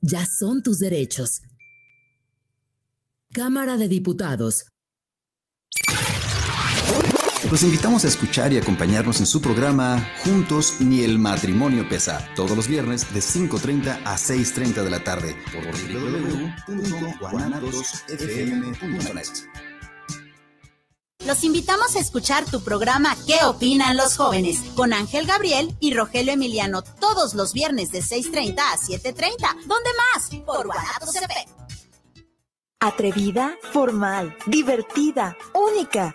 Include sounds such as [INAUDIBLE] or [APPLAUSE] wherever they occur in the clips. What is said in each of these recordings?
ya son tus derechos. Cámara de Diputados. Los invitamos a escuchar y acompañarnos en su programa Juntos ni el matrimonio pesa, todos los viernes de 5.30 a 6.30 de la tarde por www.guanatosfm.net. Los invitamos a escuchar tu programa ¿Qué opinan los jóvenes? con Ángel Gabriel y Rogelio Emiliano todos los viernes de 6.30 a 7.30. ¿Dónde más? Por Guanatos FM. Atrevida, formal, divertida, única.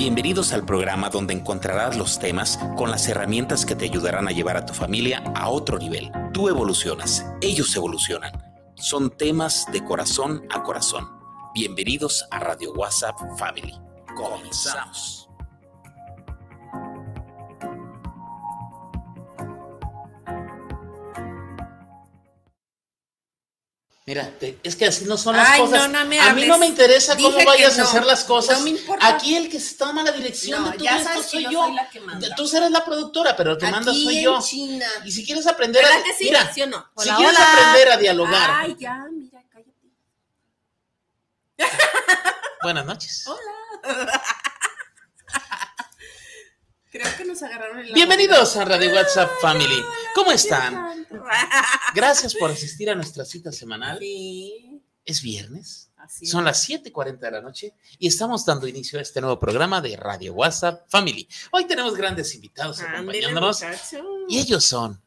Bienvenidos al programa donde encontrarás los temas con las herramientas que te ayudarán a llevar a tu familia a otro nivel. Tú evolucionas, ellos evolucionan son temas de corazón a corazón. Bienvenidos a Radio WhatsApp Family. Comenzamos. Mira, es que así no son las cosas. a mí no me interesa cómo vayas a hacer las cosas. Aquí el que se toma la dirección de todo esto soy yo. Tú serás la productora, pero el que manda soy yo. Y si quieres aprender a mira, si quieres aprender a dialogar. Ay, ya, mira, cállate. Buenas noches. Hola. [LAUGHS] Creo que nos agarraron el Bienvenidos a Radio WhatsApp Family. ¿Cómo están? Gracias por asistir a nuestra cita semanal. Sí. Es viernes. Son las 7:40 de la noche y estamos dando inicio a este nuevo programa de Radio WhatsApp Family. Hoy tenemos grandes invitados acompañándonos. Y ellos son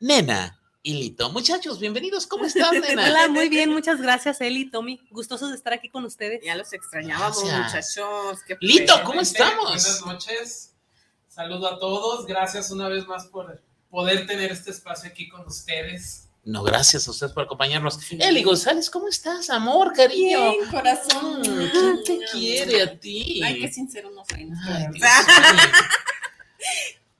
Nena y Lito. Muchachos, bienvenidos. ¿Cómo están, [LAUGHS] Nena? Hola, muy bien. Muchas gracias, Eli, Tommy. Gustosos de estar aquí con ustedes. Ya los extrañábamos, muchachos. Lito, ¿cómo estamos? Buenas noches. Saludo a todos. Gracias una vez más por poder tener este espacio aquí con ustedes. No, gracias a ustedes por acompañarnos. Eli González, ¿cómo estás? Amor, cariño. Bien, corazón. ¿Quién te quiere a ti? Ay, qué sincero no soy. [LAUGHS]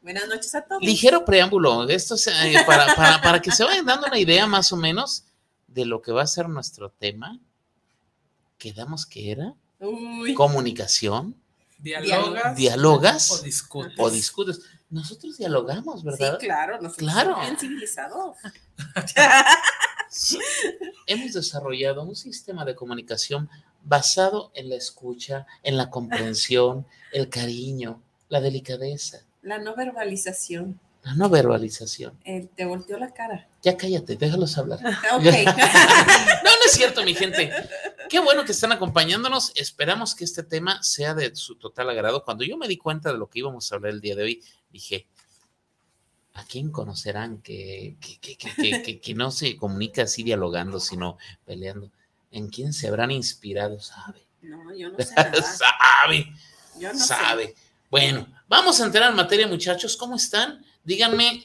Buenas noches a todos. Ligero preámbulo. Esto es, eh, para, para, para que se vayan dando una idea más o menos de lo que va a ser nuestro tema. Quedamos que era Uy. comunicación ¿Dialogas? ¿Dialogas? O discutes. O discutes. Nosotros dialogamos, ¿verdad? Sí, claro, nosotros Claro. somos bien civilizados. Sí. Hemos desarrollado un sistema de comunicación basado en la escucha, en la comprensión, el cariño, la delicadeza, La no verbalización. La no verbalización. Eh, te volteó la cara. Ya cállate, déjalos hablar. [LAUGHS] Ok. No, no es cierto, mi gente. Qué bueno que están acompañándonos. Esperamos que este tema sea de su total agrado. Cuando yo me di cuenta de lo que íbamos a hablar el día de hoy, dije, ¿a quién conocerán que, que, que, que- no se comunica así dialogando, sino peleando? ¿En quién se habrán inspirado? Sabe. No, yo no sé [LAUGHS] nada. sabe, Yo no sabe. Bueno, vamos a entrar en materia, muchachos. ¿Cómo están? Díganme,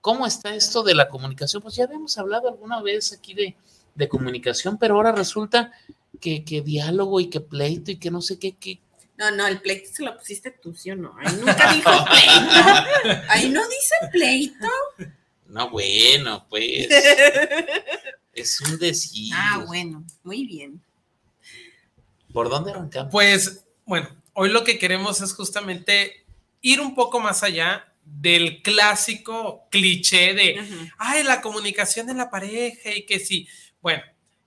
¿cómo está esto de la comunicación? Pues ya habíamos hablado alguna vez aquí de, de comunicación, pero ahora resulta que, que diálogo y que pleito y que no sé qué, qué. No, no, el pleito se lo pusiste tú, ¿sí o no? Ahí nunca dijo [LAUGHS] pleito. Ahí no dice pleito. No, bueno, pues [LAUGHS] es un decir. Ah, bueno, muy bien. ¿Por dónde arrancamos? Pues, bueno, hoy lo que queremos es justamente ir un poco más allá del clásico cliché de, ay, la comunicación en la pareja y que sí. Bueno,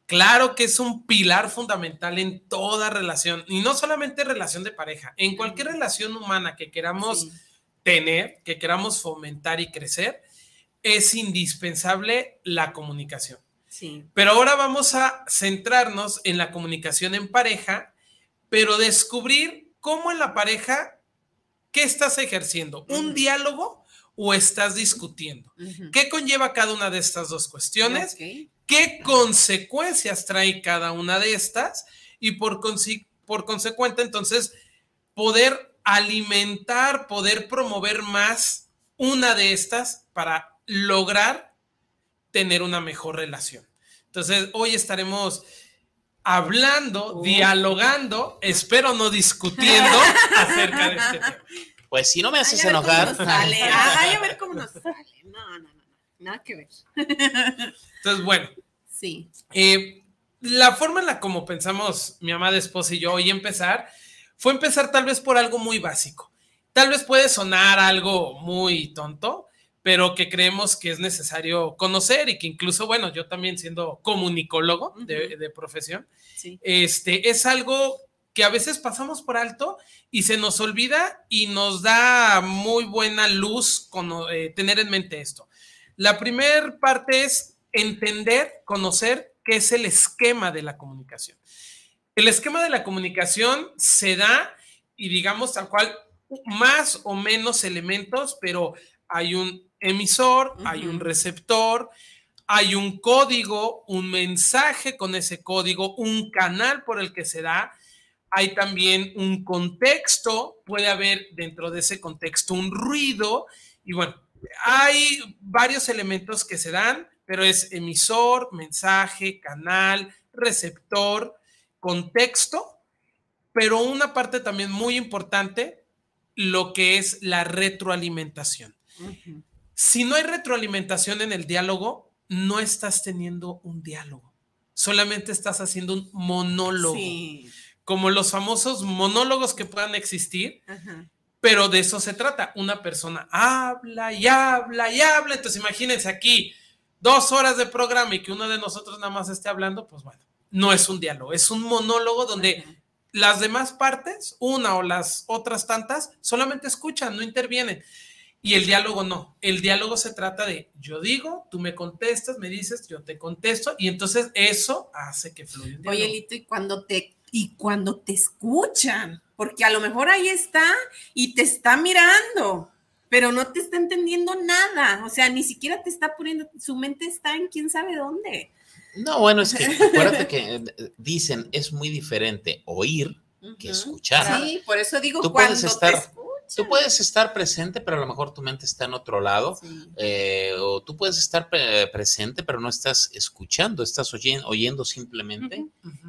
Claro que es un pilar fundamental en toda relación, y no solamente relación de pareja, en cualquier relación humana que queramos tener, que queramos fomentar y crecer, es indispensable la comunicación. Sí. Pero ahora vamos a centrarnos en la comunicación en pareja, pero descubrir cómo en la pareja, ¿qué estás ejerciendo? ¿Un diálogo o estás discutiendo? ¿Qué conlleva cada una de estas dos cuestiones? ¿Qué consecuencias trae cada una de estas? Y por, por consecuente, entonces, poder alimentar, poder promover más una de estas para lograr tener una mejor relación. Entonces, hoy estaremos hablando, dialogando, espero no discutiendo [LAUGHS] acerca de este tema. Pues si no me haces Ay, enojar. sale. [LAUGHS] Ay, a ver cómo nos sale. No, no, no, no. Nada que ver. [LAUGHS] Entonces, bueno, Sí. Eh, la forma en la como pensamos mi amada esposa y yo hoy empezar fue empezar tal vez por algo muy básico. Tal vez puede sonar algo muy tonto, pero que creemos que es necesario conocer y que incluso, bueno, yo también siendo comunicólogo de, de profesión, Sí. este, es algo que a veces pasamos por alto y se nos olvida y nos da muy buena luz con, eh, tener en mente esto. La primera parte es entender, conocer qué es el esquema de la comunicación. El esquema de la comunicación se da y digamos tal cual más o menos elementos, pero hay un emisor, hay un receptor, hay un código, un mensaje con ese código, un canal por el que se da, hay también un contexto, puede haber dentro de ese contexto un ruido. Y bueno, hay varios elementos que se dan, pero es emisor, mensaje, canal, receptor, contexto, pero una parte también muy importante, lo que es la retroalimentación. Si no hay retroalimentación en el diálogo, no estás teniendo un diálogo, solamente estás haciendo un monólogo, Sí. como los famosos monólogos que puedan existir, Ajá. pero de eso se trata. Una persona habla y habla y habla. Entonces, imagínense aquí dos horas de programa y que uno de nosotros nada más esté hablando, pues bueno, no es un diálogo, es un monólogo donde las demás partes, una o las otras tantas, solamente escuchan, no intervienen. Y el diálogo no. El diálogo se trata de yo digo, tú me contestas, me dices, yo te contesto, y entonces eso hace que fluya. el Oye. Lito, y cuando te y cuando te escuchan, porque a lo mejor ahí está y te está mirando, pero no te está entendiendo nada, o sea, ni siquiera te está poniendo, su mente está en quién sabe dónde. No, bueno, es que [LAUGHS] acuérdate que eh, dicen es muy diferente oír que escuchar. Sí, por eso digo Tú cuando puedes te estar, escuchan. Tú puedes estar presente, pero a lo mejor tu mente está en otro lado. eh, o tú puedes estar pre- presente, pero no estás escuchando, estás oyendo, oyendo simplemente.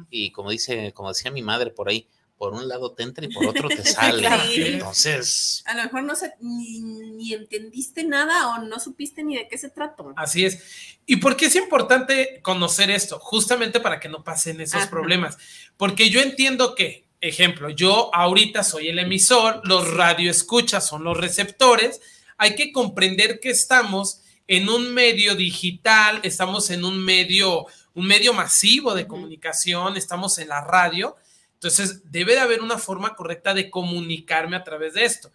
Y como dice, como decía mi madre por ahí, por un lado te entra y por otro te [LAUGHS] sale. Sí. Entonces, A lo mejor no sé, ni, ni entendiste nada o no supiste ni de qué se trató. Así es. ¿Y por qué es importante conocer esto? Justamente para que no pasen esos Ajá. problemas. Porque yo entiendo que, ejemplo, yo ahorita soy el emisor, los radioescuchas son los receptores. Hay que comprender que estamos en un medio digital, estamos en un medio, un medio masivo de comunicación, estamos en la radio. Entonces, debe de haber una forma correcta de comunicarme a través de esto.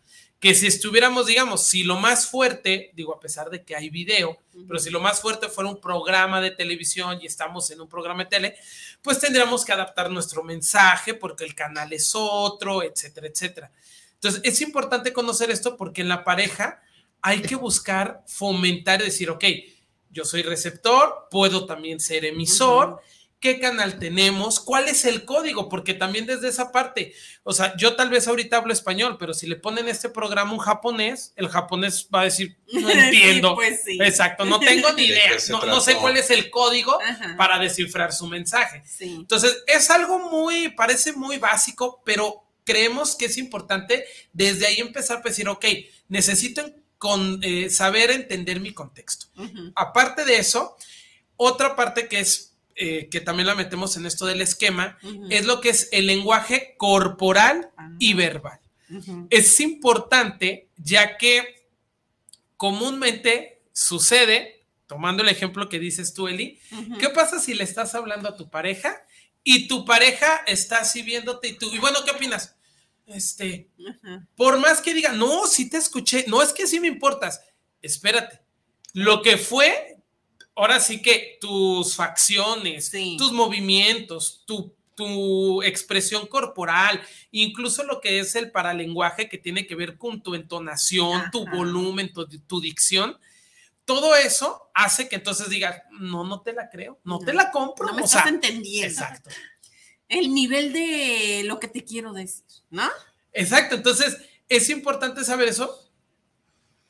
Que si estuviéramos, digamos, si lo más fuerte, digo, a pesar de que hay video, pero si lo más fuerte fuera un programa de televisión y estamos en un programa de tele, pues tendríamos que adaptar nuestro mensaje porque el canal es otro, etcétera, etcétera. Entonces, es importante conocer esto porque en la pareja hay que buscar fomentar y decir, ok, yo soy receptor, puedo también ser emisor. ¿Qué canal tenemos? ¿Cuál es el código? Porque también desde esa parte, o sea, yo tal vez ahorita hablo español, pero si le ponen este programa un japonés, el japonés va a decir, no [LAUGHS] Sí, entiendo. pues sí. Exacto, no tengo ni [LAUGHS] ¿De idea, no, no sé cuál es el código Ajá. para descifrar su mensaje. Sí. Entonces, es algo muy, parece muy básico, pero creemos que es importante desde ahí empezar a decir, ok, necesito con, eh, saber entender mi contexto. Aparte de eso, otra parte que es eh, que también la metemos en esto del esquema es lo que es el lenguaje corporal y verbal. Es importante ya que comúnmente sucede tomando el ejemplo que dices tú, Eli, ¿qué pasa si le estás hablando a tu pareja y tu pareja está así viéndote y tú, y bueno, ¿qué opinas? Este, por más que diga, no, si te escuché, no es que sí me importas, espérate, lo que fue, ahora sí que tus facciones, tus movimientos, tu, tu expresión corporal, incluso lo que es el paralenguaje que tiene que ver con tu entonación, tu volumen, tu, tu dicción, todo eso hace que entonces digas, no, no te la creo, no, te la compro. No me o estás sea, entendiendo. Exacto. El nivel de lo que te quiero decir, ¿no? Exacto, entonces es importante saber eso.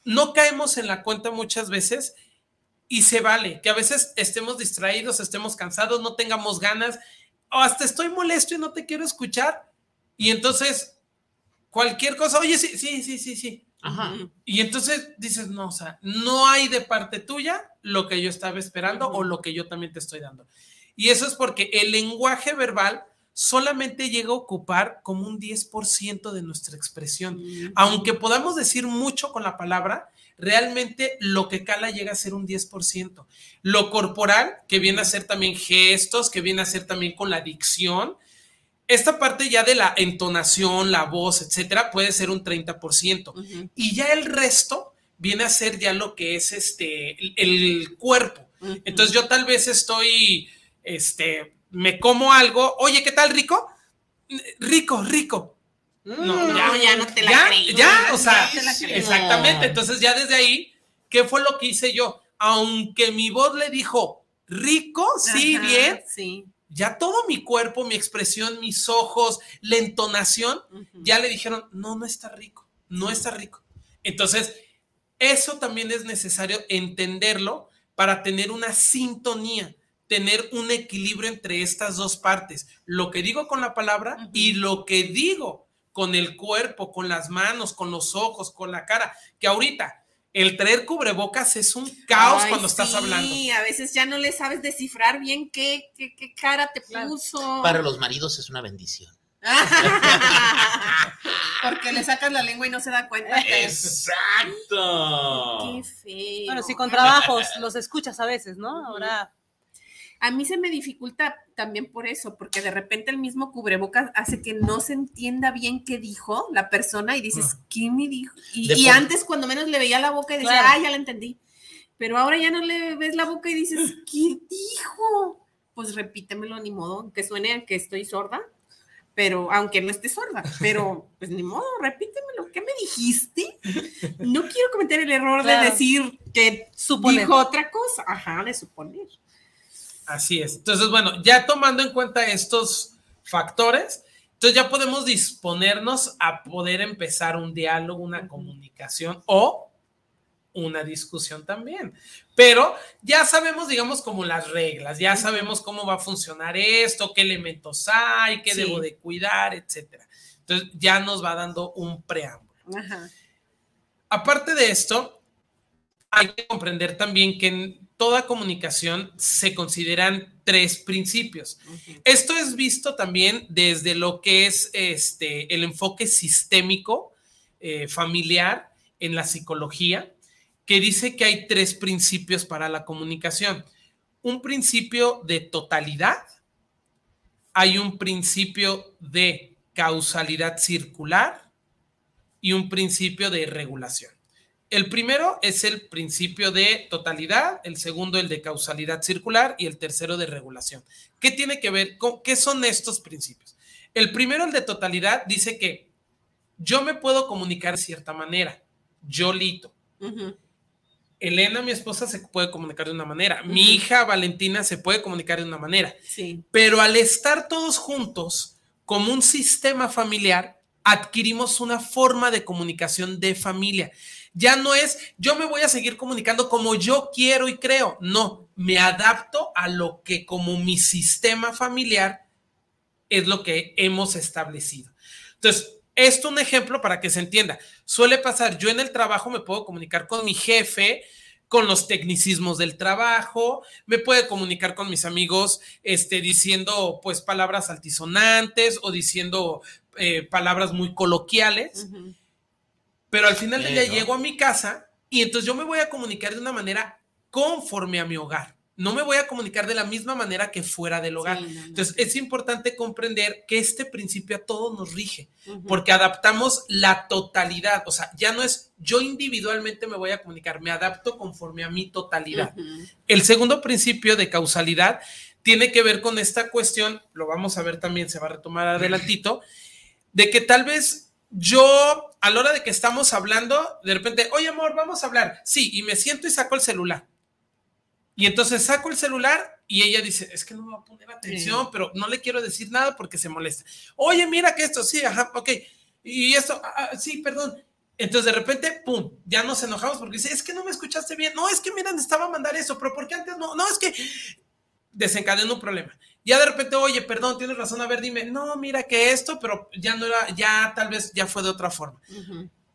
No caemos en la cuenta muchas veces y se vale que a veces estemos distraídos, estemos cansados, no tengamos ganas o hasta estoy molesto y no te quiero escuchar y entonces cualquier cosa, oye, sí, sí, sí, sí, sí. Ajá. Y entonces dices, no, o sea, no hay de parte tuya lo que yo estaba esperando o lo que yo también te estoy dando. Y eso es porque el lenguaje verbal solamente llega a ocupar como un 10% de nuestra expresión. Aunque podamos decir mucho con la palabra, realmente lo que cala llega a ser un 10%. Lo corporal, que viene a ser también gestos, que viene a ser también con la dicción, esta parte ya de la entonación, la voz, etcétera, puede ser un 30%. Y ya el resto viene a ser ya lo que es este, el, el cuerpo. Entonces yo tal vez estoy, este, me como algo, oye, ¿qué tal rico? Rico, rico. No, No, ya no te la ya, ya, o Ya sea, exactamente. Entonces ya desde ahí, ¿qué fue lo que hice yo? Aunque mi voz le dijo rico, sí, Ajá, bien, Sí. ya todo mi cuerpo, mi expresión, mis ojos, la entonación, ya le dijeron, no, no está rico, no está rico. Entonces, eso también es necesario entenderlo para tener una sintonía, tener un equilibrio entre estas dos partes, lo que digo con la palabra y lo que digo con el cuerpo, con las manos, con los ojos, con la cara, que ahorita el traer cubrebocas es un caos Ay, cuando estás sí, hablando. a veces ya no le sabes descifrar bien qué, qué, qué cara te puso. Para los maridos es una bendición. [LAUGHS] Porque le sacas la lengua y no se da cuenta. Exacto. Qué feo. Bueno, sí, con trabajos los escuchas a veces, ¿no? Ahora. A mí se me dificulta también por eso, porque de repente el mismo cubrebocas hace que no se entienda bien qué dijo la persona y dices, ¿qué me dijo? Y, antes cuando menos le veía la boca y decía, Claro. ah, ya la entendí. Pero ahora ya no le ves la boca y dices, [LAUGHS] ¿qué dijo? Pues repítemelo, ni modo, aunque suene que estoy sorda, pero aunque no esté sorda, pero [LAUGHS] pues ni modo, repítemelo, ¿qué me dijiste? No quiero cometer el error Claro. de decir que Suponer. dijo otra cosa, ajá, de suponer. Así es. Entonces, bueno, ya tomando en cuenta estos factores, entonces ya podemos disponernos a poder empezar un diálogo, una comunicación o una discusión también. Pero ya sabemos, digamos, como las reglas, ya sabemos cómo va a funcionar esto, qué elementos hay, qué Sí. debo de cuidar, etcétera. Entonces ya nos va dando un preámbulo. Ajá. Aparte de esto, hay que comprender también que en toda comunicación se consideran tres principios. Esto es visto también desde lo que es este, el enfoque sistémico eh, familiar en la psicología, que dice que hay tres principios para la comunicación. Un principio de totalidad, hay un principio de causalidad circular y un principio de regulación. El primero es el principio de totalidad, el segundo el de causalidad circular y el tercero de regulación. ¿Qué tiene que ver con qué son estos principios? El primero, el de totalidad, dice que yo me puedo comunicar de cierta manera, yo lito. Elena, mi esposa, se puede comunicar de una manera. Mi hija Valentina se puede comunicar de una manera. Sí. Pero al estar todos juntos como un sistema familiar, adquirimos una forma de comunicación de familia. Ya no es yo me voy a seguir comunicando como yo quiero y creo. No, me adapto a lo que como mi sistema familiar es lo que hemos establecido. Entonces, esto un ejemplo para que se entienda. Suele pasar, yo en el trabajo me puedo comunicar con mi jefe, con los tecnicismos del trabajo, me puede comunicar con mis amigos, este, diciendo pues palabras altisonantes o diciendo eh, palabras muy coloquiales, pero al final del día llego a mi casa y entonces yo me voy a comunicar de una manera conforme a mi hogar. No me voy a comunicar de la misma manera que fuera del hogar. Sí, no, no. Entonces, es importante comprender que este principio a todos nos rige, porque adaptamos la totalidad. O sea, ya no es yo individualmente me voy a comunicar, me adapto conforme a mi totalidad. El segundo principio de causalidad tiene que ver con esta cuestión, lo vamos a ver también, se va a retomar adelantito, de que tal vez yo, a la hora de que estamos hablando, de repente, oye amor, vamos a hablar. Sí, y me siento y saco el celular. Y entonces saco el celular y ella dice, es que no me va a poner atención, pero no le quiero decir nada porque se molesta. Oye, mira que esto, sí, ajá, ok. Y esto, ah, ah, sí, perdón. Entonces de repente, pum, ya nos enojamos porque dice, es que no me escuchaste bien. No, es que mira, necesitaba mandar eso, pero ¿por qué antes no? No, es que desencadenó un problema. Ya de repente, oye, perdón, tienes razón, a ver, dime, no, mira que esto, pero ya no era, ya tal vez ya fue de otra forma.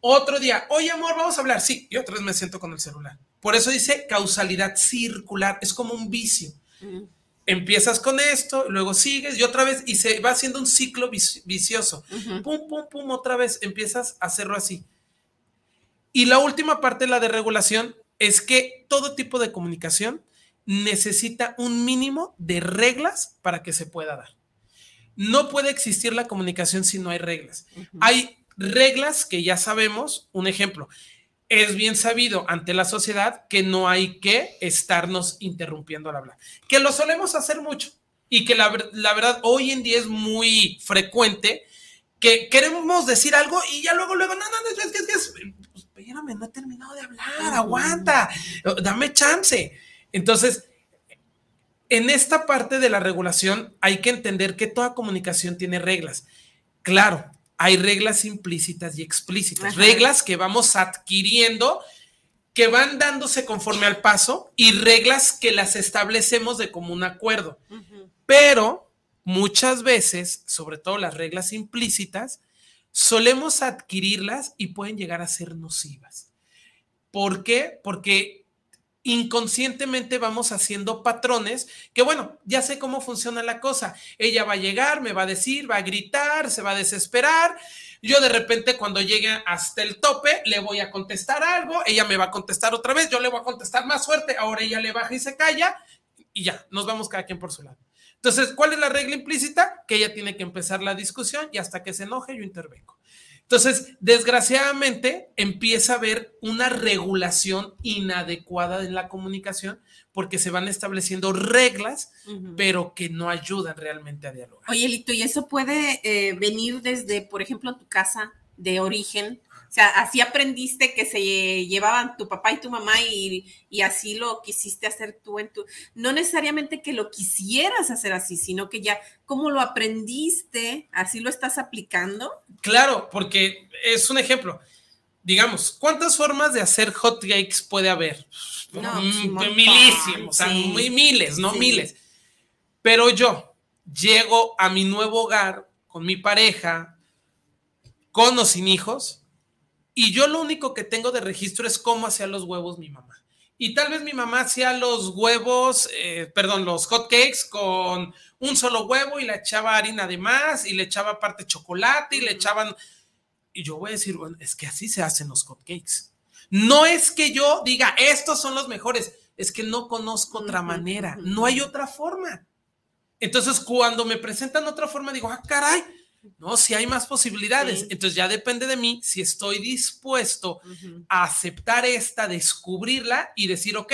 Otro día, oye, amor, vamos a hablar. Sí, y otra vez me siento con el celular. Por eso dice causalidad circular, es como un vicio. Empiezas con esto, luego sigues y otra vez, y se va haciendo un ciclo vici- vicioso. Pum, pum, pum, otra vez empiezas a hacerlo así. Y la última parte, la de regulación, es que todo tipo de comunicación necesita un mínimo de reglas para que se pueda dar. No puede existir la comunicación si no hay reglas. Hay reglas que ya sabemos. Un ejemplo, es bien sabido ante la sociedad que no hay que estarnos interrumpiendo al hablar, que lo solemos hacer mucho y que la, la verdad hoy en día es muy frecuente que queremos decir algo y ya luego, luego, no, no, no, es que, es que es- pues, espérame, no he terminado de hablar, aguanta, dame chance. Entonces, en esta parte de la regulación hay que entender que toda comunicación tiene reglas. Claro, hay reglas implícitas y explícitas, Ajá. reglas que vamos adquiriendo, que van dándose conforme al paso y reglas que las establecemos de común acuerdo. Pero muchas veces, sobre todo las reglas implícitas, solemos adquirirlas y pueden llegar a ser nocivas. ¿Por qué? Porque inconscientemente vamos haciendo patrones que, bueno, ya sé cómo funciona la cosa. Ella va a llegar, me va a decir, va a gritar, se va a desesperar. Yo de repente cuando llegue hasta el tope le voy a contestar algo, ella me va a contestar otra vez, yo le voy a contestar más fuerte, ahora ella le baja y se calla y ya, nos vamos cada quien por su lado. Entonces, ¿cuál es la regla implícita? Que ella tiene que empezar la discusión y hasta que se enoje yo intervengo. Entonces, desgraciadamente, empieza a haber una regulación inadecuada en la comunicación porque se van estableciendo reglas, pero que no ayudan realmente a dialogar. Oye, Lito, ¿y eso puede eh, venir desde, por ejemplo, tu casa de origen? O sea, así aprendiste que se llevaban tu papá y tu mamá y, y así lo quisiste hacer tú en tu... No necesariamente que lo quisieras hacer así, sino que ya, como lo aprendiste, así lo estás aplicando. Claro, porque es un ejemplo. Digamos, ¿cuántas formas de hacer hot cakes puede haber? No, Mm, pues, milísimos, o sea, muy miles, no Sí. miles. Pero yo llego a mi nuevo hogar con mi pareja, con o sin hijos, y yo lo único que tengo de registro es cómo hacía los huevos mi mamá. Y tal vez mi mamá hacía los huevos, eh, perdón, los hot cakes con un solo huevo y le echaba harina de más y le echaba aparte chocolate y le echaban... Y yo voy a decir, bueno, es que así se hacen los hot cakes. No es que yo diga, estos son los mejores, es que no conozco otra manera, no hay otra forma. Entonces, cuando me presentan otra forma, digo, ah, caray, no, si hay más posibilidades. Entonces, ya depende de mí si estoy dispuesto a aceptar esta, descubrirla y decir, ok,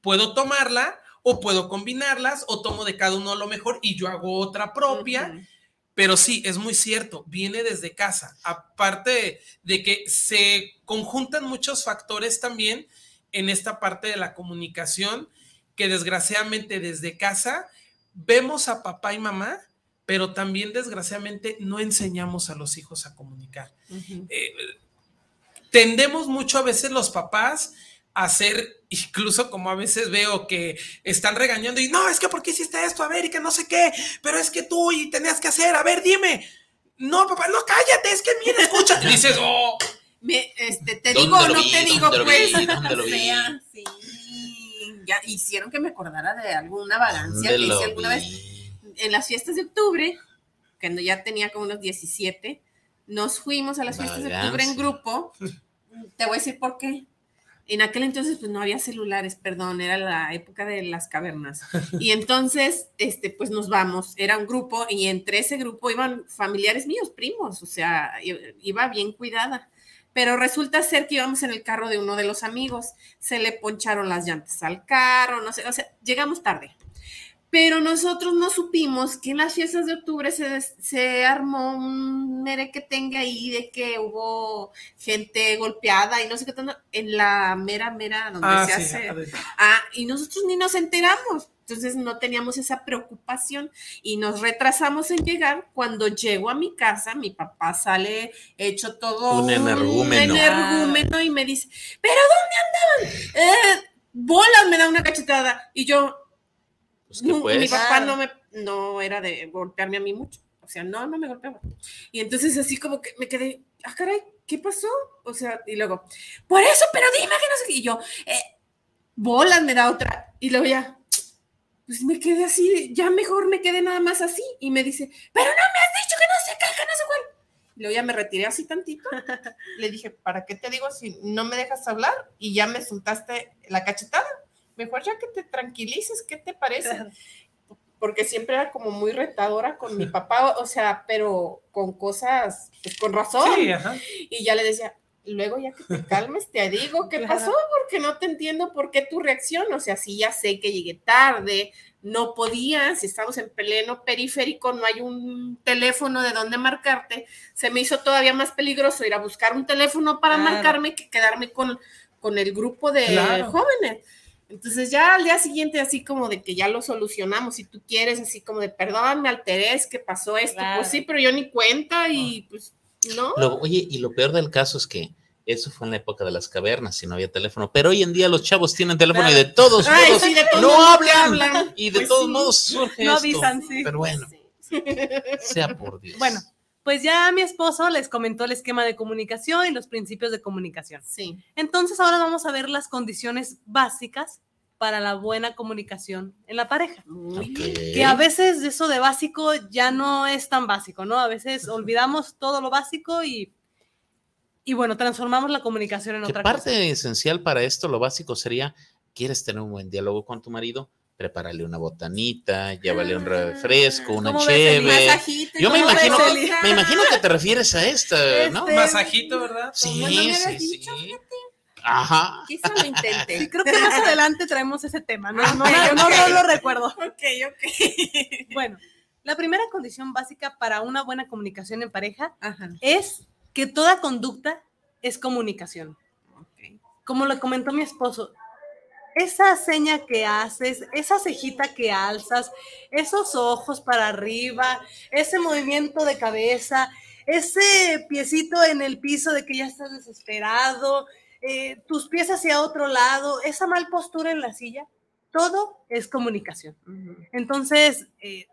puedo tomarla o puedo combinarlas o tomo de cada uno lo mejor y yo hago otra propia. Pero sí, es muy cierto, viene desde casa. Aparte de que se conjuntan muchos factores también en esta parte de la comunicación, que desgraciadamente desde casa vemos a papá y mamá, pero también desgraciadamente no enseñamos a los hijos a comunicar. Eh, tendemos mucho a veces los papás a hacer, incluso como a veces veo que están regañando y no, es que ¿por qué hiciste esto? A ver, y que no sé qué, pero es que tú y tenías que hacer, a ver, dime. No, papá, no, cállate, es que mira, escucha. Y [LAUGHS] dices, oh, Me, este, te ¿Dónde digo o no vi? te digo, ¿Dónde lo pues. vi? ¿Dónde lo vi? fea, [LAUGHS] sí. Ya hicieron que me acordara de alguna vagancia ¿Dónde que hice alguna vez en las fiestas de octubre, cuando ya tenía como unos 17. Nos fuimos a las fiestas de octubre en grupo. Te voy a decir por qué. en aquel entonces pues no había celulares, perdón, era la época de las cavernas. Y [LAUGHS] entonces, este, pues nos vamos, era un grupo y entre ese grupo iban familiares míos, primos, o sea, iba bien cuidada. Pero resulta ser que íbamos en el carro de uno de los amigos, se le poncharon las llantas al carro, no sé, o sea, llegamos tarde pero nosotros no supimos que en las fiestas de octubre se, se armó un mere que tenga ahí de que hubo gente golpeada y no sé qué tanto en la mera, mera donde Ah, se sí, hace. Ah, y nosotros ni nos enteramos. Entonces no teníamos esa preocupación y nos retrasamos en llegar. Cuando llego a mi casa, mi papá sale hecho todo Un energúmeno. energúmeno y me dice, ¿pero dónde andaban? Eh, bolas, me da una cachetada. Y yo, Pues, ¿qué no, pues? Mi papá no me no era de golpearme a mí mucho. O sea, no, no me golpeaba. Y entonces así como que me quedé, ah, caray, ¿qué pasó? O sea, y luego, por eso, pero dime que no sé qué. Y yo, eh, bolas me da otra. Y luego ya, pues me quedé así, ya mejor me quedé nada más así. Y me dice, pero no me has dicho que no sé qué, que no sé cuál. Y luego ya me retiré así tantito. [LAUGHS] Le dije, ¿para qué te digo si no me dejas hablar? Y ya me soltaste la cachetada. Mejor ya que te tranquilices, ¿qué te parece? Porque siempre era como muy retadora con mi [LAUGHS] papá, o sea, pero con cosas, pues con razón. Sí, ajá. Y ya le decía, luego ya que te [LAUGHS] calmes, te digo qué Claro. pasó, porque no te entiendo por qué tu reacción. O sea, sí, ya sé que llegué tarde, no podía, si estamos en pleno periférico, no hay un teléfono de dónde marcarte. Se me hizo todavía más peligroso ir a buscar un teléfono para Claro. marcarme que quedarme con, con el grupo de Claro. jóvenes. Entonces ya al día siguiente así como de que ya lo solucionamos, si tú quieres, así como de perdón, me alteré, es que pasó esto, Claro. pues sí, pero yo ni cuenta y pues no. Lo- oye, y lo peor del caso es que eso fue en la época de las cavernas y no había teléfono. Pero hoy en día los chavos tienen teléfono y de todos Ay, modos sí, de todos no modos hablan. hablan. Y de Pues todos sí. modos surge No esto. avisan, sí. Pero bueno, sea por Dios. Bueno, pues ya mi esposo les comentó el esquema de comunicación y los principios de comunicación. Sí. Entonces ahora vamos a ver las condiciones básicas para la buena comunicación en la pareja. Que a veces eso de básico ya no es tan básico, ¿no? A veces olvidamos todo lo básico y, y bueno, transformamos la comunicación en otra parte cosa. esencial para esto, lo básico sería, ¿quieres tener un buen diálogo con tu marido? Prepárale una botanita, llévale un refresco, una Ah, ¿Cómo ves, Eli? cheve. Masajito y Yo me imagino. Eli? me imagino que te refieres a esta, ¿no? Este, Masajito, ¿verdad? Sí, ¿Cómo no me sí, sí. dicho, Ajá. Quizá lo. Sí, creo que más adelante traemos ese tema, ¿no? No, no, [LAUGHS] no, no lo recuerdo. Ok, ok. Bueno, la primera condición básica para una buena comunicación en pareja Ajá. es que toda conducta es comunicación. ok. Como lo comentó mi esposo, esa seña que haces, esa cejita que alzas, esos ojos para arriba, ese movimiento de cabeza, ese piecito en el piso de que ya estás desesperado, eh, tus pies hacia otro lado, esa mal postura en la silla, todo es comunicación. Entonces, eh,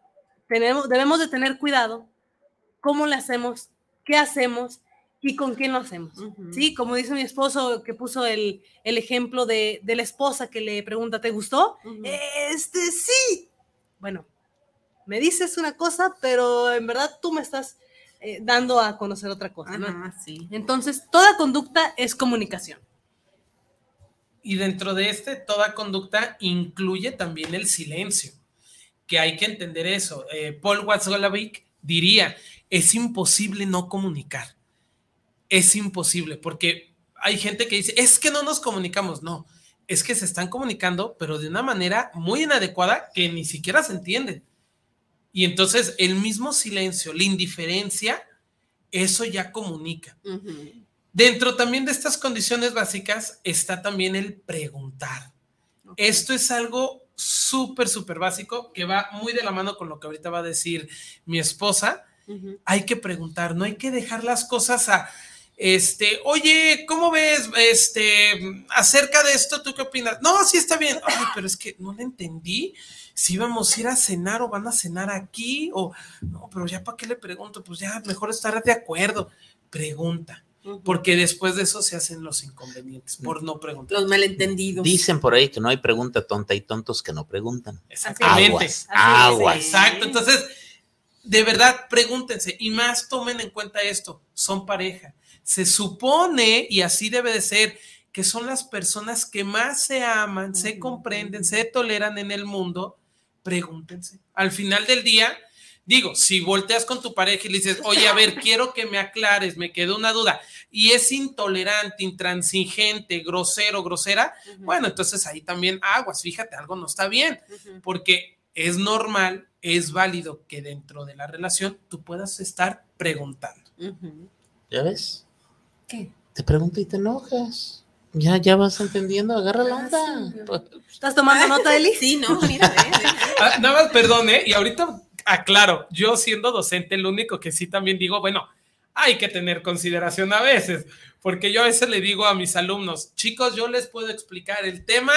tenemos, debemos de tener cuidado cómo le hacemos, qué hacemos y con quién lo hacemos. Sí, como dice mi esposo que puso el, el ejemplo de, de la esposa que le pregunta, ¿te gustó? Este, sí. Bueno, me dices una cosa, pero en verdad tú me estás eh, dando a conocer otra cosa. ¿no? Ajá, sí. Entonces, toda conducta es comunicación. Y dentro de este, toda conducta incluye también el silencio, que hay que entender eso. Eh, Paul Watzlawick diría, es imposible no comunicar. Es imposible, porque hay gente que dice, es que no nos comunicamos. No, es que se están comunicando, pero de una manera muy inadecuada que ni siquiera se entiende. Y entonces el mismo silencio, la indiferencia, eso ya comunica. Dentro también de estas condiciones básicas está también el preguntar. Esto es algo súper, súper básico que va muy de la mano con lo que ahorita va a decir mi esposa. Hay que preguntar, no hay que dejar las cosas a, este, oye, ¿cómo ves, este, acerca de esto, tú qué opinas? No, sí está bien. Ay, pero es que no le entendí si íbamos a ir a cenar o van a cenar aquí o, no, pero ya para qué le pregunto, pues ya mejor estar de acuerdo. Pregunta porque después de eso se hacen los inconvenientes por no preguntar. Los malentendidos. Dicen por ahí que no hay pregunta tonta y tontos que no preguntan. Exactamente. Aguas, aguas. Exacto. Entonces, de verdad, pregúntense y más tomen en cuenta esto. Son pareja. Se supone, y así debe de ser, que son las personas que más se aman, se comprenden, se toleran en el mundo, pregúntense. Al final del día, digo, si volteas con tu pareja y le dices, oye, a ver, [LAUGHS] quiero que me aclares, me quedó una duda, y es intolerante, intransigente, grosero, grosera, bueno, entonces ahí también aguas, fíjate, algo no está bien, porque es normal, es válido que dentro de la relación tú puedas estar preguntando. ¿Ya ves? ¿Qué? Te pregunto y te enojas. Ya, ya vas entendiendo, agarra la onda. ¿Estás tomando nota, Eli? Sí, no, mira, ve. Ah, nada más, perdón, ¿eh? Y ahorita aclaro, yo siendo docente, lo único que sí también digo, bueno, hay que tener consideración a veces, porque yo a veces le digo a mis alumnos, chicos, yo les puedo explicar el tema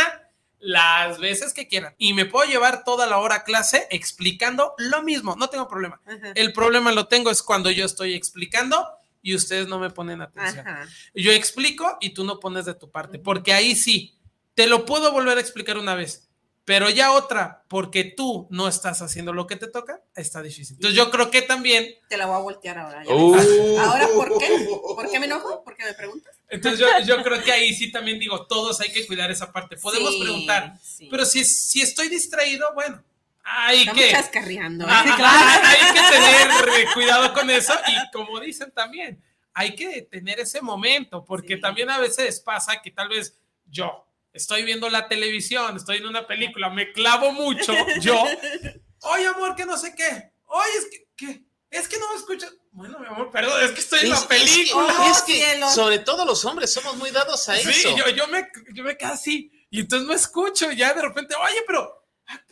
las veces que quieran y me puedo llevar toda la hora a clase explicando lo mismo, no tengo problema. Ajá. El problema lo tengo es cuando yo estoy explicando y ustedes no me ponen atención. Ajá. Yo explico y tú no pones de tu parte, porque ahí sí, te lo puedo volver a explicar una vez, pero ya otra, porque tú no estás haciendo lo que te toca, está difícil. Entonces yo creo que también, Te la voy a voltear ahora. ya Uh. Ahora, ¿por qué? ¿Por qué me enojo? ¿Por qué me preguntas? entonces yo, yo creo que ahí sí también digo, todos hay que cuidar esa parte. Podemos Sí, preguntar, sí. pero si, si estoy distraído, bueno, hay Estamos que... chascarreando. Ah, ¿eh? ah, hay que tener eh, cuidado con eso y como dicen también, hay que tener ese momento, porque Sí. también a veces pasa que tal vez yo estoy viendo la televisión, estoy en una película, me clavo mucho, yo, [LAUGHS] oye amor, que no sé qué, oye, es que, ¿qué? Es que no me escuchas. Bueno, mi amor, perdón, es que estoy en la Es- película. Es que, cielo. sobre todo los hombres somos muy dados a Sí, eso. yo, yo me, yo me quedo así y entonces no escucho y ya de repente, oye, pero, ah,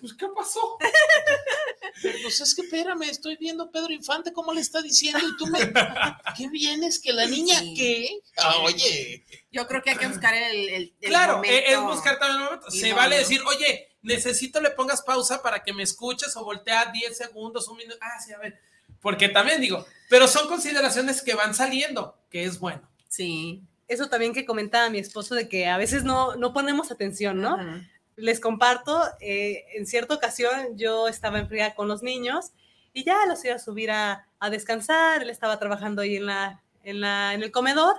pues, ¿qué pasó? Pues es que espérame, estoy viendo a Pedro Infante cómo le está diciendo y tú me. [LAUGHS] ¿Qué vienes? ¿Que la niña Sí. qué? Ah, oye. Yo creo que hay que buscar el, el, el Claro, momento. eh, es buscar también el momento. Se no, vale no. decir, oye, necesito le pongas pausa para que me escuches o voltea 10 segundos, un minuto. Ah, sí, a ver. Porque también digo, pero son consideraciones que van saliendo, que es bueno. Sí. Eso también que comentaba mi esposo de que a veces no, no ponemos atención, ¿no? Les comparto, eh, en cierta ocasión yo estaba en fría con los niños y ya los iba a subir a, a descansar, él estaba trabajando ahí en, la, en, la, en el comedor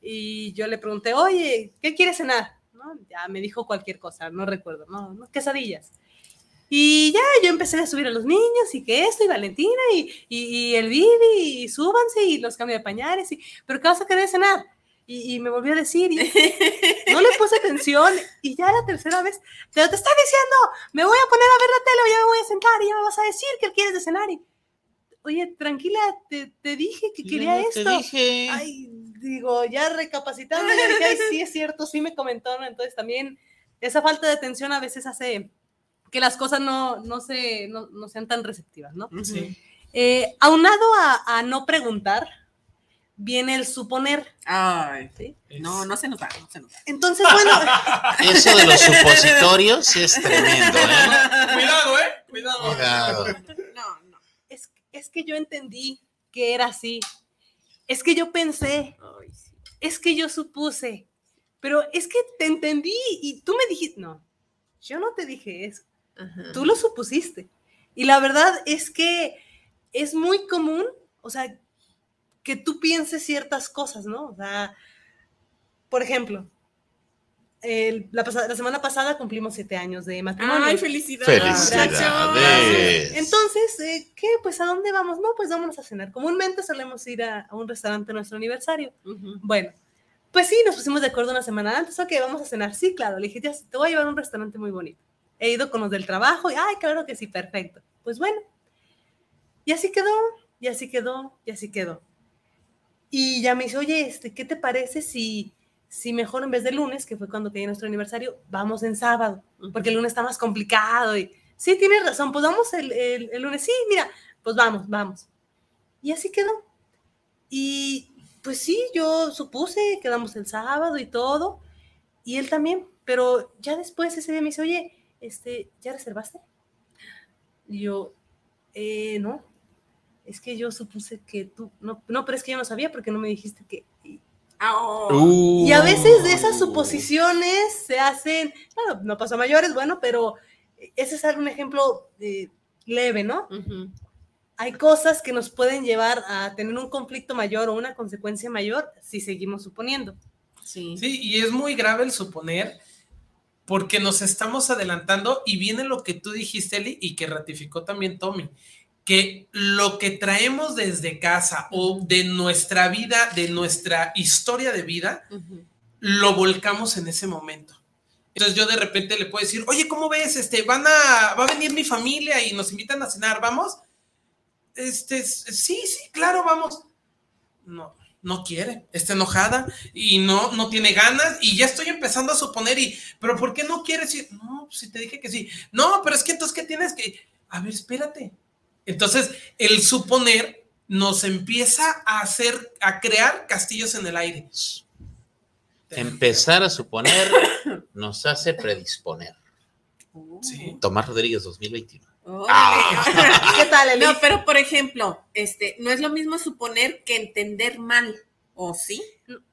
y yo le pregunté, oye, ¿qué quieres cenar? ¿No? Ya me dijo cualquier cosa, no recuerdo, ¿no? ¿no? Quesadillas. Y ya yo empecé a subir a los niños y que esto y Valentina y, y, y el Vivi y súbanse y los cambio de pañales y, pero ¿qué vas a querer cenar? Y, y me volvió a decir, y [LAUGHS] no le puse atención y ya la tercera vez, pero te está diciendo, me voy a poner a ver la tele o ya me voy a sentar y ya me vas a decir que quieres de cenar y, oye, tranquila, te, te dije que quería Ya esto. Te dije. Ay, digo, ya recapacitando, ya dije, ay, sí es cierto, sí me comentó, ¿no? Entonces también esa falta de atención a veces hace que las cosas no, no, se, no, no sean tan receptivas, ¿no? Sí. Eh, aunado a, a no preguntar, viene el suponer. Ay, ¿sí? no, no se nos va, no se nos va. Entonces, bueno, [LAUGHS] Eso de los supositorios es tremendo, ¿eh? Cuidado, ¿eh? Cuidado. Cuidado. No, no. es, es que yo entendí que era así. Es que yo pensé, es que yo supuse, pero es que te entendí y tú me dijiste, no, yo no te dije eso. Ajá. tú lo supusiste. Y la verdad es que es muy común, o sea, que tú pienses ciertas cosas, ¿no? O sea, por ejemplo, el- la, pasa- la semana pasada cumplimos siete años de matrimonio. Ay, felicidades. Felicidades. Entonces, eh, ¿qué? Pues ¿a dónde vamos? No, pues vámonos a cenar. Comúnmente solemos ir a, a un restaurante en nuestro aniversario. Bueno, pues sí, nos pusimos de acuerdo una semana antes. Ok, vamos a cenar. Sí, claro. Le dije, ya, te voy a llevar a un restaurante muy bonito. He ido con los del trabajo y, ay, claro que sí, perfecto. Pues bueno. Y así quedó, y así quedó, y así quedó. Y ya me dice, oye, este, ¿qué te parece si, si mejor en vez de lunes, que fue cuando caía nuestro aniversario, vamos en sábado? Porque el lunes está más complicado. Y sí, tienes razón, pues vamos el, el- el lunes. Sí, mira, pues vamos, vamos. Y así quedó. Y pues sí, yo supuse, quedamos el sábado y todo, y él también, pero ya después ese día me dice, oye, este, ¿ya reservaste? Y yo, eh, no, es que yo supuse que tú, no, no, pero es que yo no sabía porque no me dijiste que... y- Ah, oh. Uh. Y a veces de esas suposiciones se hacen, claro, no pasó a mayores, bueno, pero ese es un ejemplo eh, leve, ¿no? Hay cosas que nos pueden llevar a tener un conflicto mayor o una consecuencia mayor si seguimos suponiendo. Sí. Sí, y es muy grave el suponer porque nos estamos adelantando y viene lo que tú dijiste, Eli, y que ratificó también Tommy, que lo que traemos desde casa o de nuestra vida, de nuestra historia de vida, lo volcamos en ese momento. Entonces yo de repente le puedo decir, oye, ¿cómo ves? Este, van a, va a venir mi familia y nos invitan a cenar, ¿vamos? Este, sí, sí, claro, vamos. No, no quiere, está enojada y no, no tiene ganas y ya estoy empezando a suponer y, pero ¿por qué no quieres ir? No, si te dije que sí. No, pero es que entonces, ¿qué tienes que? A ver, espérate. Entonces, el suponer nos empieza a hacer, a crear castillos en el aire. Empezar a suponer nos hace predisponer. Sí. Tomás Rodríguez 2021. Ah. ¿Qué tal, No, pero por ejemplo, este, no es lo mismo suponer que entender mal, ¿o sí?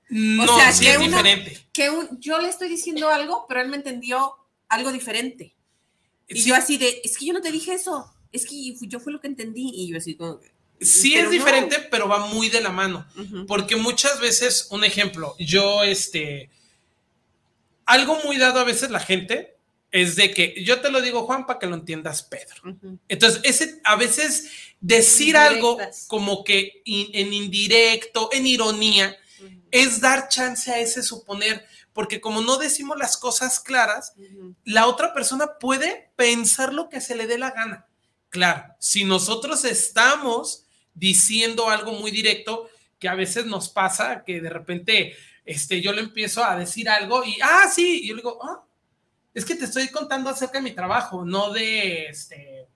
No, o sea, sí que es uno- diferente. Que un- yo le estoy diciendo algo, pero él me entendió algo diferente. Y Sí. yo así de, es que yo no te dije eso, es que yo fue lo que entendí. Y yo así como, Sí pero es no. diferente, pero va muy de la mano. Porque muchas veces, un ejemplo, yo, este, algo muy dado a veces la gente es de que yo te lo digo, Juan, para que lo entiendas, Pedro. Entonces, ese, a veces decir algo como que in- en indirecto, en ironía, es dar chance a ese suponer, porque como no decimos las cosas claras, la otra persona puede pensar lo que se le dé la gana. Claro, si nosotros estamos diciendo algo muy directo, que a veces nos pasa, que de repente este, yo le empiezo a decir algo y, ah, sí, y yo le digo, ah, es que te estoy contando acerca de mi trabajo, no de, este,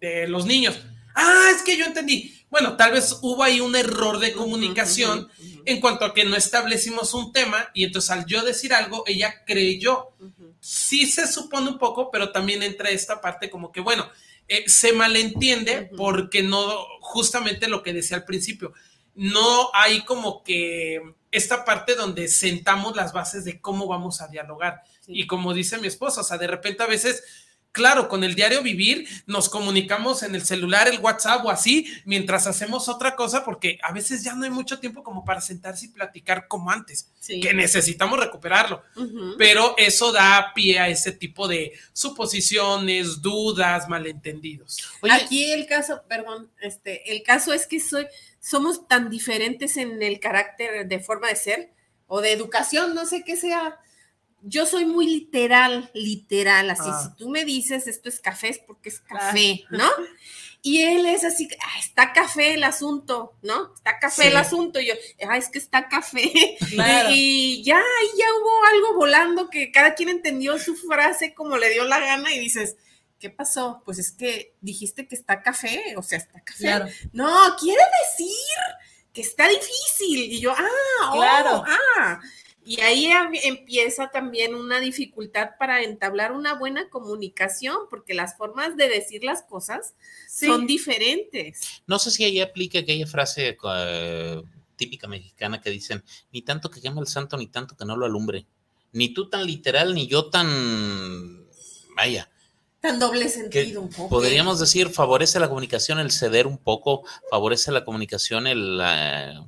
de los niños. Ah, es que yo entendí. Bueno, tal vez hubo ahí un error de comunicación Ujú, ujú, en cuanto a que no establecimos un tema y entonces al yo decir algo, ella creyó sí se supone un poco, pero también entra esta parte como que, bueno, eh, se malentiende porque no, justamente lo que decía al principio, no hay como que esta parte donde sentamos las bases de cómo vamos a dialogar. Sí. Y como dice mi esposa, o sea, de repente a veces, claro, con el diario vivir nos comunicamos en el celular, el WhatsApp o así, mientras hacemos otra cosa, porque a veces ya no hay mucho tiempo como para sentarse y platicar como antes, Sí. que necesitamos recuperarlo pero eso da pie a ese tipo de suposiciones, dudas, malentendidos. Oye, Aquí el caso, perdón, este, el caso es que soy, somos tan diferentes en el carácter de forma de ser o de educación, no sé qué sea. Yo soy muy literal, literal, así. Ah. Si tú me dices esto es café, es porque es café, ¿no? Y él es así, "Ah, está café el asunto, ¿no? Está café Sí. el asunto. Y yo, ah, es que está café. Claro. Y ya, ahí ya hubo algo volando que cada quien entendió su frase como le dio la gana y dices, ¿qué pasó? Pues es que dijiste que está café, o sea, está café. Claro. No, quiere decir que está difícil. Y yo, ah, oh, Claro. ah. Y ahí em- empieza también una dificultad para entablar una buena comunicación, porque las formas de decir las cosas Sí. son diferentes. no sé si ahí aplica aquella frase eh, típica mexicana que dicen, ni tanto que queme el santo, ni tanto que no lo alumbre. Ni tú tan literal, ni yo tan... Vaya, Tan doble que sentido un poco. podríamos decir, favorece la comunicación el ceder un poco, favorece la comunicación el eh,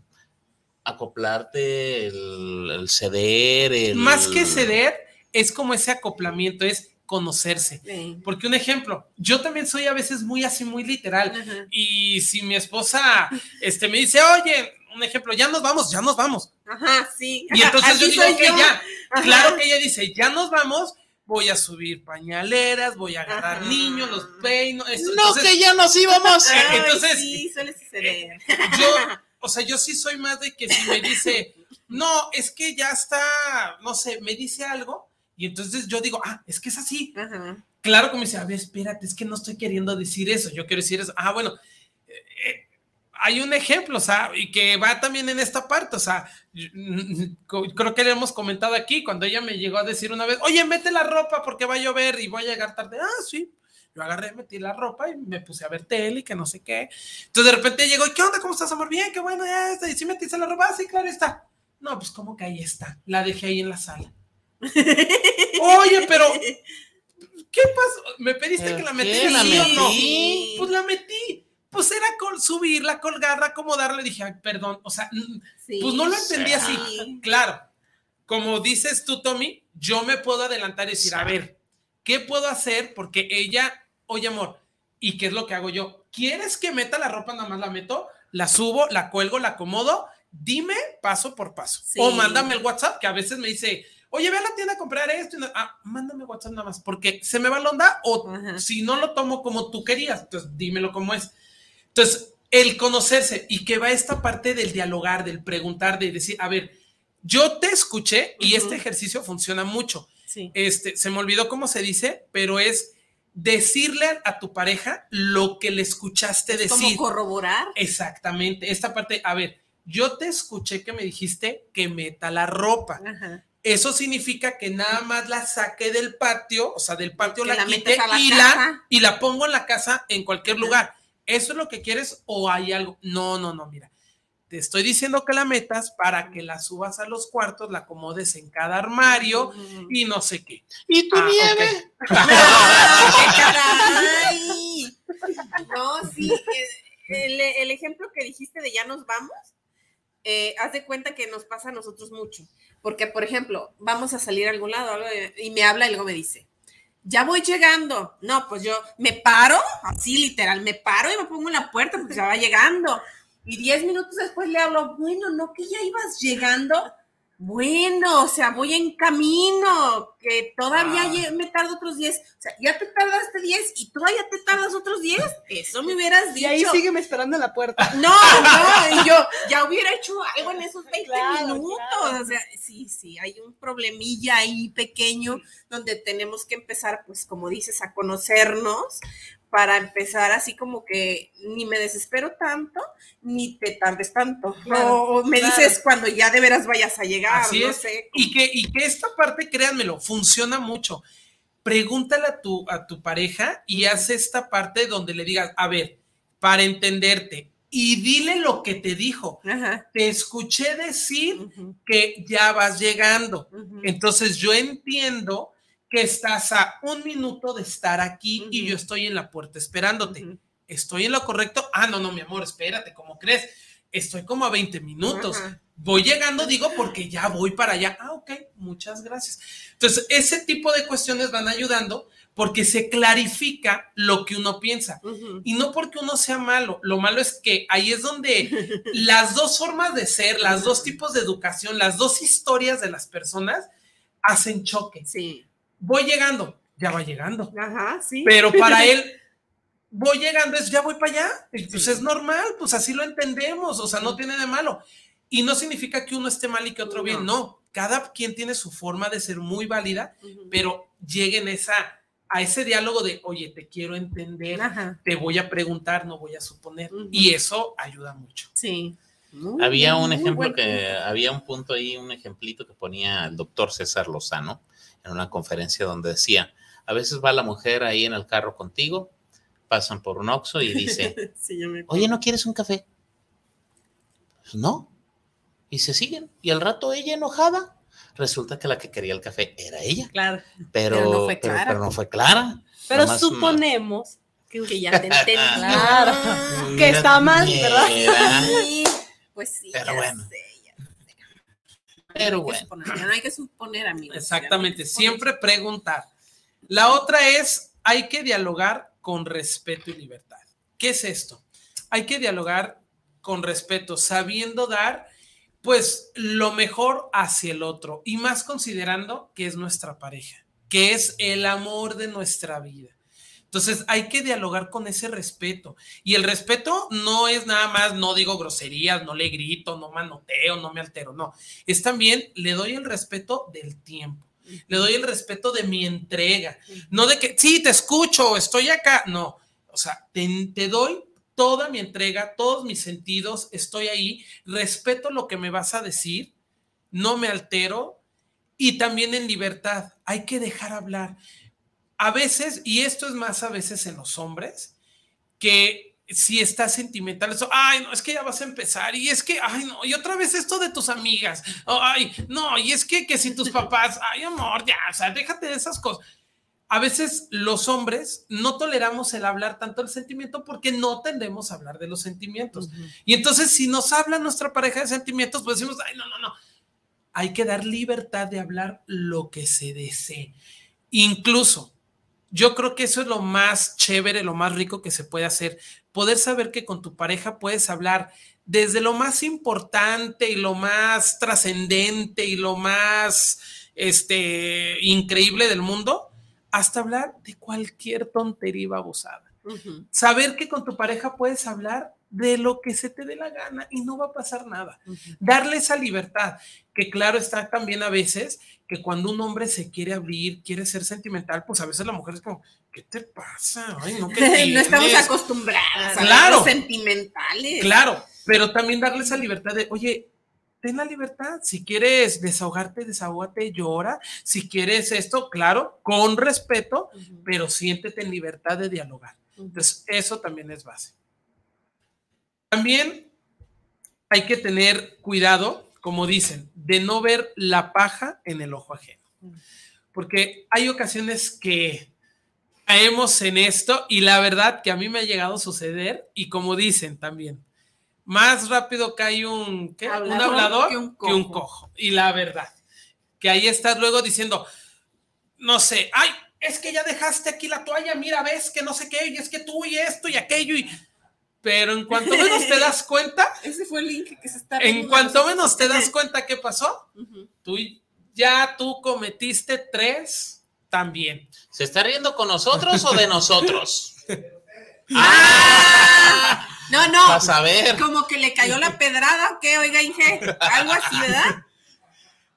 acoplarte, el, el ceder, el... Más que ceder, es como ese acoplamiento, es conocerse. Sí. Porque un ejemplo, yo también soy a veces muy así, muy literal. Ajá. Y si mi esposa [LAUGHS] este, me dice, oye, un ejemplo, ya nos vamos, ya nos vamos. Ajá, sí. Y entonces yo digo que ya, Ajá. claro que ella dice, ya nos vamos, voy a subir pañaleras, voy a agarrar Ajá. niños, los peino. esto. No, Entonces, que ya nos íbamos. [LAUGHS] Eh, Ay, entonces- sí, suele suceder. yo, o sea, yo sí soy más de que si me dice, no, es que ya está, no sé, me dice algo, y entonces yo digo, ah, es que es así. Ajá. Claro que me dice, a ver, espérate, es que no estoy queriendo decir eso, yo quiero decir eso. Ah, bueno, eh, eh, hay un ejemplo, o sea, y que va también en esta parte, o sea, mm, co- creo que le hemos comentado aquí, cuando ella me llegó a decir una vez, oye, mete la ropa porque va a llover y voy a llegar tarde. Ah, sí. Yo agarré, metí la ropa y me puse a ver tele y que no sé qué. Entonces de repente llegó, ¿qué onda? ¿Cómo estás, amor? Bien, qué bueno, ya está. ¿Y si metiste la ropa? Ah, sí, claro está. No, pues como que ahí está. La dejé ahí en la sala. [LAUGHS] Oye, pero ¿qué pasó? ¿Me pediste que la metiera? ¿La ¿Sí o no? Pues la metí. Pues era col subirla, colgarla, acomodarla. Dije, ay, perdón. O sea, Sí. pues no lo entendí así. Sí. Claro. como dices tú, Tommy, yo me puedo adelantar y decir, a ver, ¿qué puedo hacer? Porque ella, oye, amor, ¿y qué es lo que hago yo? ¿Quieres que meta la ropa? Nada más la meto, la subo, la cuelgo, la acomodo. Dime paso por paso. Sí. O mándame el WhatsApp, que a veces me dice, oye, ve a la tienda a comprar esto. y no- ah, mándame WhatsApp nada más, porque se me va la onda o Ajá. si no lo tomo como tú querías, entonces dímelo como es. Entonces, el conocerse y que va esta parte del dialogar, del preguntar, de decir, a ver, yo te escuché y este ejercicio funciona mucho. Sí. Este, se me olvidó cómo se dice, pero es decirle a tu pareja lo que le escuchaste Es como decir. corroborar. Exactamente. Esta parte, a ver, yo te escuché que me dijiste que meta la ropa. Ajá. Eso significa que nada más la saque del patio, o sea, del patio Que la, la la y, la, y la pongo en la casa en cualquier lugar. ¿Eso es lo que quieres o hay algo? No, no, no, mira. Te estoy diciendo que la metas para que la subas a los cuartos, la acomodes en cada armario y no sé qué. ¿Y tu Ah, nieve? No, sí. El, el ejemplo que dijiste de ya nos vamos, eh, haz de cuenta que nos pasa a nosotros mucho. Porque, por ejemplo, vamos a salir a algún lado y me habla y luego me dice, ya voy llegando. No, pues yo me paro, así literal, me paro y me pongo en la puerta porque se va llegando. Y diez minutos después le hablo, bueno, no que ya ibas llegando. Bueno, o sea, voy en camino, que todavía Ah. me tardo otros 10. O sea, ya te tardaste 10 y todavía te tardas otros 10. Eso me hubieras Y dicho. ahí sígueme esperando en la puerta. [LAUGHS] No, no, y yo ya hubiera hecho algo en esos 20 Claro, minutos. claro. O sea, sí, sí, hay un problemilla ahí pequeño donde tenemos que empezar, pues, como dices, a conocernos para empezar así como que ni me desespero tanto, ni te tardes tanto. Claro, o, me claro. dices cuando ya de veras vayas a llegar, Así no es. sé. Y que, y que esta parte, créanmelo, funciona mucho. Pregúntale a tu, a tu pareja y haz esta parte donde le digas, a ver, para entenderte, y dile lo que te dijo. Ajá. Te escuché decir que ya vas llegando. Entonces yo entiendo que estás a un minuto de estar aquí y Ujú. yo estoy en la puerta esperándote. Ujú. ¿Estoy en lo correcto? Ah, no, no, mi amor, espérate, ¿cómo crees? Estoy como a 20 minutos. Ajá. Voy llegando, digo, porque ya voy para allá. Ah, ok, muchas gracias. Entonces, ese tipo de cuestiones van ayudando porque se clarifica lo que uno piensa. Y no porque uno sea malo, lo malo es que ahí es donde las dos formas de ser, las dos tipos de educación, las dos historias de las personas hacen choque. Sí. Voy llegando, ya va llegando. Ajá, sí. Pero [LAUGHS] para él, voy llegando, es ya voy para allá. Pues es normal, pues así lo entendemos, o sea, no tiene de malo. Y no significa que uno esté mal y que otro bien, no. Cada quien tiene su forma de ser muy válida, pero lleguen esa, a ese diálogo de, oye, te quiero entender, Ajá. te voy a preguntar, no voy a suponer. Y eso ayuda mucho. Sí. Muy Había bien, un ejemplo que, había un punto ahí, un ejemplito que ponía el doctor César Lozano en una conferencia donde decía, a veces va la mujer ahí en el carro contigo, pasan por un Oxxo y dice, [LAUGHS] Sí, oye, ¿no quieres un café? Pues no. Y se siguen. Y al rato ella enojada, resulta que la que quería el café era ella. Claro. Pero, Pero no fue clara. pero no fue clara. Pero Nomás suponemos que, que ya te [LAUGHS] entendí. Claro. que Mira, está mal, ¿verdad? [LAUGHS] pues sí. Pero bueno. sé, Pero hay que bueno. suponer, ya no hay que suponer, amigos. Exactamente, suponer. siempre preguntar. La otra es, hay que dialogar con respeto y libertad. ¿Qué es esto? Hay que dialogar con respeto, sabiendo dar, pues, lo mejor hacia el otro y más considerando que es nuestra pareja, que es el amor de nuestra vida. Entonces hay que dialogar con ese respeto. Y el respeto no es nada más, no digo groserías, no le grito, no manoteo, no me altero, no. Es también, le doy el respeto del tiempo. Le doy el respeto de mi entrega. No de que, sí, te escucho, estoy acá. No, o sea, te, te doy toda mi entrega, todos mis sentidos, estoy ahí, respeto lo que me vas a decir, no me altero y también en libertad. Hay que dejar hablar. A veces, y esto es más a veces en los hombres, que si estás sentimental, eso, ay, no, es que ya vas a empezar, y es que, ay, no, y otra vez esto de tus amigas, ay, no, y es que, que si tus papás, [LAUGHS] ay, amor, ya, o sea, déjate de esas cosas. A veces los hombres no toleramos el hablar tanto del sentimiento porque no tendemos a hablar de los sentimientos. Y entonces, si nos habla nuestra pareja de sentimientos, pues decimos, ay, no, no, no. hay que dar libertad de hablar lo que se desee. Incluso, yo creo que eso es lo más chévere, lo más rico que se puede hacer. Poder saber que con tu pareja puedes hablar desde lo más importante y lo más trascendente y lo más este, increíble del mundo, hasta hablar de cualquier tontería babosada. Saber que con tu pareja puedes hablar de lo que se te dé la gana y no va a pasar nada. Darle esa libertad, que claro está también a veces que cuando un hombre se quiere abrir, quiere ser sentimental, pues a veces la mujer es como, ¿qué te pasa? Ay, no, ¿qué [LAUGHS] no estamos tienes?". acostumbradas Claro. a los sentimentales. Claro, pero también darle esa libertad de, oye, ten la libertad. Si quieres desahogarte, desahógate, llora. Si quieres esto, claro, con respeto, pero siéntete en libertad de dialogar. Entonces, eso también es base. También hay que tener cuidado, como dicen, de no ver la paja en el ojo ajeno. Porque hay ocasiones que caemos en esto y la verdad que a mí me ha llegado a suceder y como dicen también, más rápido cae un, ¿qué? un Hablador hablador que un que un cojo. Y la verdad, que ahí estás luego diciendo, no sé, ay, es que ya dejaste aquí la toalla, mira, ves que no sé qué, y es que tú y esto y aquello, y... pero en cuanto menos te das cuenta, [LAUGHS] Ese fue el link que se está en cuanto menos te das [LAUGHS] cuenta qué pasó, tú ya tú cometiste tres también. ¿Se está riendo con nosotros o de nosotros? [LAUGHS] No, no. Vas a ver. Como que le cayó la pedrada o qué, oiga, Inge. Algo así, ¿verdad?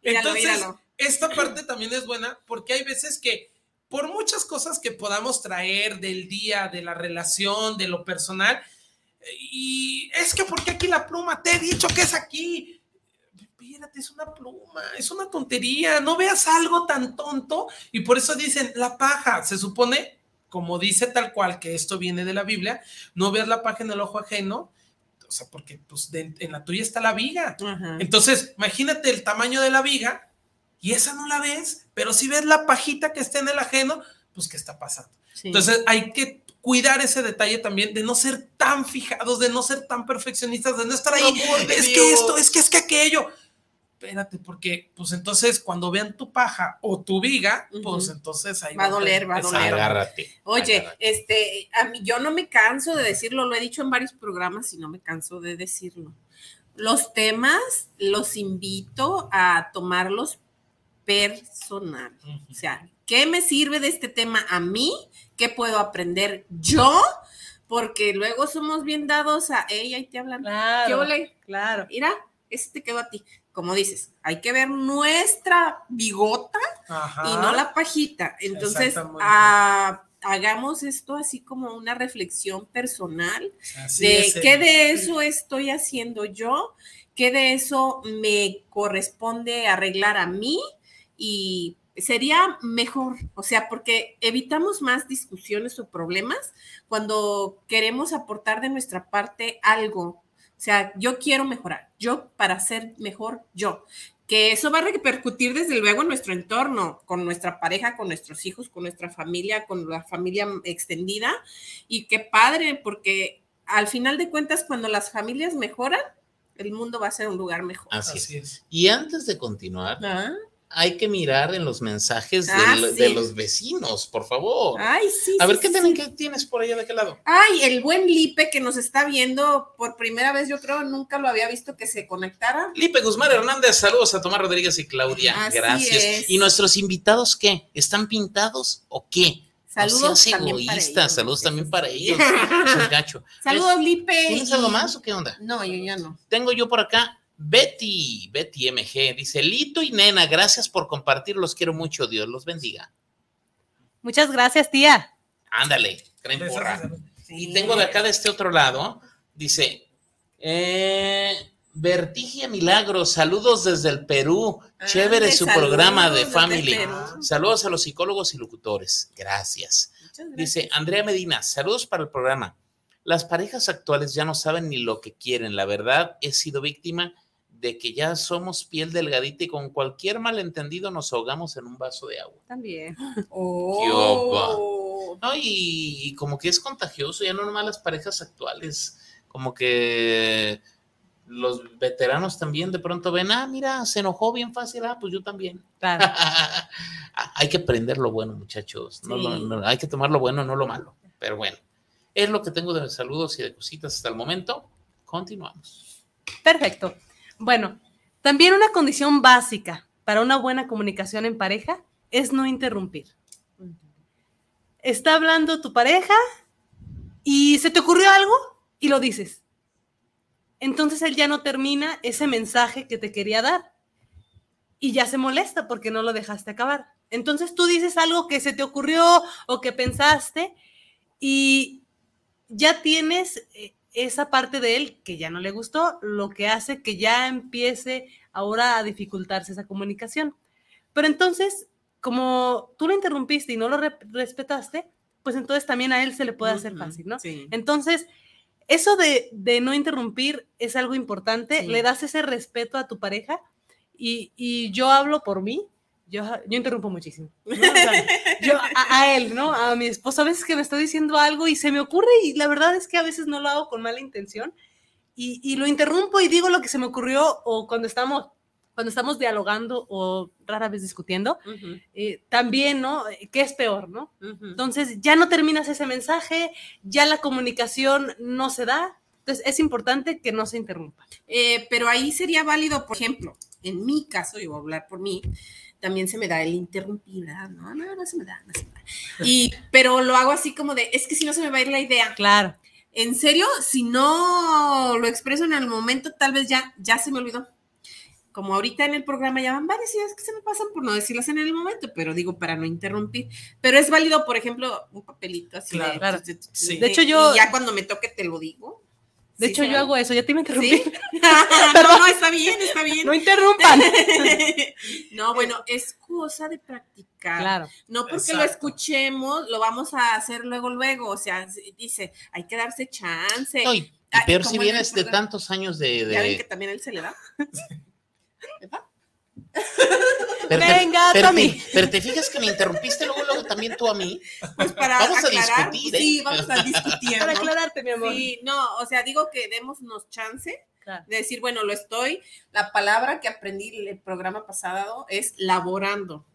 Míralo, Entonces, míralo. esta parte también es buena porque hay veces que por muchas cosas que podamos traer del día, de la relación, de lo personal, y es que porque aquí la pluma, te he dicho que es aquí. Espérate, es una pluma, es una tontería, no veas algo tan tonto y por eso dicen la paja, se supone, como dice tal cual que esto viene de la Biblia, no veas la paja en el ojo ajeno, o sea, porque pues de- en la tuya está la viga. Entonces, imagínate el tamaño de la viga y esa no la ves, pero si ves la pajita que está en el ajeno, pues ¿qué está pasando? Sí. Entonces, hay que cuidar ese detalle también de no ser tan fijados, de no ser tan perfeccionistas, de no estar ahí, es que Dios. esto, es que es que aquello. Espérate, porque pues entonces cuando vean tu paja o tu viga, pues Ujú. entonces ahí Va a doler, va a doler. Agárrate. Oye, agárrate. este, a mí yo no me canso de decirlo, lo he dicho en varios programas y no me canso de decirlo. Los temas los invito a tomarlos personal. O sea, ¿qué me sirve de este tema a mí? ¿Qué puedo aprender yo? Porque luego somos bien dados a, ella y te hablan. ¿Qué Claro, ole? claro. Mira, ese te quedó a ti. Como dices, hay que ver nuestra bigota Ajá. y no la pajita. Entonces, hagamos esto así como una reflexión personal Así de es, qué de eso estoy haciendo yo, qué de eso me corresponde arreglar a mí y sería mejor, o sea, porque evitamos más discusiones o problemas cuando queremos aportar de nuestra parte algo. O sea, yo quiero mejorar, yo para ser mejor yo. Que eso va a repercutir desde luego en nuestro entorno, con nuestra pareja, con nuestros hijos, con nuestra familia, con la familia extendida. Y qué padre, porque al final de cuentas, cuando las familias mejoran, el mundo va a ser un lugar mejor. Así, Así es. es. Y antes de continuar, Ah, hay que mirar en los mensajes Ah, del- sí. de los vecinos, por favor. Ay, sí. A ver, sí, ¿qué, tienen- qué tienes por allá de qué lado? Ay, el buen Lipe que nos está viendo por primera vez, yo creo, nunca lo había visto que se conectara. Lipe Guzmán Hernández, saludos a Tomás Rodríguez y Claudia. Así Gracias. es. ¿Y nuestros invitados qué? ¿Están pintados o qué? Saludos no también para ellos, saludos también para [LAUGHS] ellos. Gacho. Saludos, Lipe. ¿Tienes y- algo más o qué onda? No, yo ya no. Tengo yo por acá Betty, Betty MG, dice Lito y Nena, gracias por compartir, los quiero mucho, Dios los bendiga. Muchas gracias, tía. Ándale, creen besos. Y tengo de acá de este otro lado, dice, eh, Vertigia Milagros, saludos desde el Perú, chévere su programa de Family. Saludos a los psicólogos y locutores, gracias. Dice Andrea Medina, saludos para el programa. Las parejas actuales ya no saben ni lo que quieren. La verdad, he sido víctima de que ya somos piel delgadita y con cualquier malentendido nos ahogamos en un vaso de agua. También. [LAUGHS] Oh. No, y, y como que es contagioso, ya no nomás las parejas actuales, como que los veteranos también de pronto ven, ah, mira, se enojó bien fácil, ah, pues yo también. [LAUGHS] hay que aprender lo bueno, muchachos. No, Sí. lo- no, hay que tomar lo bueno, no lo malo. Pero bueno, es lo que tengo de saludos y de cositas hasta el momento. Continuamos. Perfecto. Bueno, también una condición básica para una buena comunicación en pareja es no interrumpir. Está hablando tu pareja y se te ocurrió algo y lo dices. Entonces él ya no termina ese mensaje que te quería dar y ya se molesta porque no lo dejaste acabar. Entonces tú dices algo que se te ocurrió o que pensaste y ya tienes eh, esa parte de él que ya no le gustó, lo que hace que ya empiece ahora a dificultarse esa comunicación. Pero entonces, como tú lo interrumpiste y no lo re- respetaste, pues entonces también a él se le puede hacer Ujú, fácil, ¿no? sí. Entonces, eso de, de no interrumpir es algo importante, Sí. le das ese respeto a tu pareja y, y yo hablo por mí, yo, yo interrumpo muchísimo. ¿no? O sea, yo a, a él, ¿no? A mi esposo a veces que me está diciendo algo y se me ocurre y la verdad es que a veces no lo hago con mala intención y, y lo interrumpo y digo lo que se me ocurrió o cuando estamos, cuando estamos dialogando o rara vez discutiendo, Ujú, eh, también, ¿no? ¿Qué es peor, no? ujú. Entonces ya no terminas ese mensaje, ya la comunicación no se da. Entonces es importante que no se interrumpa. Eh, pero ahí sería válido, por ejemplo, en mi caso, yo voy a hablar por mí, también se me da el interrumpir, ¿verdad? No, no, no se me da, no se me da. [LAUGHS] Y, pero lo hago así como de, es que si no se me va a ir la idea. Claro. En serio, si no lo expreso en el momento, tal vez ya, ya se me olvidó. Como ahorita en el programa ya van varias ideas que se me pasan por no decirlas en el momento, pero digo para no interrumpir. Pero es válido, por ejemplo, un papelito así Claro. de, Claro. de- de- Sí. De hecho, yo- ya cuando me toque te lo digo. De Sí, hecho, yo hago eso, ya te iba a interrumpir. ¿Sí? [LAUGHS] [LAUGHS] no, no, está bien, está bien. No interrumpan. [LAUGHS] no, bueno, es cosa de practicar. Claro. No porque lo escuchemos, lo vamos a hacer luego, luego. O sea, se- dice, hay que darse chance. No, y, peor si vienes de tantos años de... de- Ya ven que también a él se le da. ¿Verdad? Pero, te- Venga, pero, Tommy. te, pero te fijas que me interrumpiste luego, luego también tú a mí. Pues para Vamos a aclarar, discutir, ¿eh? Sí, vamos a discutir. Para ¿no? aclararte, mi amor. Sí, no, o sea, digo que démonos chance Claro. de decir, bueno, lo estoy, la palabra que aprendí el programa pasado es laborando.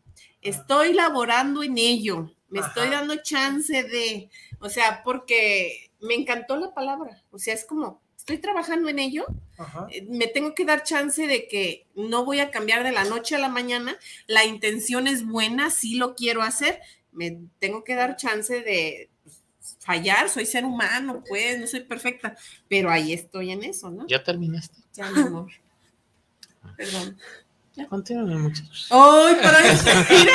Estoy laborando en ello, me Ajá. estoy dando chance de, o sea, porque me encantó la palabra, o sea, es como, estoy trabajando en ello, Ajá. eh, me tengo que dar chance de que no voy a cambiar de la noche a la mañana, la intención es buena, sí lo quiero hacer, me tengo que dar chance de pues, fallar, soy ser humano, pues, no soy perfecta, pero ahí estoy en eso, ¿no? Ya terminaste. Ya, mi amor. Perdón. Continúen, muchachos. ¡Ay, para eso! ¡Mira qué lindo!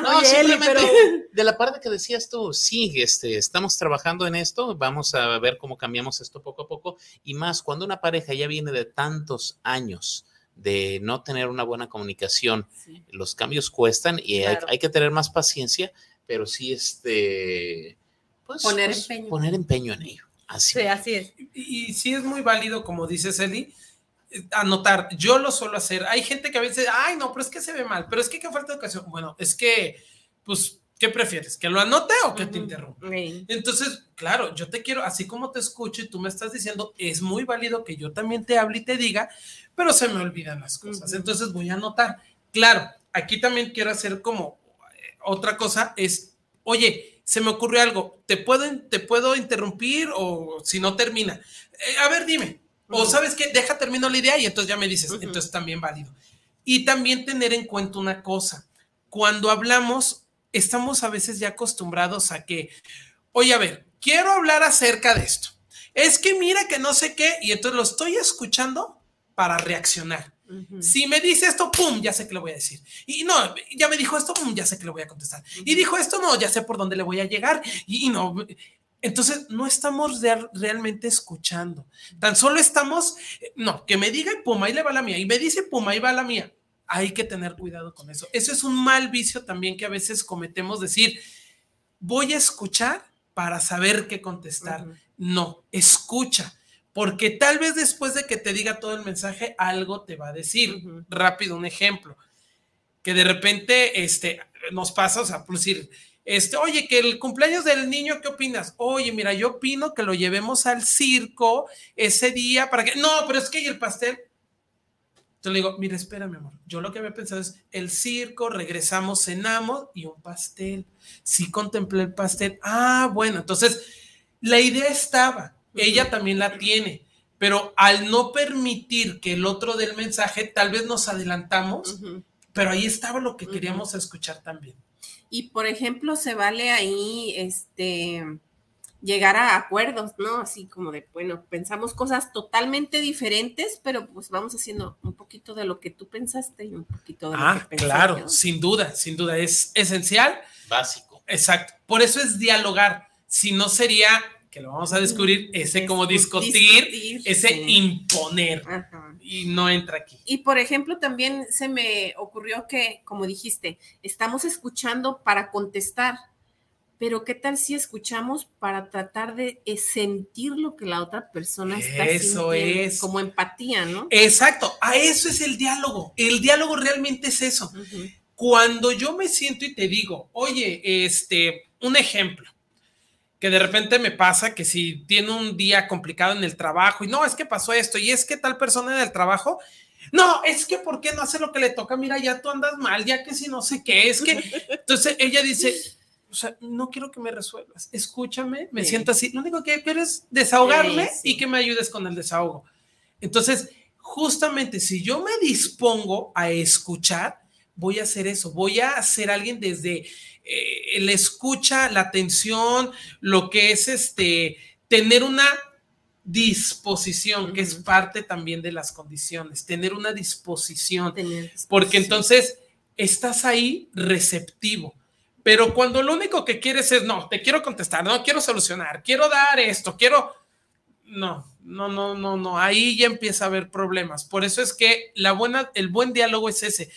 ¡Ah! No, Oye, Eli, simplemente [LAUGHS] de la parte que decías tú, sí, este, estamos trabajando en esto, vamos a ver cómo cambiamos esto poco a poco y más cuando una pareja ya viene de tantos años de no tener una buena comunicación, Sí. los cambios cuestan y hay, Claro. hay que tener más paciencia, pero sí, este, pues, Poner pues, empeño. poner empeño en ello. Así. Sí, así es. Y, y sí es muy válido, como dice Eli, anotar. Yo lo suelo hacer. Hay gente que a veces, ay, no, pero es que se ve mal, pero es que qué falta de educación. Bueno, es que, pues, ¿qué prefieres? ¿Que lo anote o que te interrumpa? Sí. Entonces, claro, yo te quiero, así como te escucho y tú me estás diciendo, es muy válido que yo también te hable y te diga, pero se me olvidan las cosas. Entonces voy a anotar. Claro, aquí también quiero hacer como eh, otra cosa, es, oye, se me ocurrió algo, ¿te puedo, te puedo interrumpir o si no termina? Eh, a ver, dime. O sabes qué, deja termino la idea y entonces ya me dices, Ujú. entonces también válido. Y también tener en cuenta una cosa, cuando hablamos, estamos a veces ya acostumbrados a que, oye, a ver, quiero hablar acerca de esto. Es que mira que no sé qué, y entonces lo estoy escuchando para reaccionar. Si me dice esto, pum, ya sé que le voy a decir. Y no, ya me dijo esto, pum, ya sé que le voy a contestar. Y dijo esto, no, ya sé por dónde le voy a llegar. Y, y no, entonces no estamos real- realmente escuchando. Tan solo estamos, no, que me diga y pum, ahí le va la mía. Y me dice pum, ahí va la mía. Hay que tener cuidado con eso. Eso es un mal vicio también que a veces cometemos, decir, voy a escuchar para saber qué contestar. No, escucha, porque tal vez después de que te diga todo el mensaje, algo te va a decir. Rápido, un ejemplo, que de repente este, nos pasa, o sea, por decir, Este, oye, que el cumpleaños del niño, ¿qué opinas? Oye, mira, yo opino que lo llevemos al circo ese día para que. No, pero es que ¿y el pastel. Entonces le digo, mira, espera, mi amor. Yo lo que había pensado es el circo, regresamos, cenamos y un pastel. Sí contemplé el pastel. Ah, bueno, entonces la idea estaba, ella también la tiene, pero al no permitir que el otro dé el mensaje, tal vez nos adelantamos, pero ahí estaba lo que queríamos escuchar también. Y por ejemplo, se vale ahí este llegar a acuerdos, ¿no? Así como de, bueno, pensamos cosas totalmente diferentes, pero pues vamos haciendo un poquito de lo que tú pensaste y un poquito de lo Ah, que pensé claro, yo. sin duda, sin duda, es esencial. Básico. Exacto. Por eso es dialogar. Si no sería, que lo vamos a descubrir, ese como discutir, discutir, ese sí. imponer. Ajá. Y no entra aquí. Y por ejemplo, también se me ocurrió que, como dijiste, estamos escuchando para contestar, pero ¿qué tal si escuchamos para tratar de eh, sentir lo que la otra persona está Eso sintiendo? es. Como empatía, ¿no? Exacto, a eso es el diálogo. El diálogo realmente es eso. Cuando yo me siento y te digo, oye, este, un ejemplo, que de repente me pasa que si tiene un día complicado en el trabajo y no, es que pasó esto y es que tal persona en el trabajo, no, es que ¿por qué no hace lo que le toca? Mira, ya tú andas mal, ya que si no sé qué, es que, [LAUGHS] entonces ella dice, o sea, no quiero que me resuelvas, escúchame, me Sí. siento así, lo único que quiero es desahogarme Sí, sí. y que me ayudes con el desahogo. Entonces, justamente si yo me dispongo a escuchar, voy a hacer eso, voy a ser alguien desde eh, el escucha, la atención, lo que es este, tener una disposición, que es parte también de las condiciones, tener una disposición, Tener porque disposición. entonces estás ahí receptivo. Pero cuando lo único que quieres es, no, te quiero contestar, no, quiero solucionar, quiero dar esto, quiero... No, no, no, no, no, ahí ya empieza a haber problemas. Por eso es que la buena, el buen diálogo es ese.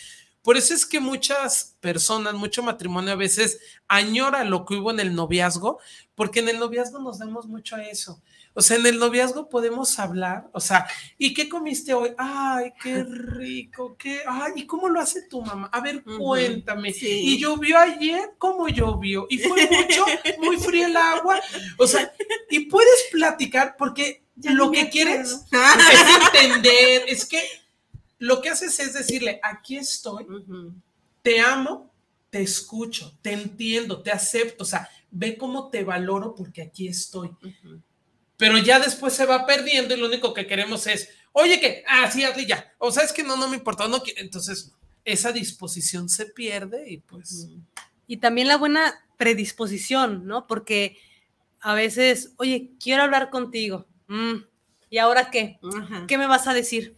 Por eso es que muchas personas, mucho matrimonio a veces añora lo que hubo en el noviazgo, porque en el noviazgo nos damos mucho a eso. O sea, en el noviazgo podemos hablar, o sea, ¿y qué comiste hoy? Ay, qué rico, qué, ay, ¿y cómo lo hace tu mamá? A ver, cuéntame. sí. ¿Y llovió ayer? ¿Cómo llovió? ¿Y fue mucho? ¿Muy frío el agua? O sea, y puedes platicar porque Ya lo que quieres es entender, es que lo que haces es decirle, aquí estoy, te amo, te escucho, te entiendo, te acepto, o sea, ve cómo te valoro porque aquí estoy. Pero ya después se va perdiendo y lo único que queremos es, oye, que, ah, sí, así ya, o sabes que no, no me importa, no. Entonces, esa disposición se pierde y pues, Y también la buena predisposición, ¿no? Porque a veces, oye, quiero hablar contigo. Mm, ¿Y ahora qué? ¿Qué me vas a decir?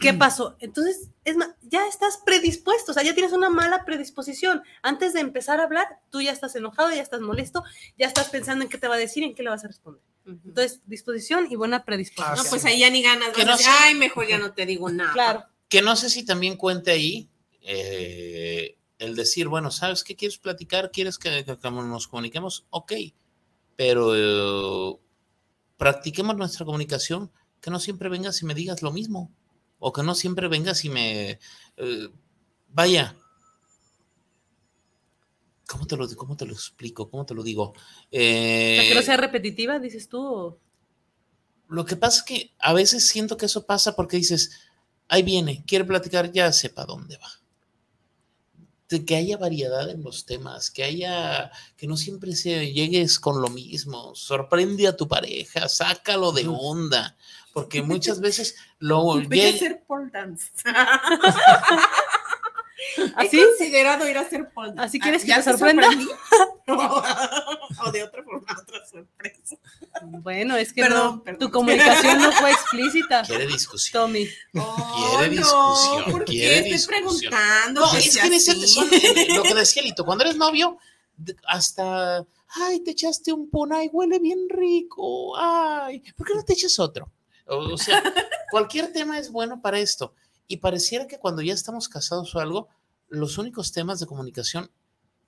¿Qué pasó? Entonces, es ya estás predispuesto, o sea, ya tienes una mala predisposición. Antes de empezar a hablar, tú ya estás enojado, ya estás molesto, ya estás pensando en qué te va a decir, en qué le vas a responder. Entonces, disposición y buena predisposición. No, pues ahí ya ni ganas. Que vas a no decir, sé. Ay, mejor ya no te digo nada. Claro. Que no sé si también cuente ahí eh, el decir, bueno, ¿sabes qué quieres platicar? ¿Quieres que, que- que nos comuniquemos? Ok, pero eh, practiquemos nuestra comunicación, que no siempre vengas y me digas lo mismo, o que no siempre vengas y me... eh, vaya. ¿Cómo te, lo, ¿Cómo te lo explico? ¿Cómo te lo digo? Sea, que no Eh, sea repetitiva, dices tú. o- lo que pasa es que a veces siento que eso pasa porque dices, ahí viene, quiere platicar, ya sepa dónde va. Que haya variedad en los temas, que haya, que no siempre se llegues con lo mismo, sorprende a tu pareja, sácalo de onda, porque muchas veces [LAUGHS] lo Voy a llega- hacer pole dance. [LAUGHS] ¿Así? He considerado ir a hacer pole dance. ¿Así quieres Ah, que ¿ya te sorprenda? [LAUGHS] o de otra forma, otra sorpresa. Bueno, es que Perdón, no, perdón. tu comunicación no fue [LAUGHS] explícita, quiere discusión. Tommy. Oh, discusión, No, ¿por quiere qué? Estoy discusión. preguntando. No, es que en ese son- lo que decía Lito, cuando eres novio, hasta, ay, te echaste un pon, ay, huele bien rico, ay, ¿por qué no te echas otro? O, o sea, cualquier tema es bueno para esto. Y pareciera que cuando ya estamos casados o algo, los únicos temas de comunicación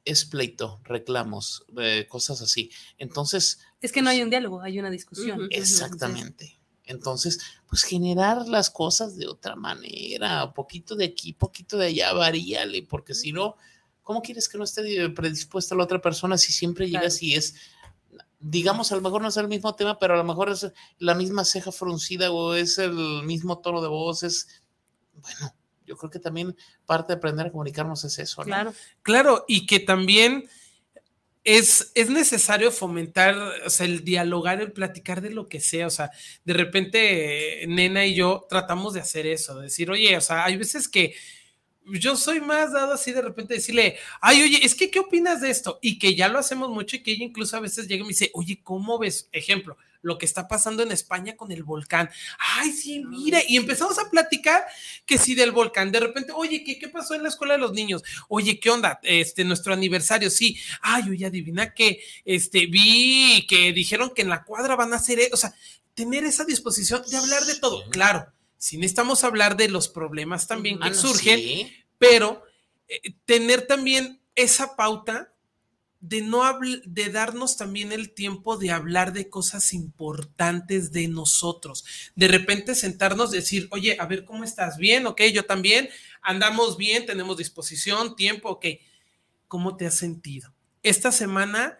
es pleito, reclamos, eh, cosas así. Entonces, Es que no hay un diálogo, hay una discusión. Exactamente. Entonces, pues generar las cosas de otra manera, poquito de aquí, poquito de allá, varíale, porque si no, ¿cómo quieres que no esté predispuesta la otra persona si siempre llegas y es, digamos, a lo mejor no es el mismo tema, pero a lo mejor es la misma ceja fruncida o es el mismo tono de voz, es, bueno, yo creo que también parte de aprender a comunicarnos es eso, ¿no? Claro. Claro, y que también es, es, necesario fomentar, o sea, el dialogar, el platicar de lo que sea. O sea, de repente, Nena y yo tratamos de hacer eso, de decir, oye, o sea, hay veces que yo soy más dado así de repente decirle, ay, oye, es que, ¿qué opinas de esto? Y que ya lo hacemos mucho y que ella incluso a veces llega y me dice, oye, ¿cómo ves? Ejemplo, lo que está pasando en España con el volcán. Ay, sí, mira, y empezamos a platicar que sí del volcán. De repente, oye, ¿qué, qué pasó en la escuela de los niños? Oye, ¿qué onda? Este, nuestro aniversario, sí. Ay, oye, adivina que, este, vi que dijeron que en la cuadra van a hacer, e-". o sea, tener esa disposición de hablar de todo. Claro, si necesitamos hablar de los problemas también que surgen, pero eh, tener también esa pauta de no de darnos también el tiempo de hablar de cosas importantes de nosotros. De repente sentarnos, decir, oye, a ver cómo estás, bien, ok, yo también, andamos bien, tenemos disposición, tiempo, ok. ¿Cómo te has sentido? Esta semana,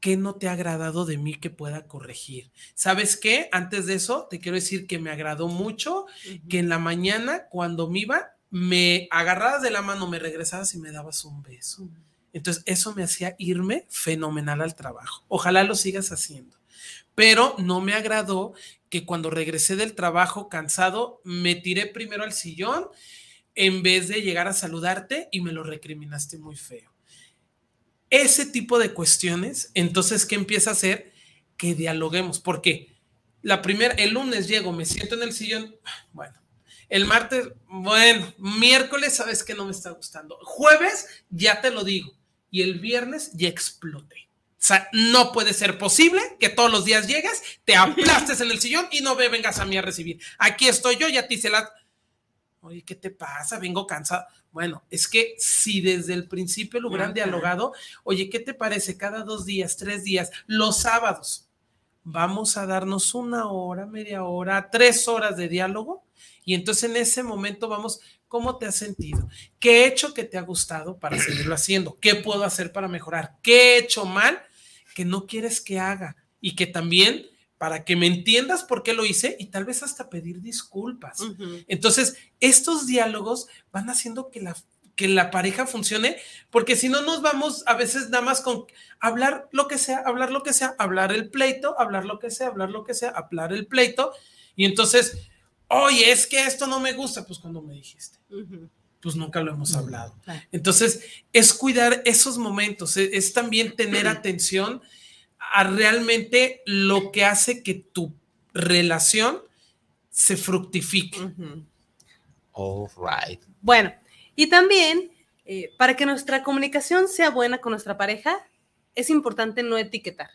¿qué no te ha agradado de mí que pueda corregir? ¿Sabes qué? Antes de eso, te quiero decir que me agradó mucho que en la mañana, cuando me iba, me agarrabas de la mano, me regresabas y me dabas un beso. Entonces, eso me hacía irme fenomenal al trabajo. Ojalá lo sigas haciendo. Pero no me agradó que cuando regresé del trabajo cansado, me tiré primero al sillón en vez de llegar a saludarte y me lo recriminaste muy feo. Ese tipo de cuestiones, entonces, ¿qué empieza a hacer? Que dialoguemos. Porque la primera, el lunes llego, me siento en el sillón, bueno, el martes, bueno, miércoles, sabes que no me está gustando. Jueves, ya te lo digo y el viernes ya exploté. O sea, no puede ser posible que todos los días llegues, te aplastes en el sillón y no me vengas a mí a recibir. Aquí estoy yo, ya te hice la... Oye, ¿qué te pasa? Vengo cansado. Bueno, es que si desde el principio lo hubieran dialogado, oye, ¿qué te parece? Cada dos días, tres días, los sábados, vamos a darnos una hora, media hora, tres horas de diálogo y entonces en ese momento vamos, ¿cómo te has sentido? ¿Qué he hecho que te ha gustado para seguirlo haciendo? ¿Qué puedo hacer para mejorar? ¿Qué he hecho mal que no quieres que haga? Y que también para que me entiendas por qué lo hice y tal vez hasta pedir disculpas. Entonces, estos diálogos van haciendo que la, que la pareja funcione, porque si no nos vamos a veces nada más con hablar lo que sea, hablar lo que sea, hablar el pleito, hablar lo que sea, hablar lo que sea, hablar el pleito, y entonces oye, es que esto no me gusta, pues cuando me dijiste. Pues nunca lo hemos hablado. Entonces, es cuidar esos momentos, e, es, también tener [CLEARS THROAT] atención a realmente lo que hace que tu relación se fructifique. All right. Bueno, y también eh, para que nuestra comunicación sea buena con nuestra pareja, es importante no etiquetar.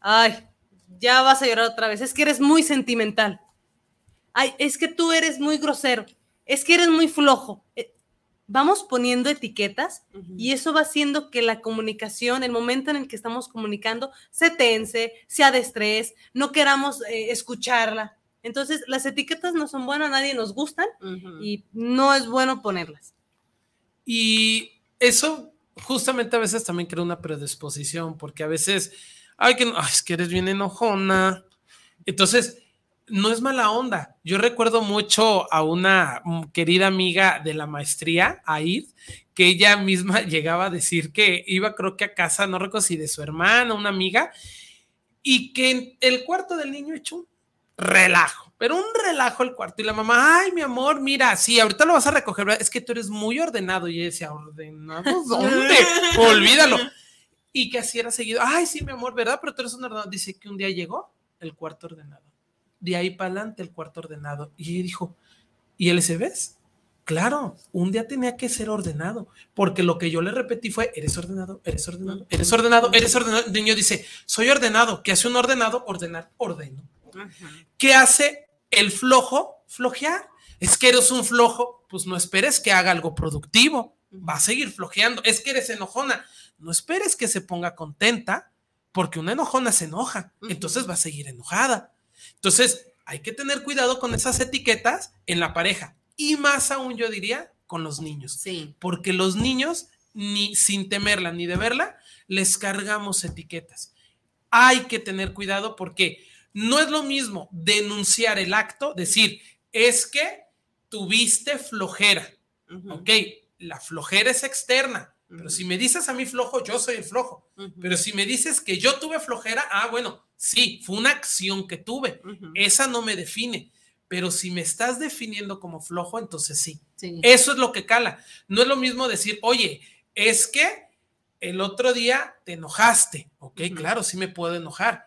Ay, ya vas a llorar otra vez, es que eres muy sentimental ay, es que tú eres muy grosero, es que eres muy flojo. Eh, vamos poniendo etiquetas y eso va haciendo que la comunicación, el momento en el que estamos comunicando, se tense, sea de estrés, no queramos eh, escucharla. Entonces, las etiquetas no son buenas, a nadie nos gustan y no es bueno ponerlas. Y eso justamente a veces también crea una predisposición, porque a veces, ay, que, ay, es que eres bien enojona. Entonces, no es mala onda. Yo recuerdo mucho a una querida amiga de la maestría, Aid, que ella misma [LAUGHS] llegaba a decir que iba, creo que a casa, no recuerdo si de su hermana, una amiga, y que en el cuarto del niño hecho un relajo, pero un relajo el cuarto. Y la mamá, ay, mi amor, mira, sí, ahorita lo vas a recoger, es que tú eres muy ordenado. Y ella decía, ¿ordenado? ¿Dónde? [LAUGHS] Olvídalo. Y que así era seguido, ay, sí, mi amor, ¿verdad? Pero tú eres un ordenado. Dice que un día llegó el cuarto ordenado de ahí para adelante el cuarto ordenado. Y ella dijo, ¿y el ves? Claro, un día tenía que ser ordenado, porque lo que yo le repetí fue, eres ordenado, eres ordenado, eres ordenado, eres ordenado. El niño dice, soy ordenado. ¿Qué hace un ordenado? Ordenar, ordeno. ¿Qué hace el flojo? Flojear. Es que eres un flojo, pues no esperes que haga algo productivo, va a seguir flojeando. Es que eres enojona, no esperes que se ponga contenta, porque una enojona se enoja, entonces va a seguir enojada. Entonces, hay que tener cuidado con esas etiquetas en la pareja y más aún yo diría con los niños. Sí. Porque los niños ni sin temerla ni de verla, les cargamos etiquetas. Hay que tener cuidado porque no es lo mismo denunciar el acto, decir, es que tuviste flojera. Ok, la flojera es externa, pero si me dices a mí flojo, yo soy el flojo. Pero si me dices que yo tuve flojera, ah, bueno, sí, fue una acción que tuve. Esa no me define. Pero si me estás definiendo como flojo, entonces sí. Eso es lo que cala. No es lo mismo decir, oye, es que el otro día te enojaste. Ok, claro, sí me puedo enojar.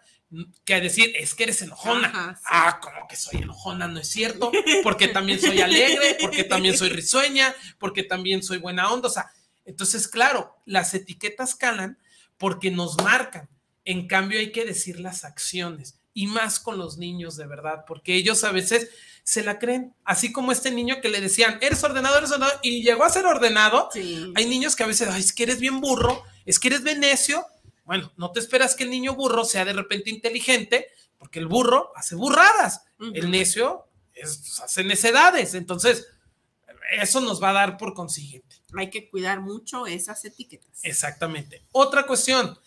Que decir, es que eres enojona. Ah, como que soy enojona, no es cierto. [LAUGHS] Porque también soy alegre, porque también soy risueña, porque también soy buena onda. O sea, entonces, claro, las etiquetas calan porque nos marcan. En cambio, hay que decir las acciones y más con los niños de verdad, porque ellos a veces se la creen, así como este niño que le decían, eres ordenado, eres ordenado, y llegó a ser ordenado. Hay niños que a veces, Ay, es que eres bien burro, es que eres bien necio. Bueno, no te esperas que el niño burro sea de repente inteligente, porque el burro hace burradas, el necio es, hace necedades, entonces eso nos va a dar por consiguiente. Hay que cuidar mucho esas etiquetas. Exactamente. Otra cuestión,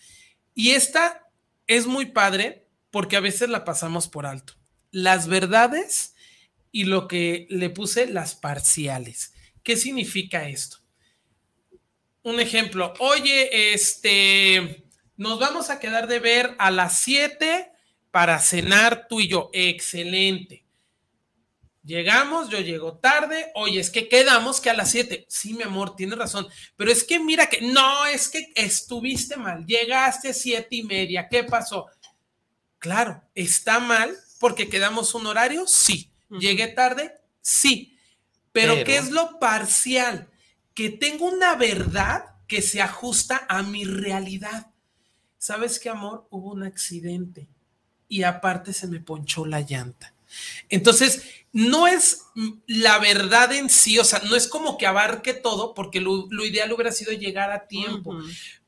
y esta es muy padre porque a veces la pasamos por alto. Las verdades y lo que le puse las parciales. ¿Qué significa esto? Un ejemplo, oye, este, nos vamos a quedar de ver a las 7 para cenar tú y yo. Excelente. Llegamos, yo llego tarde, oye, es que quedamos que a las 7. Sí, mi amor, tienes razón, pero es que mira que, no, es que estuviste mal, llegaste a siete y media, ¿qué pasó? Claro, está mal porque quedamos un horario, sí. Llegué tarde, sí. Pero, ¿qué es lo parcial? Que tengo una verdad que se ajusta a mi realidad. ¿Sabes qué, amor? Hubo un accidente y aparte se me ponchó la llanta. Entonces, no es la verdad en sí, o sea, no es como que abarque todo, porque lo, ideal hubiera sido llegar a tiempo,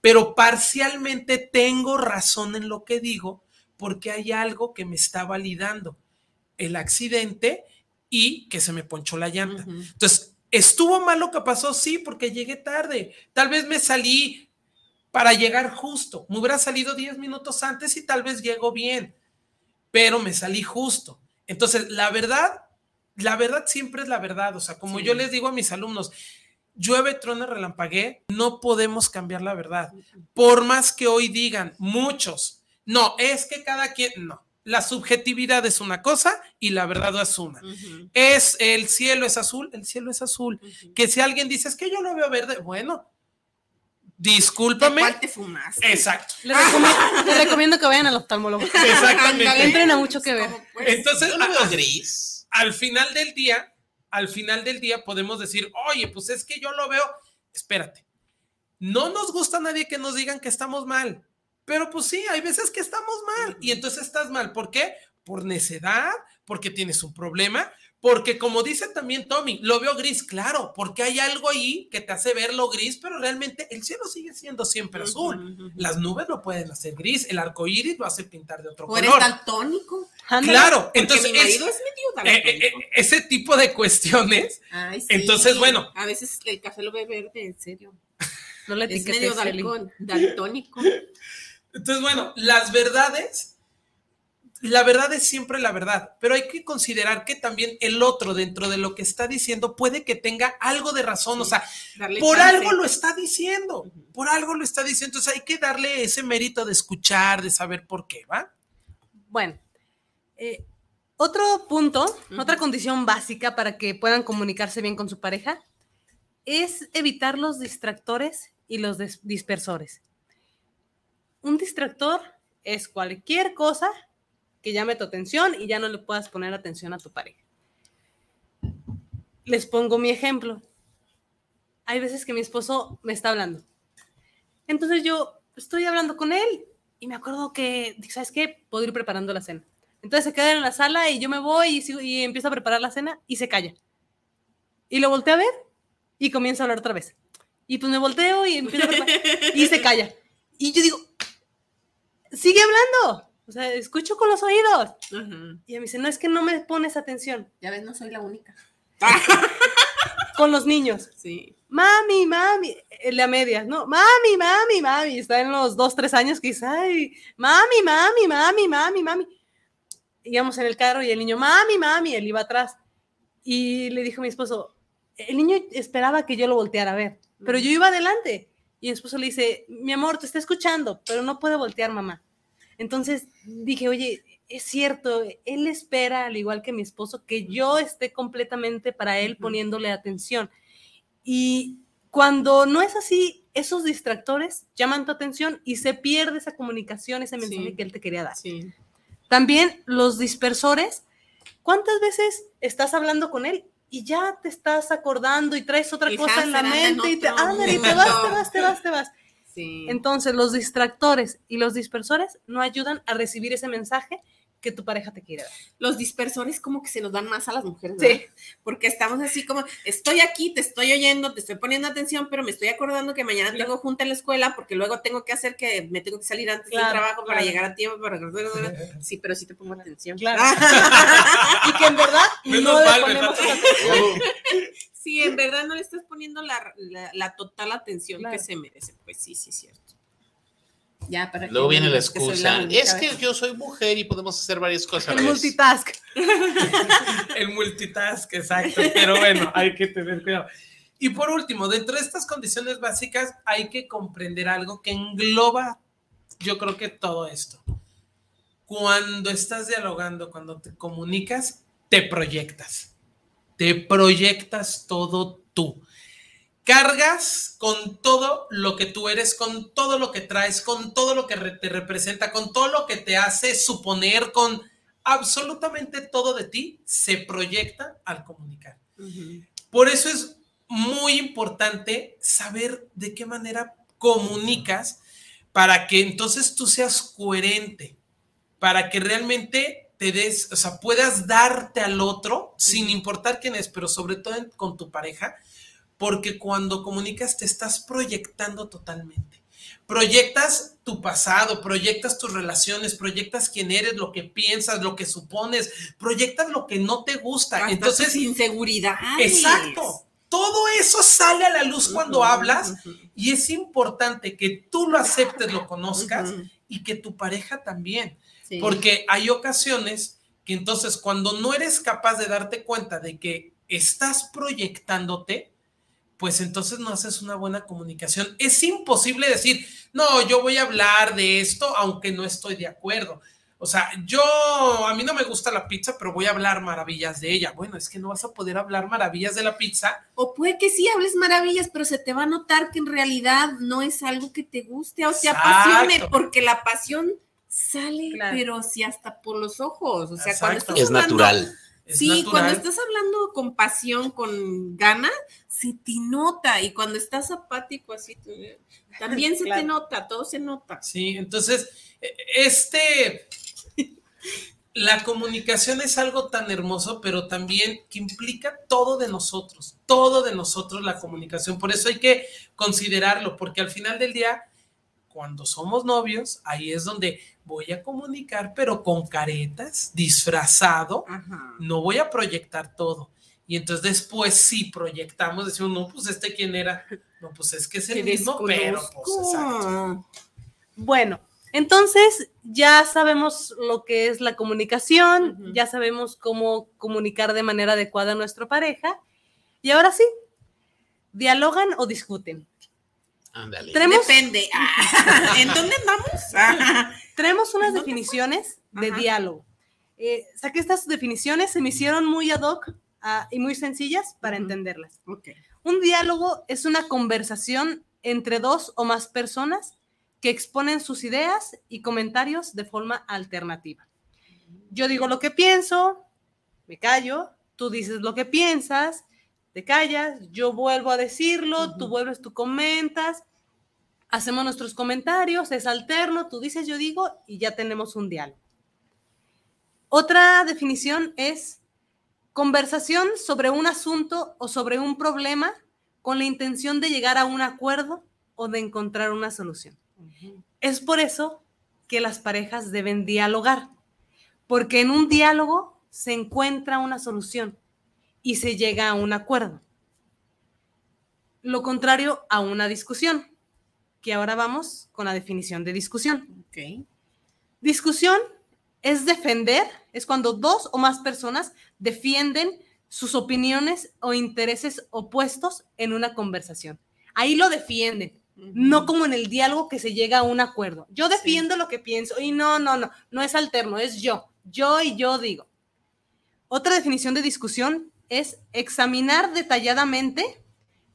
pero parcialmente tengo razón en lo que digo porque hay algo que me está validando, el accidente y que se me ponchó la llanta. Entonces, ¿estuvo mal lo que pasó? Sí, porque llegué tarde. Tal vez me salí para llegar justo. Me hubiera salido 10 minutos antes y tal vez llego bien, pero me salí justo. Entonces, la verdad, la verdad siempre es la verdad. O sea, como yo les digo a mis alumnos, llueve, truena, relampagué, no podemos cambiar la verdad. Por más que hoy digan muchos, no, es que cada quien, no. La subjetividad es una cosa y la verdad es una. Es el cielo es azul, el cielo es azul. Que si alguien dice es que yo lo veo verde, bueno, discúlpame. ¿Cuál te fumaste? Exacto. Les recomiendo, que vayan al oftalmólogo. Exactamente. Entren a mucho que ver. Pues, Entonces, yo lo veo gris. Al final del día, al final del día podemos decir, oye, pues es que yo lo veo. Espérate. No nos gusta a nadie que nos digan que estamos mal. Pero pues sí, hay veces que estamos mal y entonces estás mal. ¿Por qué? Por necedad, porque tienes un problema, porque como dice también Tommy, lo veo gris, claro, porque hay algo ahí que te hace verlo gris, pero realmente el cielo sigue siendo siempre azul. Las nubes lo pueden hacer gris, el arco iris lo hace pintar de otro color. color. eres daltónico. Claro, entonces mi marido es, medio eh, eh, daltónico. eh, ese tipo de cuestiones. Ay, sí. Entonces, bueno. A veces el café lo ve verde, en serio. No le Es medio dalcón- daltónico. [LAUGHS] Entonces, bueno, las verdades, la verdad es siempre la verdad, pero hay que considerar que también el otro dentro de lo que está diciendo puede que tenga algo de razón, o sea, por chance. algo lo está diciendo, por algo lo está diciendo, entonces hay que darle ese mérito de escuchar, de saber por qué, ¿va? Bueno, eh, otro punto, otra condición básica para que puedan comunicarse bien con su pareja es evitar los distractores y los dispersores. Un distractor es cualquier cosa que llame tu atención y ya no le puedas poner atención a tu pareja. Les pongo mi ejemplo. Hay veces que mi esposo me está hablando. Entonces yo estoy hablando con él y me acuerdo que, ¿sabes qué? Puedo ir preparando la cena. Entonces se queda en la sala y yo me voy y, sigo- y empiezo a preparar la cena y se calla. Y lo volteo a ver y comienza a hablar otra vez. Y pues me volteo y empiezo a preparar y se calla. Y yo digo, sigue hablando. O sea, escucho con los oídos. Ujú. Y me dice, no, es que no me pones atención. Ya ves, no soy la única. [LAUGHS] Con los niños. Sí. Mami, mami. el de a medias, ¿no? Mami, mami, mami, está en los dos, tres años quizá, ay, mami, mami, mami, mami, mami. Íbamos en el carro y el niño, mami, mami, él iba atrás. Y le dijo a mi esposo, el niño esperaba que yo lo volteara a ver, pero yo iba adelante. Y mi esposo le dice, mi amor, te está escuchando, pero no puede voltear, mamá. Entonces dije, oye, es cierto, él espera, al igual que mi esposo, que yo esté completamente para él poniéndole atención. Y cuando no es así, esos distractores llaman tu atención y se pierde esa comunicación, ese mensaje que él te quería dar. También los dispersores, ¿cuántas veces estás hablando con él y ya te estás acordando y traes otra cosa en la mente y te, y te vas, te vas, te vas, te vas? Entonces, los distractores y los dispersores no ayudan a recibir ese mensaje que tu pareja te quiere dar. Los dispersores como que se nos dan más a las mujeres, ¿verdad? Sí. Porque estamos así como, estoy aquí, te estoy oyendo, te estoy poniendo atención, pero me estoy acordando que mañana tengo junta en la escuela porque luego tengo que hacer que me tengo que salir antes del trabajo para llegar a tiempo. Para... [LAUGHS] Sí, pero sí te pongo atención. Claro. [LAUGHS] y que en verdad no le ponemos [LAUGHS] atención. Sí, en verdad no le estás poniendo la, la, total atención que se merece. Pues sí, sí, cierto. Ya, para Luego viene la excusa. es que yo soy mujer y podemos hacer varias cosas. El multitask. [LAUGHS] el multitask, exacto. Pero bueno, hay que tener cuidado. Y por último, dentro de estas condiciones básicas hay que comprender algo que engloba, yo creo que todo esto. Cuando estás dialogando, cuando te comunicas, te proyectas. Te proyectas todo tú cargas con todo lo que tú eres, con todo lo que traes, con todo lo que te representa, con todo lo que te hace suponer, con absolutamente todo de ti, se proyecta al comunicar. Por eso es muy importante saber de qué manera comunicas para que entonces tú seas coherente, para que realmente te des, o sea, puedas darte al otro sin importar quién es, pero sobre todo con tu pareja, porque cuando comunicas te estás proyectando totalmente. Proyectas tu pasado, proyectas tus relaciones, proyectas quién eres, lo que piensas, lo que supones, proyectas lo que no te gusta. Entonces, inseguridad. Exacto. Todo eso sale a la luz cuando hablas y es importante que tú lo aceptes, lo conozcas y que tu pareja también. Porque hay ocasiones que entonces cuando no eres capaz de darte cuenta de que estás proyectándote, pues entonces no haces una buena comunicación. Es imposible decir, no, yo voy a hablar de esto aunque no estoy de acuerdo. O sea, yo, a mí no me gusta la pizza, pero voy a hablar maravillas de ella. Bueno, es que no vas a poder hablar maravillas de la pizza. O puede que sí hables maravillas, pero se te va a notar que en realidad no es algo que te guste o te apasione, porque la pasión sale, pero sí hasta por los ojos. O sea, cuando estás es natural sí, cuando estás hablando con pasión, con gana, se te nota. Y cuando estás apático, así, también se te nota, todo se nota. Sí, entonces, e, este, [LAUGHS] la comunicación es algo tan hermoso, pero también que implica todo de nosotros, todo de nosotros la comunicación. Por eso hay que considerarlo, porque al final del día, cuando somos novios, ahí es donde voy a comunicar, pero con caretas, disfrazado, no voy a proyectar todo. Y entonces después sí proyectamos, decimos, no, pues este quién era, no, pues es que es el mismo, pero pues exacto. Bueno, entonces ya sabemos lo que es la comunicación, ya sabemos cómo comunicar de manera adecuada a nuestra pareja. Y ahora sí, ¿dialogan o discuten? Ándale. Depende. ¿En dónde vamos? [LAUGHS] Tenemos unas definiciones de diálogo. Eh, saqué estas definiciones, se me hicieron muy ad hoc ah, y muy sencillas para entenderlas. Un diálogo es una conversación entre dos o más personas que exponen sus ideas y comentarios de forma alternativa. Yo digo lo que pienso, me callo, tú dices lo que piensas, te callas, yo vuelvo a decirlo, tú vuelves, tú comentas, hacemos nuestros comentarios, es alterno, tú dices, yo digo, y ya tenemos un diálogo. Otra definición es conversación sobre un asunto o sobre un problema con la intención de llegar a un acuerdo o de encontrar una solución. Es por eso que las parejas deben dialogar, porque en un diálogo se encuentra una solución y se llega a un acuerdo. lo contrario a una discusión, que ahora vamos con la definición de discusión. Discusión es defender, es cuando dos o más personas defienden sus opiniones o intereses opuestos en una conversación. Ahí lo defienden, no como en el diálogo que se llega a un acuerdo. Yo defiendo lo que pienso y no, no, no, no es alterno, es yo, yo y yo digo. Otra definición de discusión es examinar detalladamente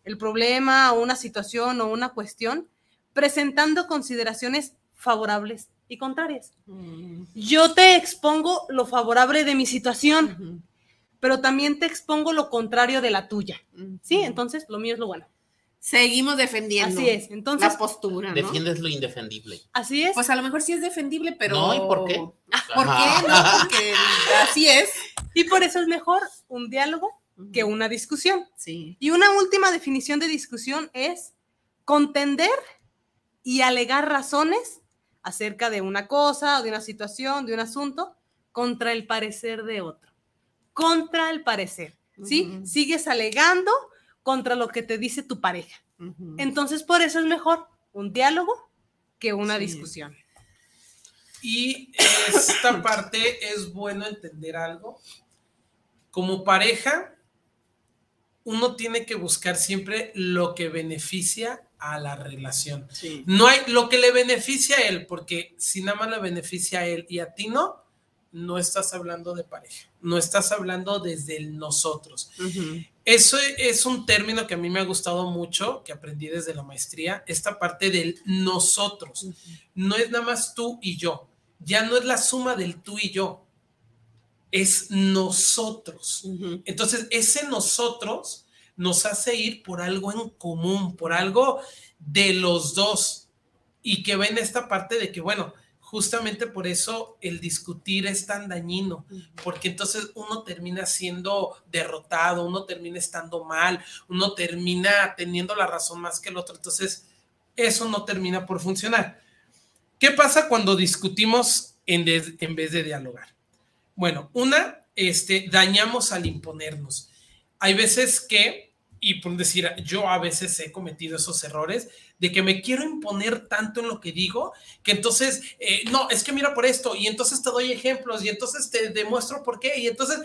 el problema o una situación o una cuestión, presentando consideraciones favorables y contrarias. Yo te expongo lo favorable de mi situación, pero también te expongo lo contrario de la tuya. ¿Sí? Entonces, lo mío es lo bueno. Seguimos defendiendo. Así es. Entonces, la postura. ¿no? Defiendes lo indefendible. Así es. Pues a lo mejor sí es defendible, pero. No, ¿y por qué? ¿Por qué? No, porque [LAUGHS] así es. Y por eso es mejor un diálogo que una discusión. Sí. Y una última definición de discusión es contender y alegar razones acerca de una cosa, de una situación, de un asunto, contra el parecer de otro. Contra el parecer. ¿Sí? Sigues alegando contra lo que te dice tu pareja. Entonces, por eso es mejor un diálogo que una Sí. discusión. Y esta [COUGHS] parte es bueno entender algo. Como pareja, uno tiene que buscar siempre lo que beneficia a la relación. Sí. No hay lo que le beneficia a él, porque si nada más le beneficia a él y a ti no, no estás hablando de pareja, no estás hablando desde el nosotros. Eso es un término que a mí me ha gustado mucho, que aprendí desde la maestría, esta parte del nosotros. No es nada más tú y yo, ya no es la suma del tú y yo, es nosotros. Entonces, ese nosotros nos hace ir por algo en común, por algo de los dos. Y que ven esta parte de que, bueno, justamente por eso el discutir es tan dañino, porque entonces uno termina siendo derrotado, uno termina estando mal, uno termina teniendo la razón más que el otro. Entonces, eso no termina por funcionar. ¿Qué pasa cuando discutimos en, de- en vez de dialogar? Bueno, una, este, dañamos al imponernos. Hay veces que, y por decir, yo a veces he cometido esos errores de que me quiero imponer tanto en lo que digo, que entonces, eh, no, es que mira por esto, y entonces te doy ejemplos, y entonces te demuestro por qué, y entonces,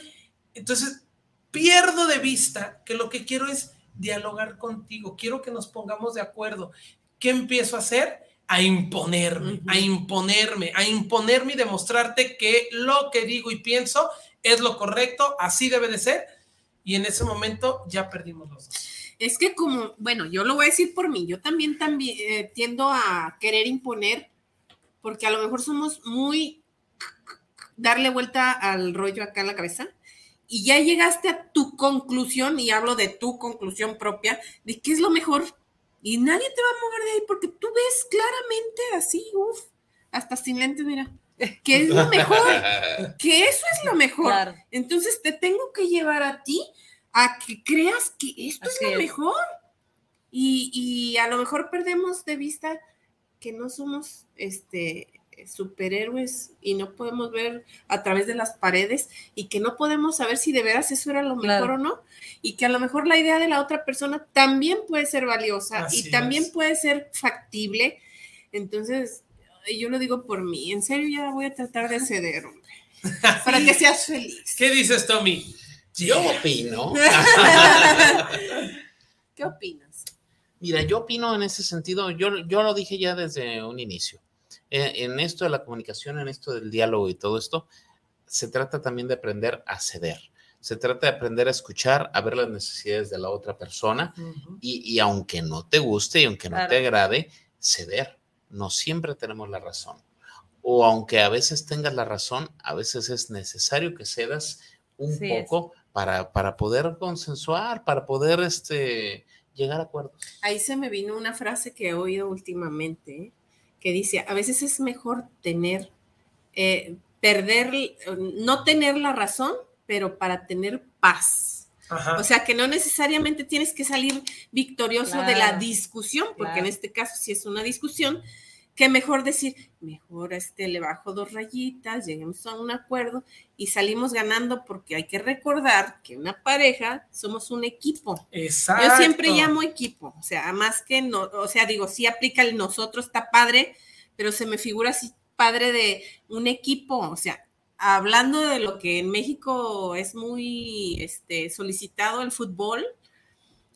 entonces pierdo de vista que lo que quiero es dialogar contigo, quiero que nos pongamos de acuerdo. ¿Qué empiezo a hacer? A imponerme, a imponerme, a imponerme y demostrarte que lo que digo y pienso es lo correcto, así debe de ser, y en ese momento ya perdimos los dos. Es que como, bueno, yo lo voy a decir por mí, yo también, también eh, tiendo a querer imponer, porque a lo mejor somos muy darle vuelta al rollo acá en la cabeza, y ya llegaste a tu conclusión, y hablo de tu conclusión propia, de qué es lo mejor, y nadie te va a mover de ahí, porque tú ves claramente así, uff, hasta sin lentes, mira, que es lo mejor, [LAUGHS] que eso es lo mejor. Claro. Entonces te tengo que llevar a ti a que creas que esto Así es lo es. mejor. Y, y a lo mejor perdemos de vista que no somos este superhéroes y no podemos ver a través de las paredes y que no podemos saber si de veras eso era lo mejor Claro. o no y que a lo mejor la idea de la otra persona también puede ser valiosa Así y también es. puede ser factible. Entonces, yo lo digo por mí, en serio ya voy a tratar de ceder, hombre, [LAUGHS] para que seas feliz. ¿Qué dices, Tommy? Yo opino. [LAUGHS] ¿Qué opinas? Mira, yo opino en ese sentido, yo, yo lo dije ya desde un inicio. Eh, en esto de la comunicación, en esto del diálogo y todo esto, se trata también de aprender a ceder. Se trata de aprender a escuchar, a ver las necesidades de la otra persona y, y aunque no te guste y aunque no te agrade, ceder. No siempre tenemos la razón. O aunque a veces tengas la razón, a veces es necesario que cedas un es. Para, para poder consensuar, para poder este, llegar a acuerdos. Ahí se me vino una frase que he oído últimamente, ¿eh? que dice, a veces es mejor tener, eh, perder, no tener la razón, pero para tener paz. Ajá. O sea, que no necesariamente tienes que salir victorioso de la discusión, porque en este caso sí es una discusión, que mejor decir, mejor este le bajo dos rayitas, lleguemos a un acuerdo y salimos ganando porque hay que recordar que una pareja somos un equipo. Exacto. Yo siempre llamo equipo, o sea, más que no, o sea, digo, sí aplica el nosotros, está padre, pero se me figura así padre de un equipo, o sea, hablando de lo que en México es muy este, solicitado el fútbol,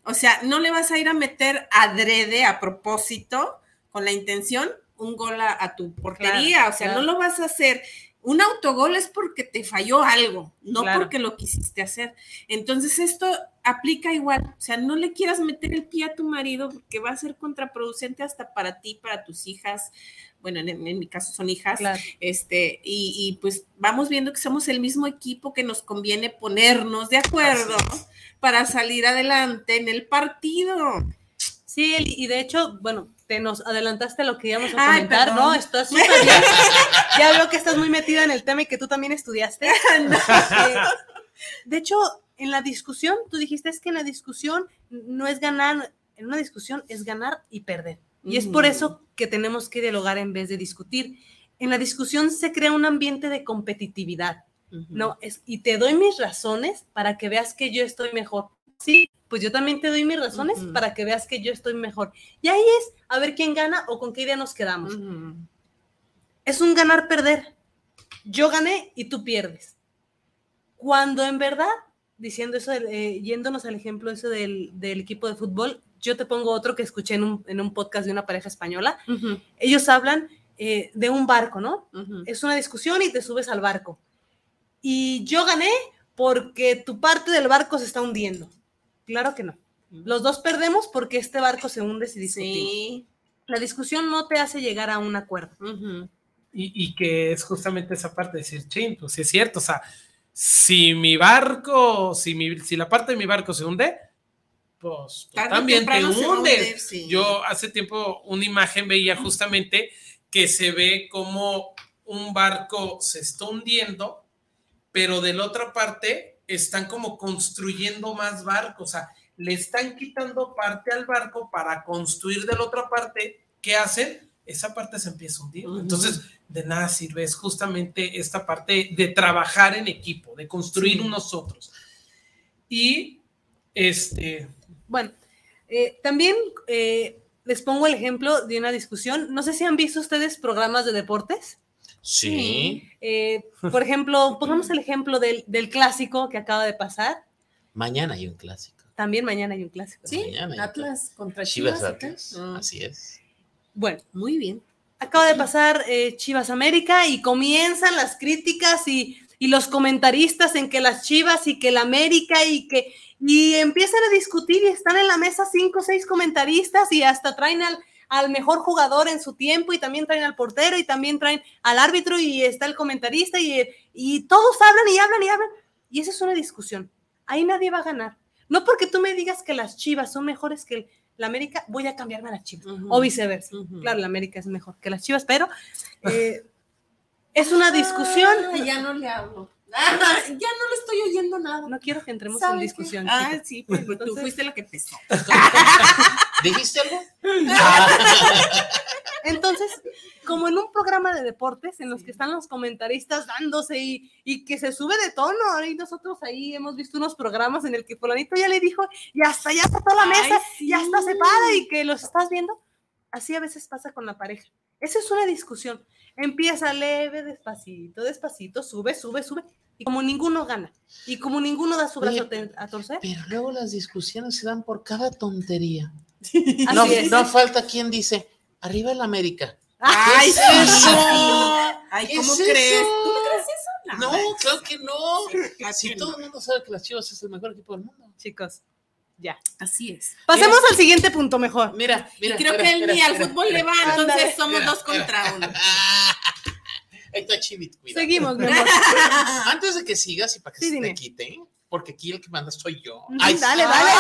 o sea, no le vas a ir a meter adrede a propósito con la intención un gol a, a tu portería, Claro, o sea, claro. no lo vas a hacer. Un autogol es porque te falló algo, no Claro. porque lo quisiste hacer. Entonces esto aplica igual, o sea, no le quieras meter el pie a tu marido porque va a ser contraproducente hasta para ti, para tus hijas. Bueno, en, en mi caso son hijas, Claro. este, y, y, pues vamos viendo que somos el mismo equipo que nos conviene ponernos de acuerdo para salir adelante en el partido. Sí, y de hecho, bueno, te nos adelantaste lo que íbamos a Ay, comentar, perdón. ¿no? Estás súper bien. [LAUGHS] Ya veo que estás muy metida en el tema y que tú también estudiaste. [LAUGHS] Eh, De hecho, en la discusión, tú dijiste es que en la discusión no es ganar, en una discusión es ganar y perder. Y es por Ujú. eso que tenemos que dialogar en vez de discutir. En la discusión se crea un ambiente de competitividad. No, es, y te doy mis razones para que veas que yo estoy mejor. Sí, pues yo también te doy mis razones para que veas que yo estoy mejor. Y ahí es a ver quién gana o con qué idea nos quedamos. Es un ganar-perder. Yo gané y tú pierdes. Cuando en verdad, diciendo eso, eh, yéndonos al ejemplo eso del, del equipo de fútbol, yo te pongo otro que escuché en un, en un podcast de una pareja española. Ellos hablan eh, de un barco, ¿no? es una discusión y te subes al barco. Y yo gané porque tu parte del barco se está hundiendo. Claro que no. Los dos perdemos porque este barco se hunde si discutimos. Sí. La discusión no te hace llegar a un acuerdo. Y, y que es justamente esa parte de decir, chin, pues sí es cierto, o sea, si mi barco, si, mi, si la parte de mi barco se hunde, pues también te hundes. sí. Yo hace tiempo una imagen veía justamente que se ve como un barco se está hundiendo, pero de la otra parte están como construyendo más barcos, o sea, le están quitando parte al barco para construir de la otra parte. ¿Qué hacen? Esa parte se empieza a hundir. Entonces, de nada sirve, es justamente esta parte de trabajar en equipo, de construir Sí. unos otros. Y este, Bueno, eh, también eh, les pongo el ejemplo de una discusión. No sé si han visto ustedes programas de deportes. Sí. Eh, por ejemplo, pongamos el ejemplo del, del clásico que acaba de pasar. Mañana hay un clásico. También mañana hay un clásico. Sí, Mañana hay Atlas contra Chivas Chivas. Atlas. Ah, Así es. Bueno, Muy bien. acaba de pasar eh, Chivas América y comienzan las críticas y, y los comentaristas en que las Chivas y que la América y que y empiezan a discutir y están en la mesa cinco o seis comentaristas y hasta traen al, al mejor jugador en su tiempo y también traen al portero y también traen al árbitro y está el comentarista y, y todos hablan y hablan y hablan y esa es una discusión. Ahí nadie va a ganar. No porque tú me digas que las Chivas son mejores que el- la América, voy a cambiarme a las Chivas o viceversa. Claro, la América es mejor que las Chivas, pero [LAUGHS] eh, es una discusión. Ah, ya no le hablo. Ah, [LAUGHS] ya no le estoy oyendo nada. No quiero que entremos ¿Sabe en qué? discusión. Ah, sí, pues tú Entonces- fuiste la que empezó. [LAUGHS] ¿Dijiste algo? [LAUGHS] Entonces, como en un programa de deportes en los que están los comentaristas dándose y, y que se sube de tono, y nosotros ahí hemos visto unos programas en el que fulanito ya le dijo, y hasta ya está toda la Ay, mesa, sí. y hasta se para y que los estás viendo. Así a veces pasa con la pareja. Esa es una discusión. Empieza leve, despacito, despacito, sube, sube, sube. Y como ninguno gana, y como ninguno da su brazo Oye, a torcer, Pero luego las discusiones se dan por cada tontería. [LAUGHS] No, no falta quien dice, arriba el América. Ay, ¿Qué es eso? Ay, ¿Qué ¿cómo es crees? eso? ¿Tú no crees eso? No, claro que no. claro Si que todo no. el mundo sabe que las Chivas es el mejor equipo del mundo. Chicos, ya. Así es. Pasemos al siguiente punto mejor. Mira, mira. y creo que él ni al fútbol le va, entonces somos dos contra uno. [LAUGHS] Ahí está Chivit, cuidado. Seguimos, mi amor. [LAUGHS] Antes de que sigas y para que Sí, se dime. te quite, porque aquí el que manda soy yo. Ay, dale, dale.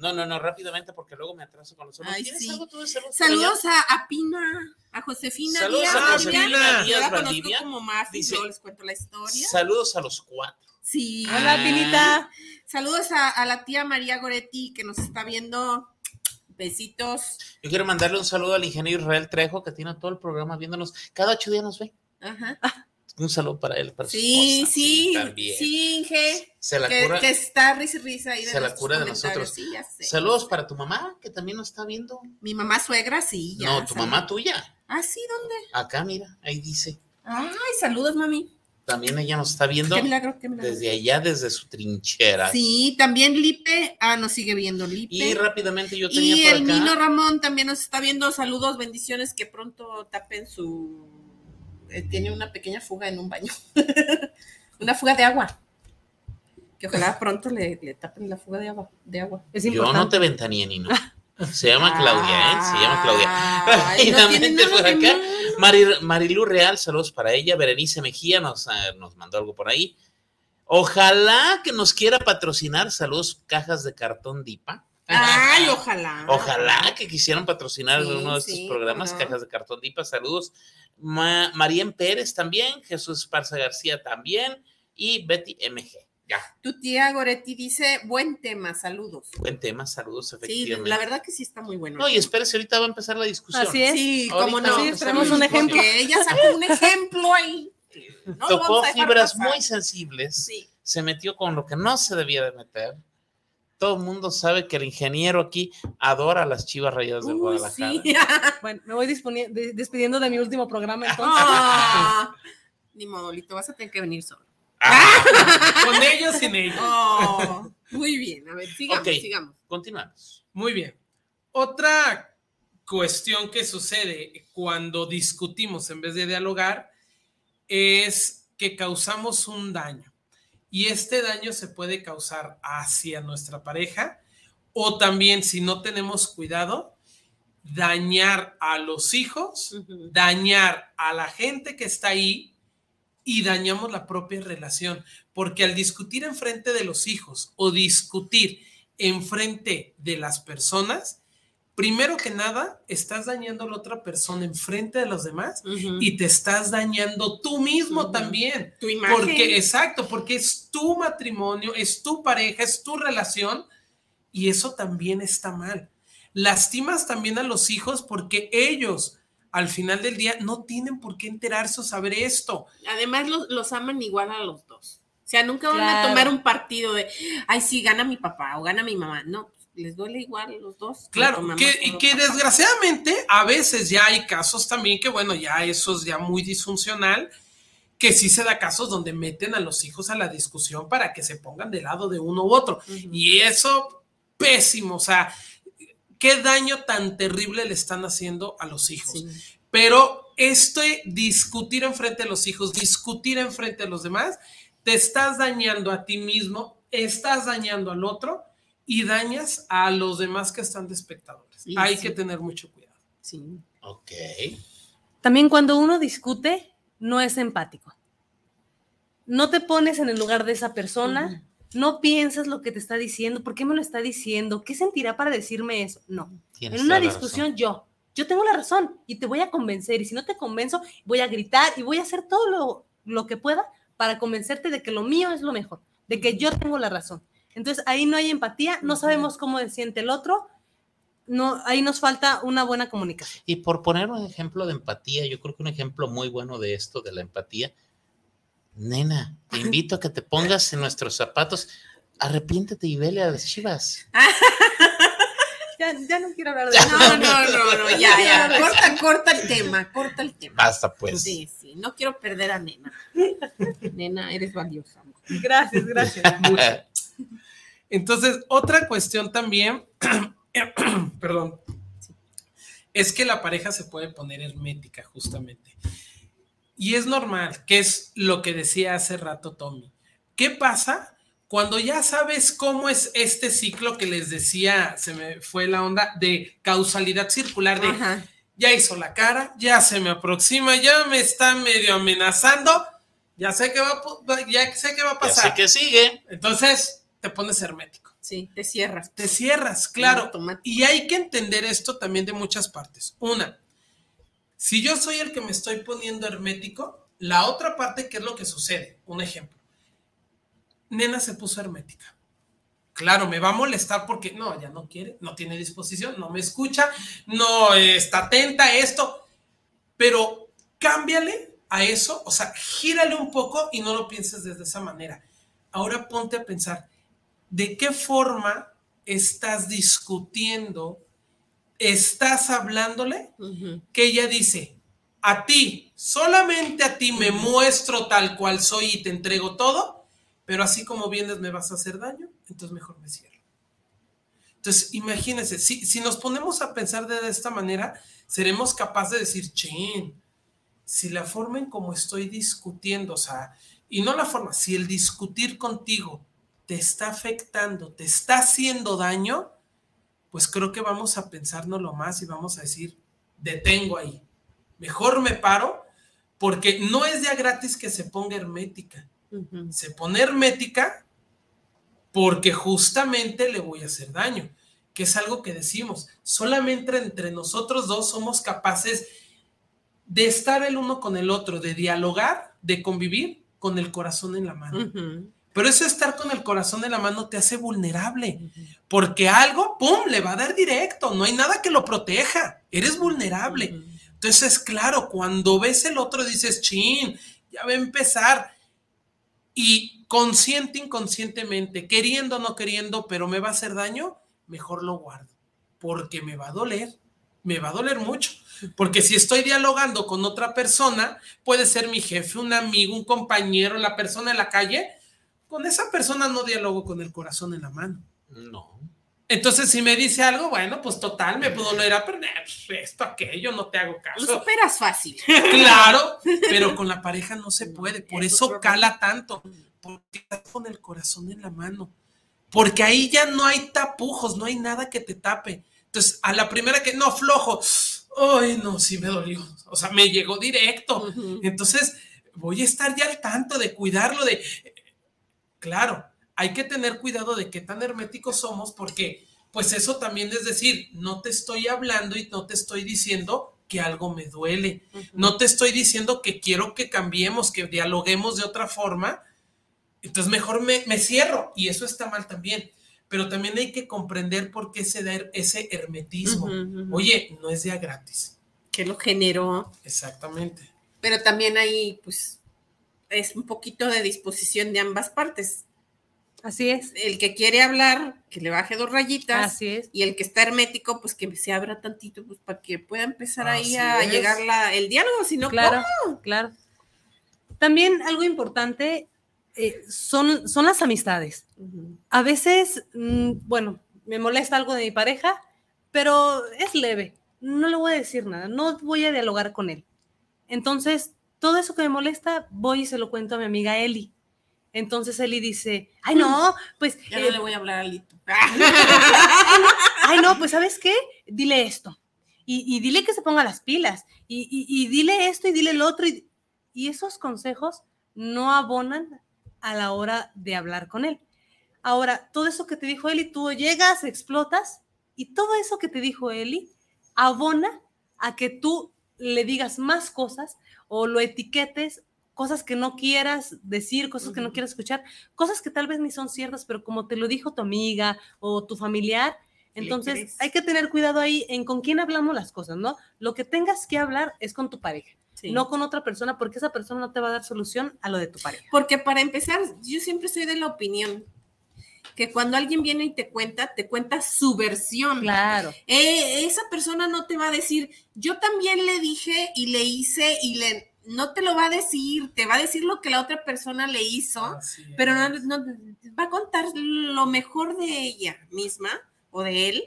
No, no, no, rápidamente porque luego me atraso con los saludos. Ay, ¿Tienes sí. algo tú de saludos? a, a Pina, a Josefina Saludos Díaz. a Valdivia. Josefina Yo la Díaz conozco Valdivia. como Mafi, Dice- yo les cuento la historia. Saludos a los cuatro. Sí. Hola, Pinita. Saludos a, a la tía María Goretti que nos está viendo Besitos. Yo quiero mandarle un saludo al ingeniero Israel Trejo, que tiene todo el programa viéndonos. Cada ocho días nos ve. Ajá. Un saludo para él, para su Sí, esposa, sí, también. sí, Inge. Se la que, cura- que está risa y risa ahí de Se la cura de nosotros. Sí, ya sé. Saludos para tu mamá, que también nos está viendo. Mi mamá suegra, sí. Ya, no, tu mamá tuya. Ah, sí, ¿dónde? Acá, mira, ahí dice. Ay, saludos, mami. También ella nos está viendo Qué milagro, qué milagro. desde allá, desde su trinchera. Sí, también Lipe. Ah, nos sigue viendo Lipe. Y rápidamente yo tenía Y por el. Nino Ramón también nos está viendo. Saludos, bendiciones, que pronto tapen su... eh, tiene una pequeña fuga en un baño. [LAUGHS] una fuga de agua. Que ojalá [LAUGHS] pronto le, le tapen la fuga de agua. De agua. Es Yo no te ventaneé, Nino. Se llama Claudia, ¿eh? Se llama Claudia. [LAUGHS] No Rápidamente por acá. Marilu Real, saludos para ella. Berenice Mejía nos, ah, nos mandó algo por ahí. Ojalá que nos quiera patrocinar. Saludos, cajas de cartón Dipa. Ay, [LAUGHS] ojalá. Ojalá que quisieran patrocinar Sí, uno de estos sí, programas, no. Cajas de Cartón Dipa. Saludos. Ma Marien Pérez también, Jesús Esparza García también y Betty MG. Ya, Tu tía Goretti dice, buen tema, saludos. buen tema, saludos Sí, efectivamente. la verdad que sí está muy bueno. No, y espérese, ahorita va a empezar la discusión. Así es. Sí, va no. Sí, empezar tenemos un ejemplo. Porque ella sacó un ejemplo ahí. No lo Tocó fibras pasar. muy sensibles. Sí. Se metió con lo que no se debía de meter. Todo el mundo sabe que el ingeniero aquí adora las chivas rayadas del Uy, Guadalajara. sí. [LAUGHS] Bueno, me voy de- despidiendo de mi último programa [LAUGHS] entonces. Ah, Ni modo, Lito, vas a tener que venir solo. [LAUGHS] Con ellos, sin ellos. Oh, muy bien, a ver, sigamos, sigamos. Continuamos. Muy bien. Otra cuestión que sucede cuando discutimos en vez de dialogar es que causamos un daño. Y este daño se puede causar hacia nuestra pareja o también, si no tenemos cuidado, dañar a los hijos, dañar a la gente que está ahí y dañamos la propia relación. Porque al discutir en frente de los hijos o discutir en frente de las personas, primero que nada, estás dañando a la otra persona en frente de los demás y te estás dañando tú mismo también. Tu imagen. Porque, exacto, porque es tu matrimonio, es tu pareja, es tu relación y eso también está mal. Lastimas también a los hijos porque ellos al final del día no tienen por qué enterarse o saber esto. Además, los, los aman igual a los dos. O sea, nunca van a tomar un partido de, ay, sí, gana mi papá o gana mi mamá. No, les duele igual los dos. Claro, que, y que desgraciadamente a veces ya hay casos también que, bueno, ya eso es ya muy disfuncional, que sí se da casos donde meten a los hijos a la discusión para que se pongan del lado de uno u otro. Y eso, pésimo, o sea, qué daño tan terrible le están haciendo a los hijos. Sí. Pero este discutir enfrente de los hijos, discutir enfrente de los demás, te estás dañando a ti mismo, estás dañando al otro y dañas a los demás que están de espectadores. Sí, Hay sí. que tener mucho cuidado. Sí. Ok. También cuando uno discute, no es empático. No te pones en el lugar de esa persona, no piensas lo que te está diciendo, por qué me lo está diciendo, qué sentirá para decirme eso. No. Tienes en una discusión razón. yo, yo tengo la razón y te voy a convencer y si no te convenzo, voy a gritar y voy a hacer todo lo, lo que pueda para convencerte de que lo mío es lo mejor, de que yo tengo la razón. Entonces ahí no hay empatía, no sabemos cómo se siente el otro, no, ahí nos falta una buena comunicación. Y por poner un ejemplo de empatía, yo creo que un ejemplo muy bueno de esto, de la empatía, nena, te [LAUGHS] invito a que te pongas en nuestros zapatos, arrepiéntete y vele a las chivas. [LAUGHS] Ya, ya no quiero hablar de No, no, no, no, ya, ya. Corta, corta el tema, corta el tema. Basta pues. Sí, sí, no quiero perder a Nena. [LAUGHS] Nena, eres valiosa. Gracias, gracias. Entonces, otra cuestión también, [CLEARS THROAT] perdón, es que la pareja se puede poner hermética justamente. Y es normal, que es lo que decía hace rato Tommy. ¿Qué pasa cuando ya sabes cómo es este ciclo que les decía, se me fue la onda de causalidad circular de Ajá. ya hizo la cara, ya se me aproxima, ya me está medio amenazando, ya sé que va, ya sé que va a Ya pasar. sé que sigue. Entonces, te pones hermético. Sí, te cierras. Te cierras, claro. Y hay que entender esto también de muchas partes. Una, si yo soy el que me estoy poniendo hermético, la otra parte, ¿qué es lo que sucede? Un ejemplo. Nena se puso hermética. Claro, me va a molestar porque no, ya no quiere, no tiene disposición, no me escucha, no está atenta a esto, pero cámbiale a eso, o sea, gírale un poco y no lo pienses desde esa manera. Ahora ponte a pensar, ¿de qué forma estás discutiendo, estás hablándole? Que ella dice, a ti, solamente a ti me muestro tal cual soy y te entrego todo, pero así como vienes me vas a hacer daño entonces mejor me cierro. Entonces, imagínense, si, si nos ponemos a pensar de esta manera, seremos capaces de decir, chin, si la forma en cómo estoy discutiendo, o sea, y no la forma, si el discutir contigo te está afectando, te está haciendo daño, pues creo que vamos a pensárnoslo más y vamos a decir, detengo ahí. Mejor me paro, porque no es ya gratis que se ponga hermética. Se pone hermética porque justamente le voy a hacer daño, que es algo que decimos, solamente entre nosotros dos somos capaces de estar el uno con el otro, de dialogar, de convivir con el corazón en la mano. Pero eso estar con el corazón en la mano te hace vulnerable, porque algo, ¡pum!, le va a dar directo, no hay nada que lo proteja, eres vulnerable. Entonces, claro, cuando ves el otro dices, chin, ya va a empezar. Y consciente, inconscientemente, queriendo o no queriendo, pero me va a hacer daño, mejor lo guardo, porque me va a doler, me va a doler mucho. Porque si estoy dialogando con otra persona, puede ser mi jefe, un amigo, un compañero, la persona en la calle, con esa persona no dialogo con el corazón en la mano. No. Entonces, si me dice algo, bueno, pues total, me puedo leer a perder pues, esto, aquello, no te hago caso. Lo superas fácil. [LAUGHS] Claro, pero con la pareja no se puede, por eso cala tanto porque estás con el corazón en la mano. Porque ahí ya no hay tapujos, no hay nada que te tape. Entonces, a la primera que no flojo, ay, no, sí me dolió. O sea, me llegó directo. Entonces, voy a estar ya al tanto de cuidarlo de. Claro, hay que tener cuidado de qué tan herméticos somos, porque, pues, eso también es decir, no te estoy hablando y no te estoy diciendo que algo me duele. No te estoy diciendo que quiero que cambiemos, que dialoguemos de otra forma, entonces mejor me, cierro y eso está mal también. Pero también hay que comprender por qué se da ese hermetismo. Oye, no es ya gratis. Que lo generó. Exactamente. Pero también hay, pues, es un poquito de disposición de ambas partes. Así es. El que quiere hablar, que le baje dos rayitas. Así es. Y el que está hermético, pues que se abra tantito, pues para que pueda empezar ahí a llegar la, el diálogo, si no, claro, claro. También algo importante eh, son, son las amistades. A veces, mm, bueno, me molesta algo de mi pareja, pero es leve. No le voy a decir nada, no voy a dialogar con él. Entonces, todo eso que me molesta, voy y se lo cuento a mi amiga Eli. Entonces Eli dice, ay no, pues... Ya no eh, le voy a hablar a Lito. [LAUGHS] ay no, pues ¿sabes qué? Dile esto. Y, dile que se ponga las pilas. Y, dile esto y dile el otro. y esos consejos no abonan a la hora de hablar con él. Ahora, todo eso que te dijo Eli, tú llegas, explotas y todo eso que te dijo Eli abona a que tú le digas más cosas o lo etiquetes, cosas que no quieras decir, cosas que no quieras escuchar, cosas que tal vez ni son ciertas, pero como te lo dijo tu amiga o tu familiar, entonces hay que tener cuidado ahí en con quién hablamos las cosas, ¿no? Lo que tengas que hablar es con tu pareja no con otra persona, porque esa persona no te va a dar solución a lo de tu pareja. Porque para empezar, yo siempre soy de la opinión que cuando alguien viene y te cuenta, te cuenta su versión. Claro. Eh, esa persona no te va a decir, yo también le dije y le hice y le... No te lo va a decir, te va a decir lo que la otra persona le hizo, pero no, va a contar lo mejor de ella misma o de él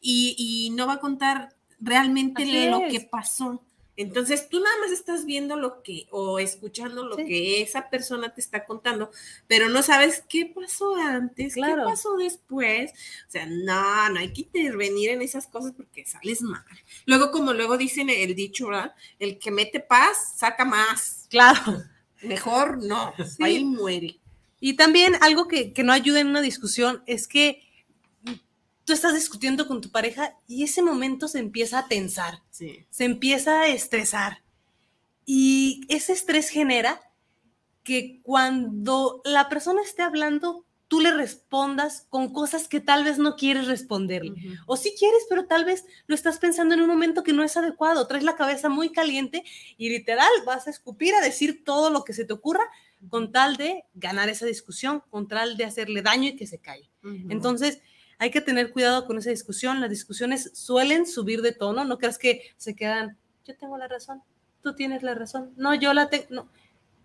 y, no va a contar realmente lo que pasó. Entonces tú nada más estás viendo lo que o escuchando lo que esa persona te está contando, pero no sabes qué pasó antes, qué pasó después. O sea, no, no hay que intervenir en esas cosas porque sales mal. Luego, como luego dicen el dicho, ¿verdad? El que mete paz, saca más. Claro. Mejor no, ahí muere. Y también algo que, que no ayuda en una discusión es que tú estás discutiendo con tu pareja y ese momento se empieza a tensar, se empieza a estresar. Y ese estrés genera que cuando la persona esté hablando, tú le respondas con cosas que tal vez no quieres responderle. O sí quieres, pero tal vez lo estás pensando en un momento que no es adecuado. Traes la cabeza muy caliente y literal vas a escupir a decir todo lo que se te ocurra con tal de ganar esa discusión, con tal de hacerle daño y que se calle. Entonces, hay que tener cuidado con esa discusión. Las discusiones suelen subir de tono. No creas que se quedan, yo tengo la razón, tú tienes la razón. No, yo la tengo. No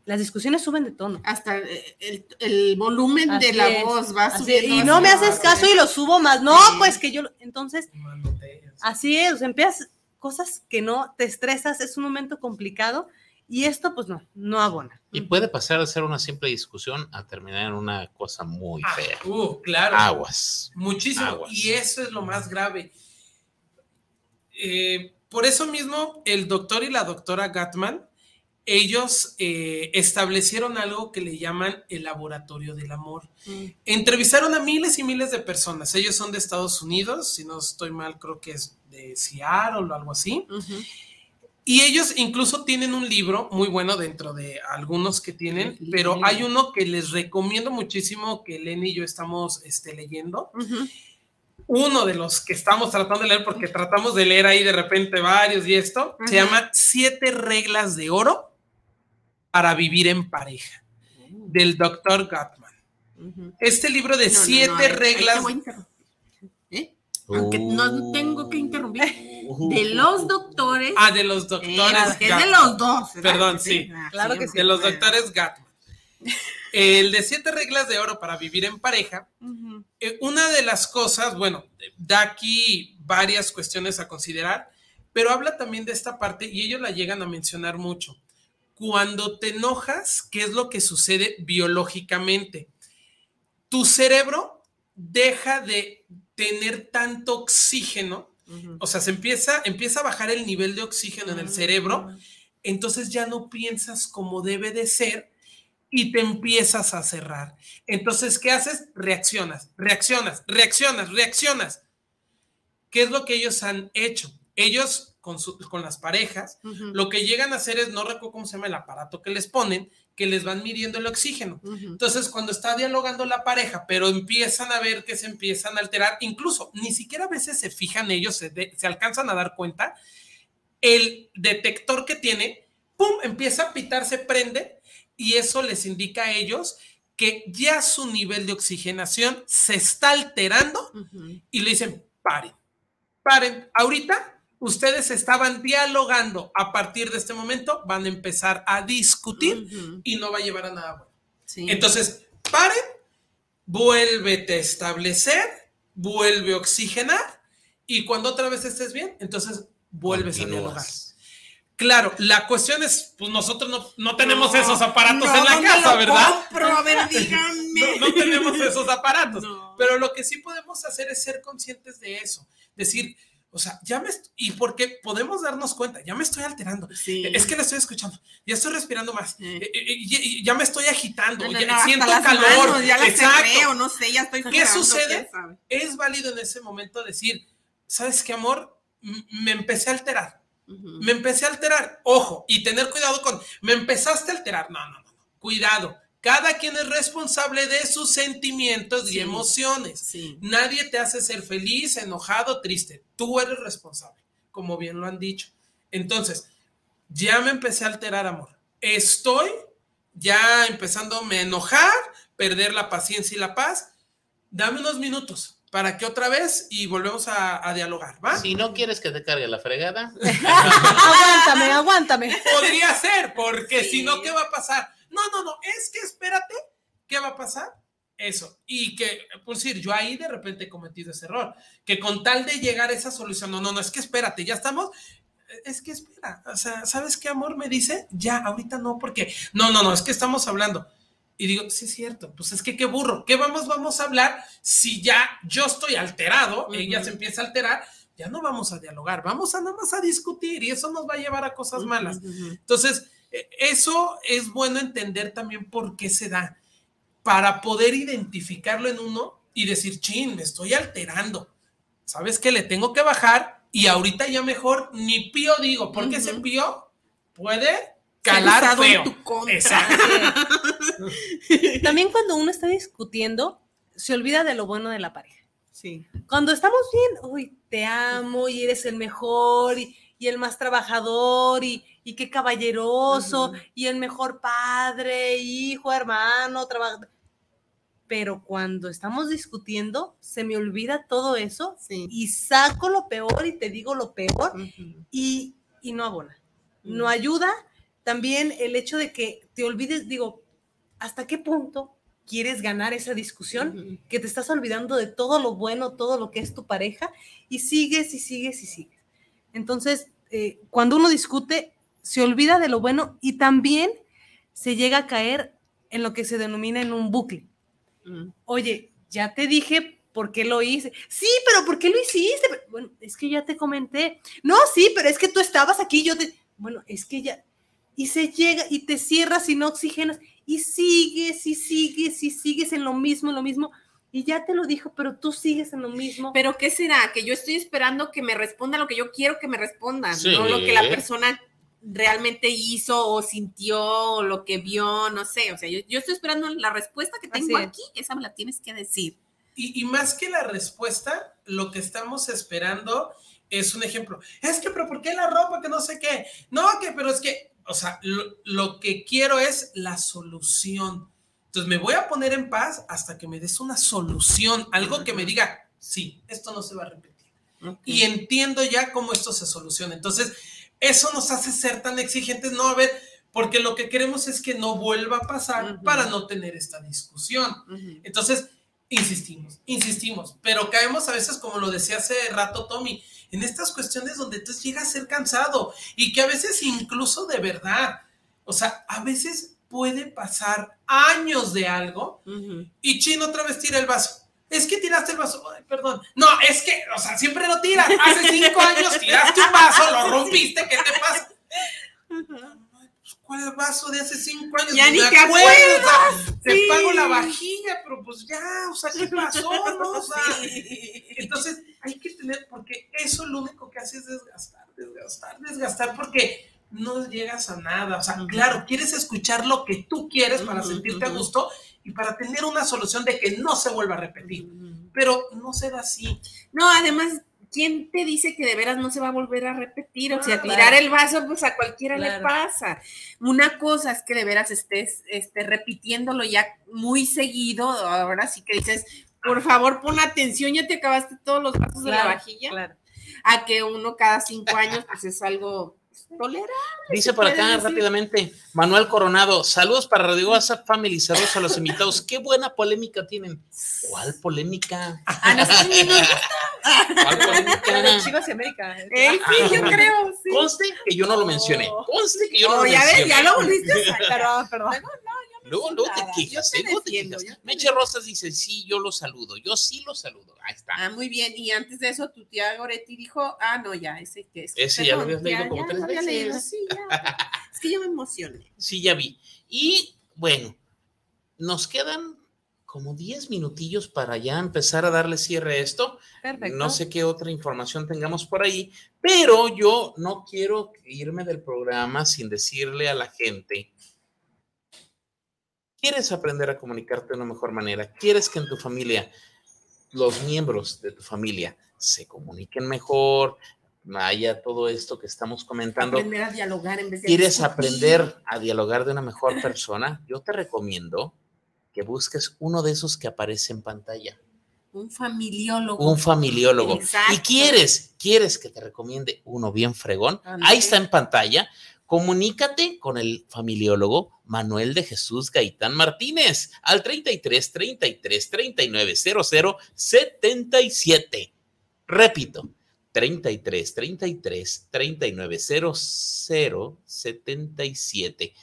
las discusiones suben de tono. Hasta el, el volumen de la voz va subiendo. Y no me haces caso y lo subo más. No, pues que yo. Entonces, así es. Empiezas cosas que no te estresas, es un momento complicado y esto, pues no, no abona. Y puede pasar de ser una simple discusión a terminar en una cosa muy Ah, fea. uh, claro. Aguas. Muchísimo. Aguas. Y eso es lo más grave. Eh, por eso mismo, el doctor y la doctora Gatman, ellos eh, establecieron algo que le llaman el laboratorio del amor. Entrevistaron a miles y miles de personas. Ellos son de Estados Unidos, si no estoy mal, creo que es de Seattle o algo así. Y ellos incluso tienen un libro muy bueno dentro de algunos que tienen, pero hay uno que les recomiendo muchísimo que Lenny y yo estamos este, leyendo. Uno de los que estamos tratando de leer, porque tratamos de leer ahí de repente varios y esto, se llama Siete Reglas de Oro para Vivir en Pareja, del doctor Gottman. Este libro de No, no, no, siete ahí Aunque no tengo que interrumpir. De los doctores. Ah, de los doctores. Eh, que es de los dos, ¿verdad? Perdón, Sí, sí. Claro que sí. De los doctores Gatman. El de siete reglas de oro para vivir en pareja. eh, una de las cosas, bueno, da aquí varias cuestiones a considerar, pero habla también de esta parte y ellos la llegan a mencionar mucho. Cuando te enojas, ¿qué es lo que sucede biológicamente? Tu cerebro deja de tener tanto oxígeno, o sea, se empieza, empieza a bajar el nivel de oxígeno en el cerebro, entonces ya no piensas como debe de ser y te empiezas a cerrar. Entonces, ¿qué haces? Reaccionas, reaccionas, reaccionas, reaccionas. ¿Qué es lo que ellos han hecho? Ellos con, su- con las parejas, lo que llegan a hacer es, no recuerdo cómo se llama el aparato que les ponen, que les van midiendo el oxígeno. Entonces, cuando está dialogando la pareja, pero empiezan a ver que se empiezan a alterar, incluso ni siquiera a veces se fijan ellos, se, de- se alcanzan a dar cuenta, el detector que tiene, ¡pum!, empieza a pitar, se prende y eso les indica a ellos que ya su nivel de oxigenación se está alterando y le dicen, paren, paren, ahorita ustedes estaban dialogando, a partir de este momento van a empezar a discutir y no va a llevar a nada bueno. Entonces, paren, vuélvete a establecer, vuelve a oxigenar y cuando otra vez estés bien, entonces vuelves a dialogar. Claro, la cuestión es, pues nosotros no, no tenemos No, esos aparatos no, en la ¿dónde casa, lo ¿verdad? compro? A ver, [LAUGHS] díganme. No, no tenemos esos aparatos. Pero lo que sí podemos hacer es ser conscientes de eso. Decir, o sea, ya me. Y porque podemos darnos cuenta, ya me estoy alterando. Es que la estoy escuchando, ya estoy respirando más, eh, eh, eh, ya, ya me estoy agitando, No, no, ya no, siento calor. manos, ya Exacto. no sé, ya estoy ¿Qué sucede? Es válido en ese momento decir, ¿sabes qué, amor? M- Me empecé a alterar. Me empecé a alterar. Ojo, y tener cuidado con, me empezaste a alterar. No, no. no. Cuidado. Cada quien es responsable de sus sentimientos y Sí. emociones. Nadie te hace ser feliz, enojado, triste. Tú eres responsable, como bien lo han dicho. Entonces, ya me empecé a alterar, amor. Estoy ya empezándome a enojar, perder la paciencia y la paz. Dame unos minutos para que otra vez y volvemos a, a dialogar, ¿va? Si no quieres que te cargue la fregada, [LAUGHS] aguántame, aguántame. Podría ser, porque si no, ¿qué va a pasar? No, no, no, es que espérate, ¿qué va a pasar? Eso. Y que, por decir, yo ahí de repente he cometido ese error, que con tal de llegar a esa solución, no, no, no, es que espérate, ya estamos, es que espera, o sea, ¿sabes qué amor me dice? Ya, ahorita no, porque, no, no, no, es que estamos hablando. Y digo, sí es cierto, pues es que qué burro, ¿qué vamos, vamos a hablar si ya yo estoy alterado, ella se empieza a alterar, ya no vamos a dialogar, vamos a nada más a discutir y eso nos va a llevar a cosas malas. Entonces, eh, eso es bueno entender también por qué se da, para poder identificarlo en uno y decir, chin, me estoy alterando, ¿sabes qué? Le tengo que bajar y ahorita ya mejor ni pío digo, porque ese pío puede calar en feo. tu contra. Exacto. [LAUGHS] También cuando uno está discutiendo, se olvida de lo bueno de la pareja. Sí. Cuando estamos bien, uy, te amo y eres el mejor y, y el más trabajador y, y qué caballeroso y el mejor padre, hijo, hermano, trabajo. Pero cuando estamos discutiendo, se me olvida todo eso y saco lo peor y te digo lo peor y, y no abona. No ayuda también el hecho de que te olvides, digo, ¿hasta qué punto quieres ganar esa discusión? Que te estás olvidando de todo lo bueno, todo lo que es tu pareja y sigues y sigues y sigues. Entonces, eh, cuando uno discute, se olvida de lo bueno y también se llega a caer en lo que se denomina en un bucle. Oye, ya te dije por qué lo hice. Sí, pero ¿por qué lo hiciste? Bueno, es que ya te comenté. No, sí, pero es que tú estabas aquí, yo te... Bueno, es que ya... Y se llega y te cierras y no oxigenas y sigues y sigues y sigues en lo mismo, en lo mismo. Y ya te lo dijo, pero tú sigues en lo mismo. Pero ¿qué será? Que yo estoy esperando que me responda lo que yo quiero que me responda, Sí. no lo que la persona realmente hizo o sintió o lo que vio, no sé. O sea, yo, yo estoy esperando la respuesta que tengo es. aquí, esa me la tienes que decir. Y, y más que la respuesta, lo que estamos esperando es un ejemplo. Es que, pero ¿por qué la ropa? Que no sé qué. No, que, pero es que, o sea, lo, lo que quiero es la solución. Entonces me voy a poner en paz hasta que me des una solución, algo que me diga, sí, esto no se va a repetir. Y entiendo ya cómo esto se soluciona. Entonces, eso nos hace ser tan exigentes, no, a ver, porque lo que queremos es que no vuelva a pasar para no tener esta discusión. Entonces, insistimos, insistimos, pero caemos a veces, como lo decía hace rato Tommy, en estas cuestiones donde tú llegas a ser cansado y que a veces incluso de verdad, o sea, a veces puede pasar años de algo y Chino otra vez tira el vaso. Es que tiraste el vaso, Ay, perdón. No, es que, o sea, siempre lo tiras. Hace cinco años tiraste un vaso, lo [LAUGHS] rompiste, ¿qué te pasa? Pues, ¿Cuál vaso de hace cinco años? Ya ni te acuerdo, o sea, acuerdas, te pago la vajilla, pero pues ya, o sea, ¿qué pasó? no? O [LAUGHS] sea, entonces hay que tener, porque eso lo único que hace es desgastar, desgastar, desgastar, porque no llegas a nada. O sea, claro, quieres escuchar lo que tú quieres para sentirte a gusto y para tener una solución de que no se vuelva a repetir. Pero no será así. No, además, ¿quién te dice que de veras no se va a volver a repetir? O sea, Ah, tirar el vaso, pues a cualquiera le pasa. Una cosa es que de veras estés este, repitiéndolo ya muy seguido, ahora sí que dices, por favor, pon atención, ya te acabaste todos los vasos de la vajilla. claro. A que uno cada cinco años, pues es algo tolerable. Dice por acá decir. rápidamente, Manuel Coronado, saludos para Radio WhatsApp Family, saludos a los invitados. Qué buena polémica tienen. ¿Cuál polémica? A nosotros ni nos gusta. ¿Cuál polémica? De Chivas y América. Eh, sí, yo creo, sí. Conste que yo no lo mencioné. Conste que yo no Oh, lo ya ves, mencioné. ya lo volviste a sacar. Perdón, perdón. Luego, luego te quejas, yo ¿eh? te Luego te quejas. te Meche Rosas dice, sí, yo lo saludo. Yo sí lo saludo. Ahí está. Ah, muy bien. Y antes de eso, tu tía Goretti dijo, ah, no, ya, ese que es. Ese ya lo habías leído como tres veces. leído, sí, ya. [LAUGHS] Es que yo me emocioné. Sí, ya vi. Y bueno, nos quedan como 10 minutillos para ya empezar a darle cierre a esto. Perfecto. No sé qué otra información tengamos por ahí, pero yo no quiero irme del programa sin decirle a la gente, ¿quieres aprender a comunicarte de una mejor manera? ¿Quieres que en tu familia, los miembros de tu familia se comuniquen mejor? Haya todo esto que estamos comentando. Aprender a dialogar en vez de ¿Quieres aprender a dialogar de una mejor persona? Yo te recomiendo que busques uno de esos que aparece en pantalla Un familiólogo. un familiólogo. Exacto. Y quieres, quieres que te recomiende uno bien fregón, ahí está en pantalla. Comunícate con el familiólogo Manuel de Jesús Gaitán Martínez al 33 33 39 00 77. Repito, 33 33 39 00 77.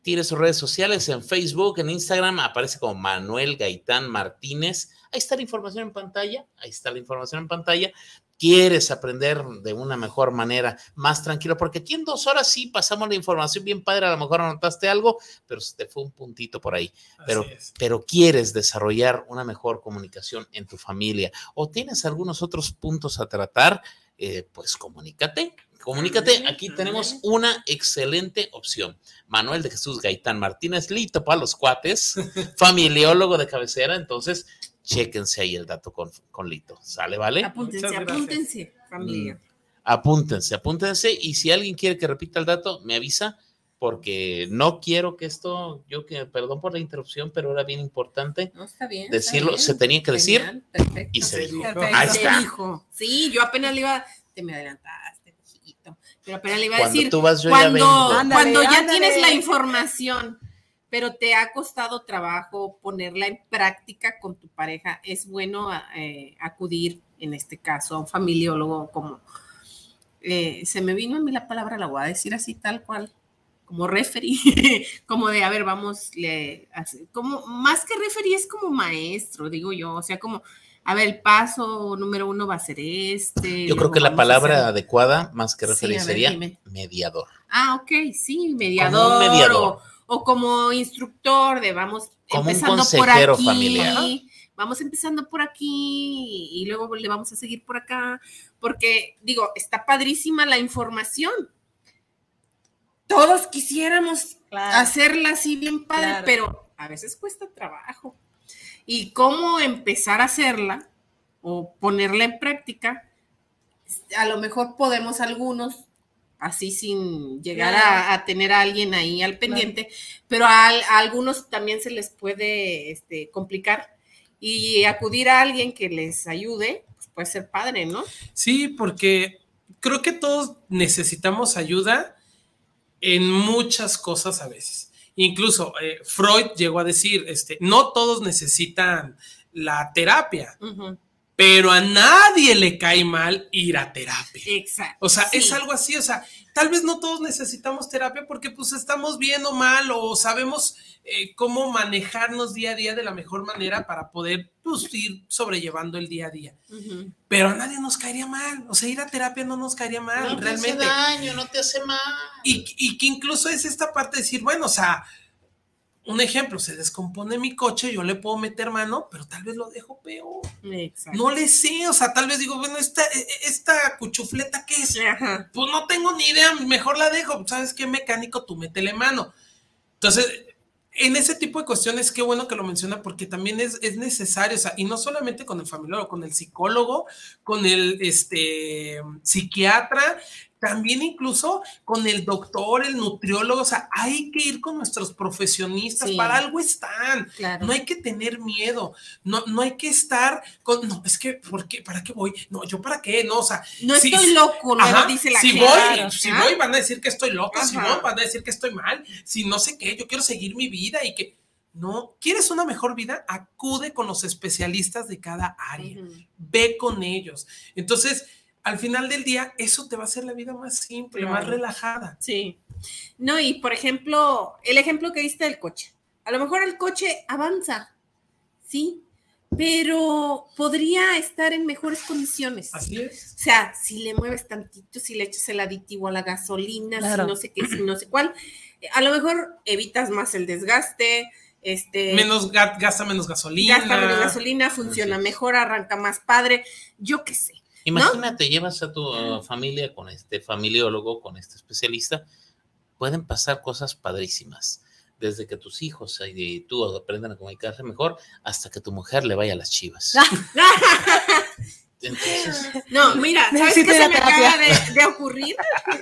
Tiene sus redes sociales en Facebook, en Instagram, aparece como Manuel Gaitán Martínez. Ahí está la información en pantalla, ahí está la información en pantalla. Quieres aprender de una mejor manera, más tranquilo, porque aquí en dos horas sí pasamos la información bien padre, a lo mejor anotaste algo, pero se te fue un puntito por ahí. Pero, es. pero quieres desarrollar una mejor comunicación en tu familia o tienes algunos otros puntos a tratar, eh, pues comunícate. Comunícate, aquí tenemos una excelente opción. Manuel de Jesús Gaitán Martínez, lito para los cuates, [LAUGHS] familiólogo de cabecera, entonces chéquense ahí el dato con, con Lito. ¿Sale, vale? Apúntense, apúntense, familia. Apúntense, apúntense. Y si alguien quiere que repita el dato, me avisa, porque no quiero que esto, yo que, perdón por la interrupción, pero era bien importante No, está bien. decirlo, está bien. se tenía que decir Genial, perfecto. y se dijo. Perfecto, Ahí se está. dijo. Sí, yo apenas le iba, te me adelantaste, viejito. Pero apenas le iba a Cuando decir, tú vas, yo ya cuando, vengo. Ándale, cuando ya ándale. tienes la información, pero te ha costado trabajo ponerla en práctica con tu pareja, es bueno eh, acudir, en este caso, a un familiólogo como, eh, se me vino a mí la palabra, la voy a decir así tal cual, como referee, [LAUGHS] como de, a ver, vamos, le, como, más que referee es como maestro, digo yo, o sea, como, a ver, el paso número uno va a ser este. Yo creo que la palabra hacer- adecuada, más que Sí, ver, sería mediador. Ah, ok, sí, mediador. mediador. O, o como instructor de vamos Como un empezando por aquí. familiar. Vamos empezando por aquí y luego le vamos a seguir por acá. Porque, digo, está padrísima la información. Todos quisiéramos Claro. hacerla así bien padre, Claro. pero a veces cuesta trabajo. Y cómo empezar a hacerla o ponerla en práctica, a lo mejor podemos algunos, así sin llegar a, tener a alguien ahí al pendiente, pero a, al- a algunos también se les puede este, complicar. Y acudir a alguien que les ayude, pues puede ser padre, ¿no? Sí, porque creo que todos necesitamos ayuda en muchas cosas a veces. Incluso eh, Freud llegó a decir, este, no todos necesitan la terapia, pero a nadie le cae mal ir a terapia. Exacto. O sea, Sí. es algo así, o sea, tal vez no todos necesitamos terapia porque pues estamos bien o mal o sabemos eh, cómo manejarnos día a día de la mejor manera para poder pues, ir sobrellevando el día a día. Pero a nadie nos caería mal, o sea, ir a terapia no nos caería mal, no te hace realmente. daño, no te hace mal. Y, y que incluso es esta parte de decir, bueno, o sea, un ejemplo, se descompone mi coche, yo le puedo meter mano, pero tal vez lo dejo peor. Exacto. No le sé, o sea, tal vez digo, bueno, esta, esta cuchufleta, ¿qué es? Ajá. Pues no tengo ni idea, mejor la dejo. ¿Sabes qué, mecánico? Tú métele mano. Entonces, en ese tipo de cuestiones, qué bueno que lo menciona, porque también es, es necesario, o sea, y no solamente con el familiar, con el psicólogo, con el este, psiquiatra, también incluso con el doctor, el nutriólogo, o sea, hay que ir con nuestros profesionistas, Sí. para algo están. Claro. No hay que tener miedo, no, no hay que estar con, no, es que, ¿por qué? ¿Para qué voy? No, yo para qué, no, o sea, No si- estoy loco, Ajá, dice la si voy, Claro, si ¿ah? voy, van a decir que estoy loca, si Ajá. no, van a decir que estoy mal, si no sé qué, yo quiero seguir mi vida y que, no, ¿quieres una mejor vida? Acude con los especialistas de cada área, Ujú. ve con ellos. Entonces, al final del día, eso te va a hacer la vida más simple, más relajada. Sí. No, y por ejemplo, el ejemplo que diste del coche. A lo mejor el coche avanza, sí, pero podría estar en mejores condiciones. Así es. O sea, si le mueves tantito, si le echas el aditivo a la gasolina, Claro. si no sé qué, si no sé cuál, a lo mejor evitas más el desgaste, este, Menos ga- gasta menos gasolina. gasta menos gasolina, funciona mejor, arranca más padre, yo qué sé. Imagínate, llevas a tu uh, familia con este familiólogo, con este especialista, pueden pasar cosas padrísimas. Desde que tus hijos y tú aprendan a comunicarse mejor, hasta que tu mujer le vaya a las chivas. [LAUGHS] Entonces, No, mira, ¿sabes qué se me acaba de, de ocurrir?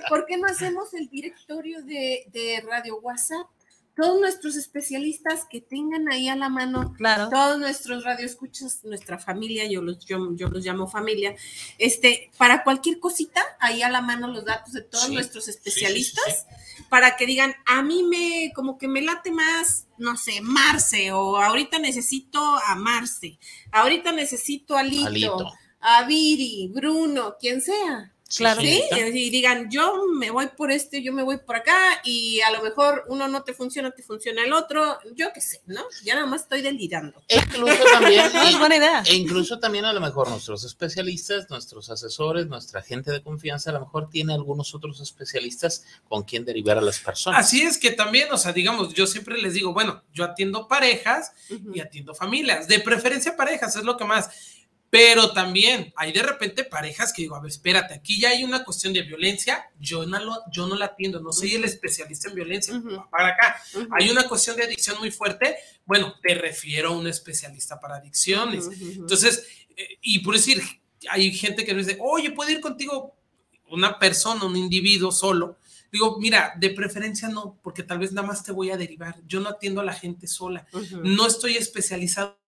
¿Por qué no hacemos el directorio de, de Radio WhatsApp? Todos nuestros especialistas que tengan ahí a la mano, Claro. todos nuestros radioescuchas, nuestra familia, yo los, yo, yo los llamo familia, este, para cualquier cosita, ahí a la mano los datos de todos Sí, nuestros sí, sí, especialistas, para que digan, a mí me, como que me late más, no sé, Marce, o ahorita necesito a Marce, ahorita necesito a Lito, Alito. a Viri, Bruno, quien sea. Claro. Sí, y digan, yo me voy por este, yo me voy por acá, y a lo mejor uno no te funciona, te funciona el otro, yo qué sé, ¿no? Ya nada más estoy delirando. E incluso también, [LAUGHS] No, es buena idea. e incluso también a lo mejor nuestros especialistas, nuestros asesores, nuestra gente de confianza, a lo mejor tiene algunos otros especialistas con quien derivar a las personas. Así es que también, o sea, digamos, yo siempre les digo, bueno, yo atiendo parejas y atiendo familias, de preferencia parejas, es lo que más. Pero también hay de repente parejas que digo, a ver, espérate, aquí ya hay una cuestión de violencia, yo no, lo, yo no la atiendo, no soy el especialista en violencia, para acá. Hay una cuestión de adicción muy fuerte, bueno, te refiero a un especialista para adicciones. Entonces, eh, y por decir, hay gente que me dice, oye, ¿puedo ir contigo una persona, un individuo solo? Digo, mira, de preferencia no, porque tal vez nada más te voy a derivar. Yo no atiendo a la gente sola. No estoy especializado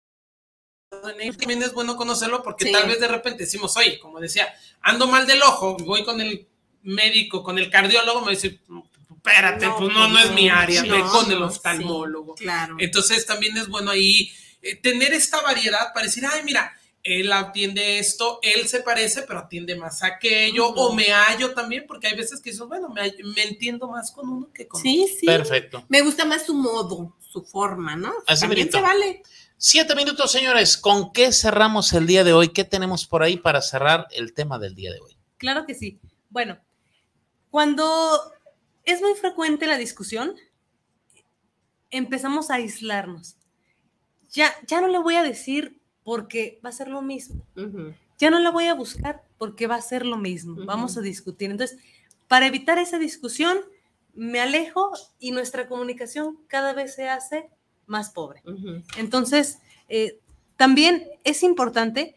en. También es bueno conocerlo porque tal vez de repente decimos, oye, como decía, ando mal del ojo, voy con el médico, con el cardiólogo, me dice, espérate, pues no, no es mi área, ve con el oftalmólogo. claro. Entonces también es bueno ahí eh, tener esta variedad para decir, ay, mira, él atiende esto, él se parece, pero atiende más aquello, o me hallo también, porque hay veces que eso, bueno, me, me, entiendo más con uno que con sí, otro. Sí, Perfecto. Me gusta más su modo, su forma, ¿no? Así también se vale. Siete minutos, señores. ¿Con qué cerramos el día de hoy? ¿Qué tenemos por ahí para cerrar el tema del día de hoy? Claro que sí. Bueno, cuando es muy frecuente la discusión, empezamos a aislarnos. Ya, ya no le voy a decir porque va a ser lo mismo. Ya no la voy a buscar porque va a ser lo mismo. Vamos a discutir. Entonces, para evitar esa discusión, me alejo y nuestra comunicación cada vez se hace más pobre. Entonces, eh, también es importante,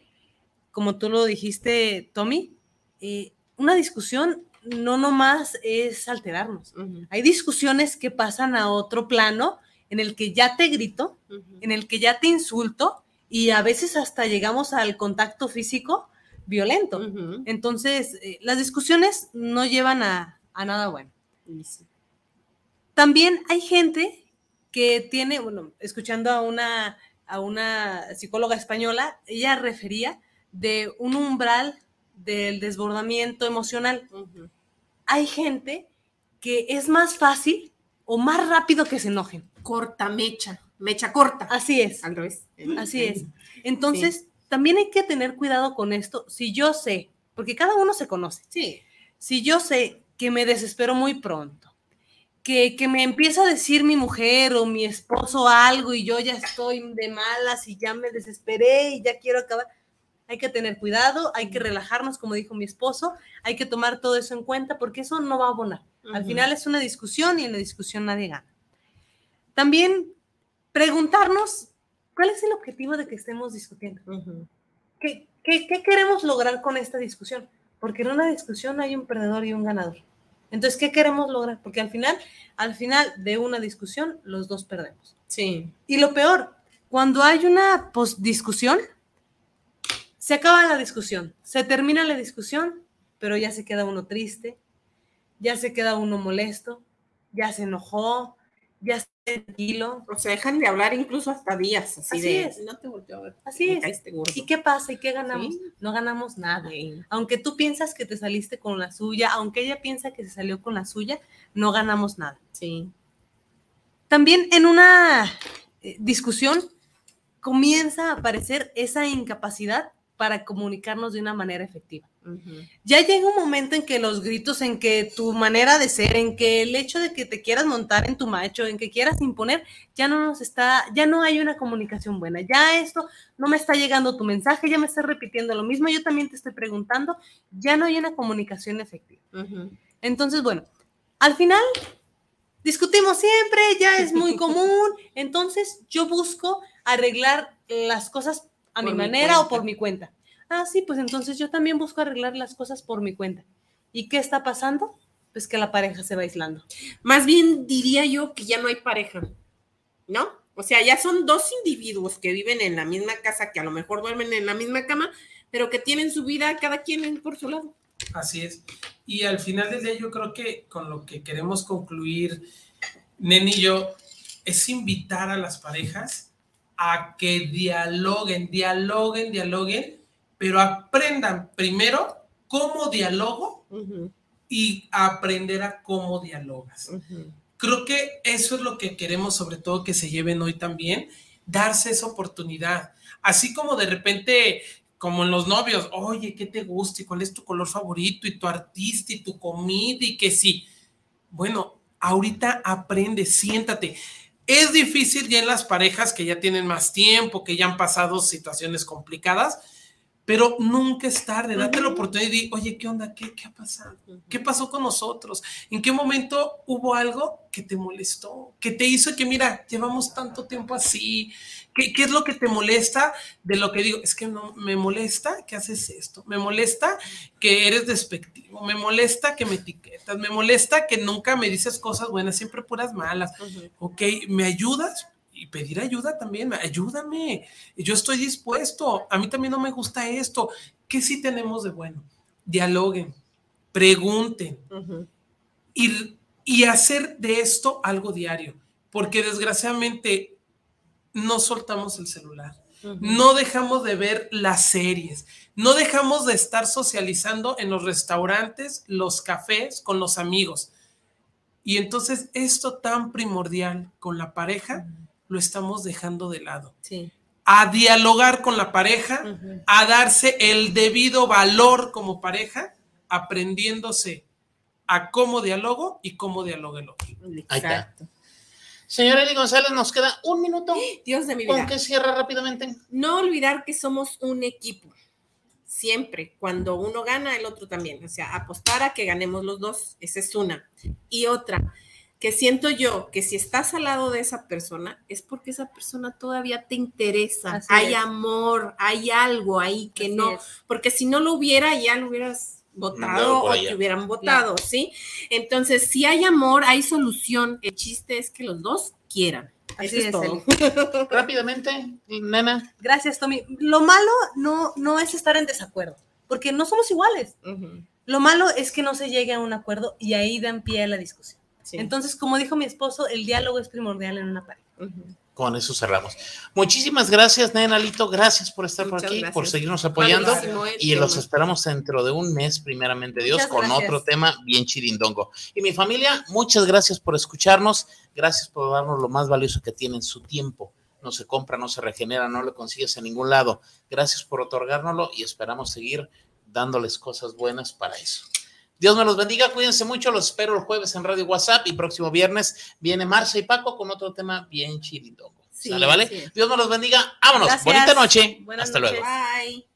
como tú lo dijiste, Tommy, eh, una discusión no nomás es alterarnos. Hay discusiones que pasan a otro plano en el que ya te grito, en el que ya te insulto y a veces hasta llegamos al contacto físico violento. Entonces, eh, las discusiones no llevan a, a nada bueno. También hay gente que tiene, bueno, escuchando a una, a una psicóloga española, ella refería de un umbral del desbordamiento emocional. Hay gente que es más fácil o más rápido que se enojen. Corta mecha, mecha corta. Así es. Al revés. Así es. Entonces, también hay que tener cuidado con esto. Si yo sé, porque cada uno se conoce. Sí. Si yo sé que me desespero muy pronto, que, que, me empieza a decir mi mujer o mi esposo algo y yo ya estoy de malas y ya me desesperé y ya quiero acabar. Hay que tener cuidado, hay que relajarnos, como dijo mi esposo, hay que tomar todo eso en cuenta porque eso no va a abonar. Uh -huh. Al final es una discusión y en la discusión nadie gana. También preguntarnos cuál es el objetivo de que estemos discutiendo. Uh -huh. ¿Qué, qué, ¿Qué queremos lograr con esta discusión? Porque en una discusión hay un perdedor y un ganador. Entonces, ¿qué queremos lograr? Porque al final, al final de una discusión, los dos perdemos. Sí. Y lo peor, cuando hay una discusión, se acaba la discusión, se termina la discusión, pero ya se queda uno triste, ya se queda uno molesto, ya se enojó, ya tranquilo. O sea, dejan de hablar incluso hasta días. Así, así de, es. No te volteo a ver. Así es. ¿Y qué pasa? ¿Y qué ganamos? ¿Sí? No ganamos nada. Sí. Aunque tú piensas que te saliste con la suya, aunque ella piensa que se salió con la suya, no ganamos nada. Sí. También en una eh, discusión comienza a aparecer esa incapacidad para comunicarnos de una manera efectiva. Uh -huh. Ya llega un momento en que los gritos, en que tu manera de ser, en que el hecho de que te quieras montar en tu macho, en que quieras imponer, ya no nos está, ya no hay una comunicación buena. Ya esto no me está llegando tu mensaje, ya me estás repitiendo lo mismo, yo también te estoy preguntando, ya no hay una comunicación efectiva. Uh -huh. Entonces, bueno, al final discutimos siempre, ya es muy [LAUGHS] común, entonces yo busco arreglar las cosas a por mi manera mi o por mi cuenta. Ah, sí, pues entonces yo también busco arreglar las cosas por mi cuenta. ¿Y qué está pasando? Pues que la pareja se va aislando. Más bien diría yo que ya no hay pareja, ¿no? O sea, ya son dos individuos que viven en la misma casa, que a lo mejor duermen en la misma cama, pero que tienen su vida cada quien por su lado. Así es. Y al final del día yo creo que con lo que queremos concluir, Neni y yo, es invitar a las parejas a que dialoguen, dialoguen, dialoguen, pero aprendan primero cómo dialogo uh -huh. y aprender a cómo dialogas. Uh -huh. Creo que eso es lo que queremos sobre todo que se lleven hoy también, darse esa oportunidad. Así como de repente, como en los novios, oye, ¿qué te gusta? ¿Y cuál es tu color favorito? ¿Y tu artista? ¿Y tu comida? ¿Y que sí? Bueno, ahorita aprende, siéntate. Es difícil ya en las parejas que ya tienen más tiempo, que ya han pasado situaciones complicadas, pero nunca es tarde, date la oportunidad y di, oye, ¿qué onda? ¿Qué, qué ha pasado? ¿Qué pasó con nosotros? ¿En qué momento hubo algo que te molestó? Que te hizo que, mira, llevamos tanto tiempo así. ¿Qué, qué es lo que te molesta de lo que digo? Es que no, me molesta que haces esto, me molesta que eres despectivo, me molesta que me etiquetas, me molesta que nunca me dices cosas buenas, siempre puras malas. Ok, ¿me ayudas? Y pedir ayuda también, ayúdame, yo estoy dispuesto, a mí también no me gusta esto, ¿qué sí tenemos de bueno? Dialoguen, pregunten y, y hacer de esto algo diario, porque desgraciadamente no soltamos el celular, no dejamos de ver las series, no dejamos de estar socializando en los restaurantes, los cafés, con los amigos. Y entonces esto tan primordial con la pareja, lo estamos dejando de lado. A dialogar con la pareja, a darse el debido valor como pareja, aprendiéndose a cómo dialogo y cómo dialoga el otro. Exacto. Señora Eli González, nos queda un minuto. Dios de mi vida. ¿Con qué cierra rápidamente? No olvidar que somos un equipo. Siempre, cuando uno gana, el otro también. O sea, apostar a que ganemos los dos, esa es una. Y otra, que siento yo que si estás al lado de esa persona es porque esa persona todavía te interesa, hay amor, hay algo ahí que no, porque si no lo hubiera ya lo hubieras votado o te hubieran votado, ¿sí? Entonces, si hay amor, hay solución, el chiste es que los dos quieran. Eso es, todo. [LAUGHS] Rápidamente, nena. Gracias, Tommy. Lo malo no, no es estar en desacuerdo, porque no somos iguales. Lo malo es que no se llegue a un acuerdo y ahí dan pie a la discusión. Entonces, como dijo mi esposo, el diálogo es primordial en una pareja. Con eso cerramos. Muchísimas gracias, Nena Lito. Gracias por estar por aquí, por seguirnos apoyando. Y los esperamos dentro de un mes, primeramente Dios, con otro tema bien chirindongo. Y mi familia, muchas gracias por escucharnos. Gracias por darnos lo más valioso que tienen, su tiempo. No se compra, no se regenera, no lo consigues en ningún lado. Gracias por otorgárnoslo y esperamos seguir dándoles cosas buenas para eso. Dios me los bendiga, cuídense mucho, los espero el jueves en Radio WhatsApp y próximo viernes viene Marcia y Paco con otro tema bien chilindongo. ¿Sale, vale? Dios me los bendiga, vámonos, bonita noche, hasta luego. Bye.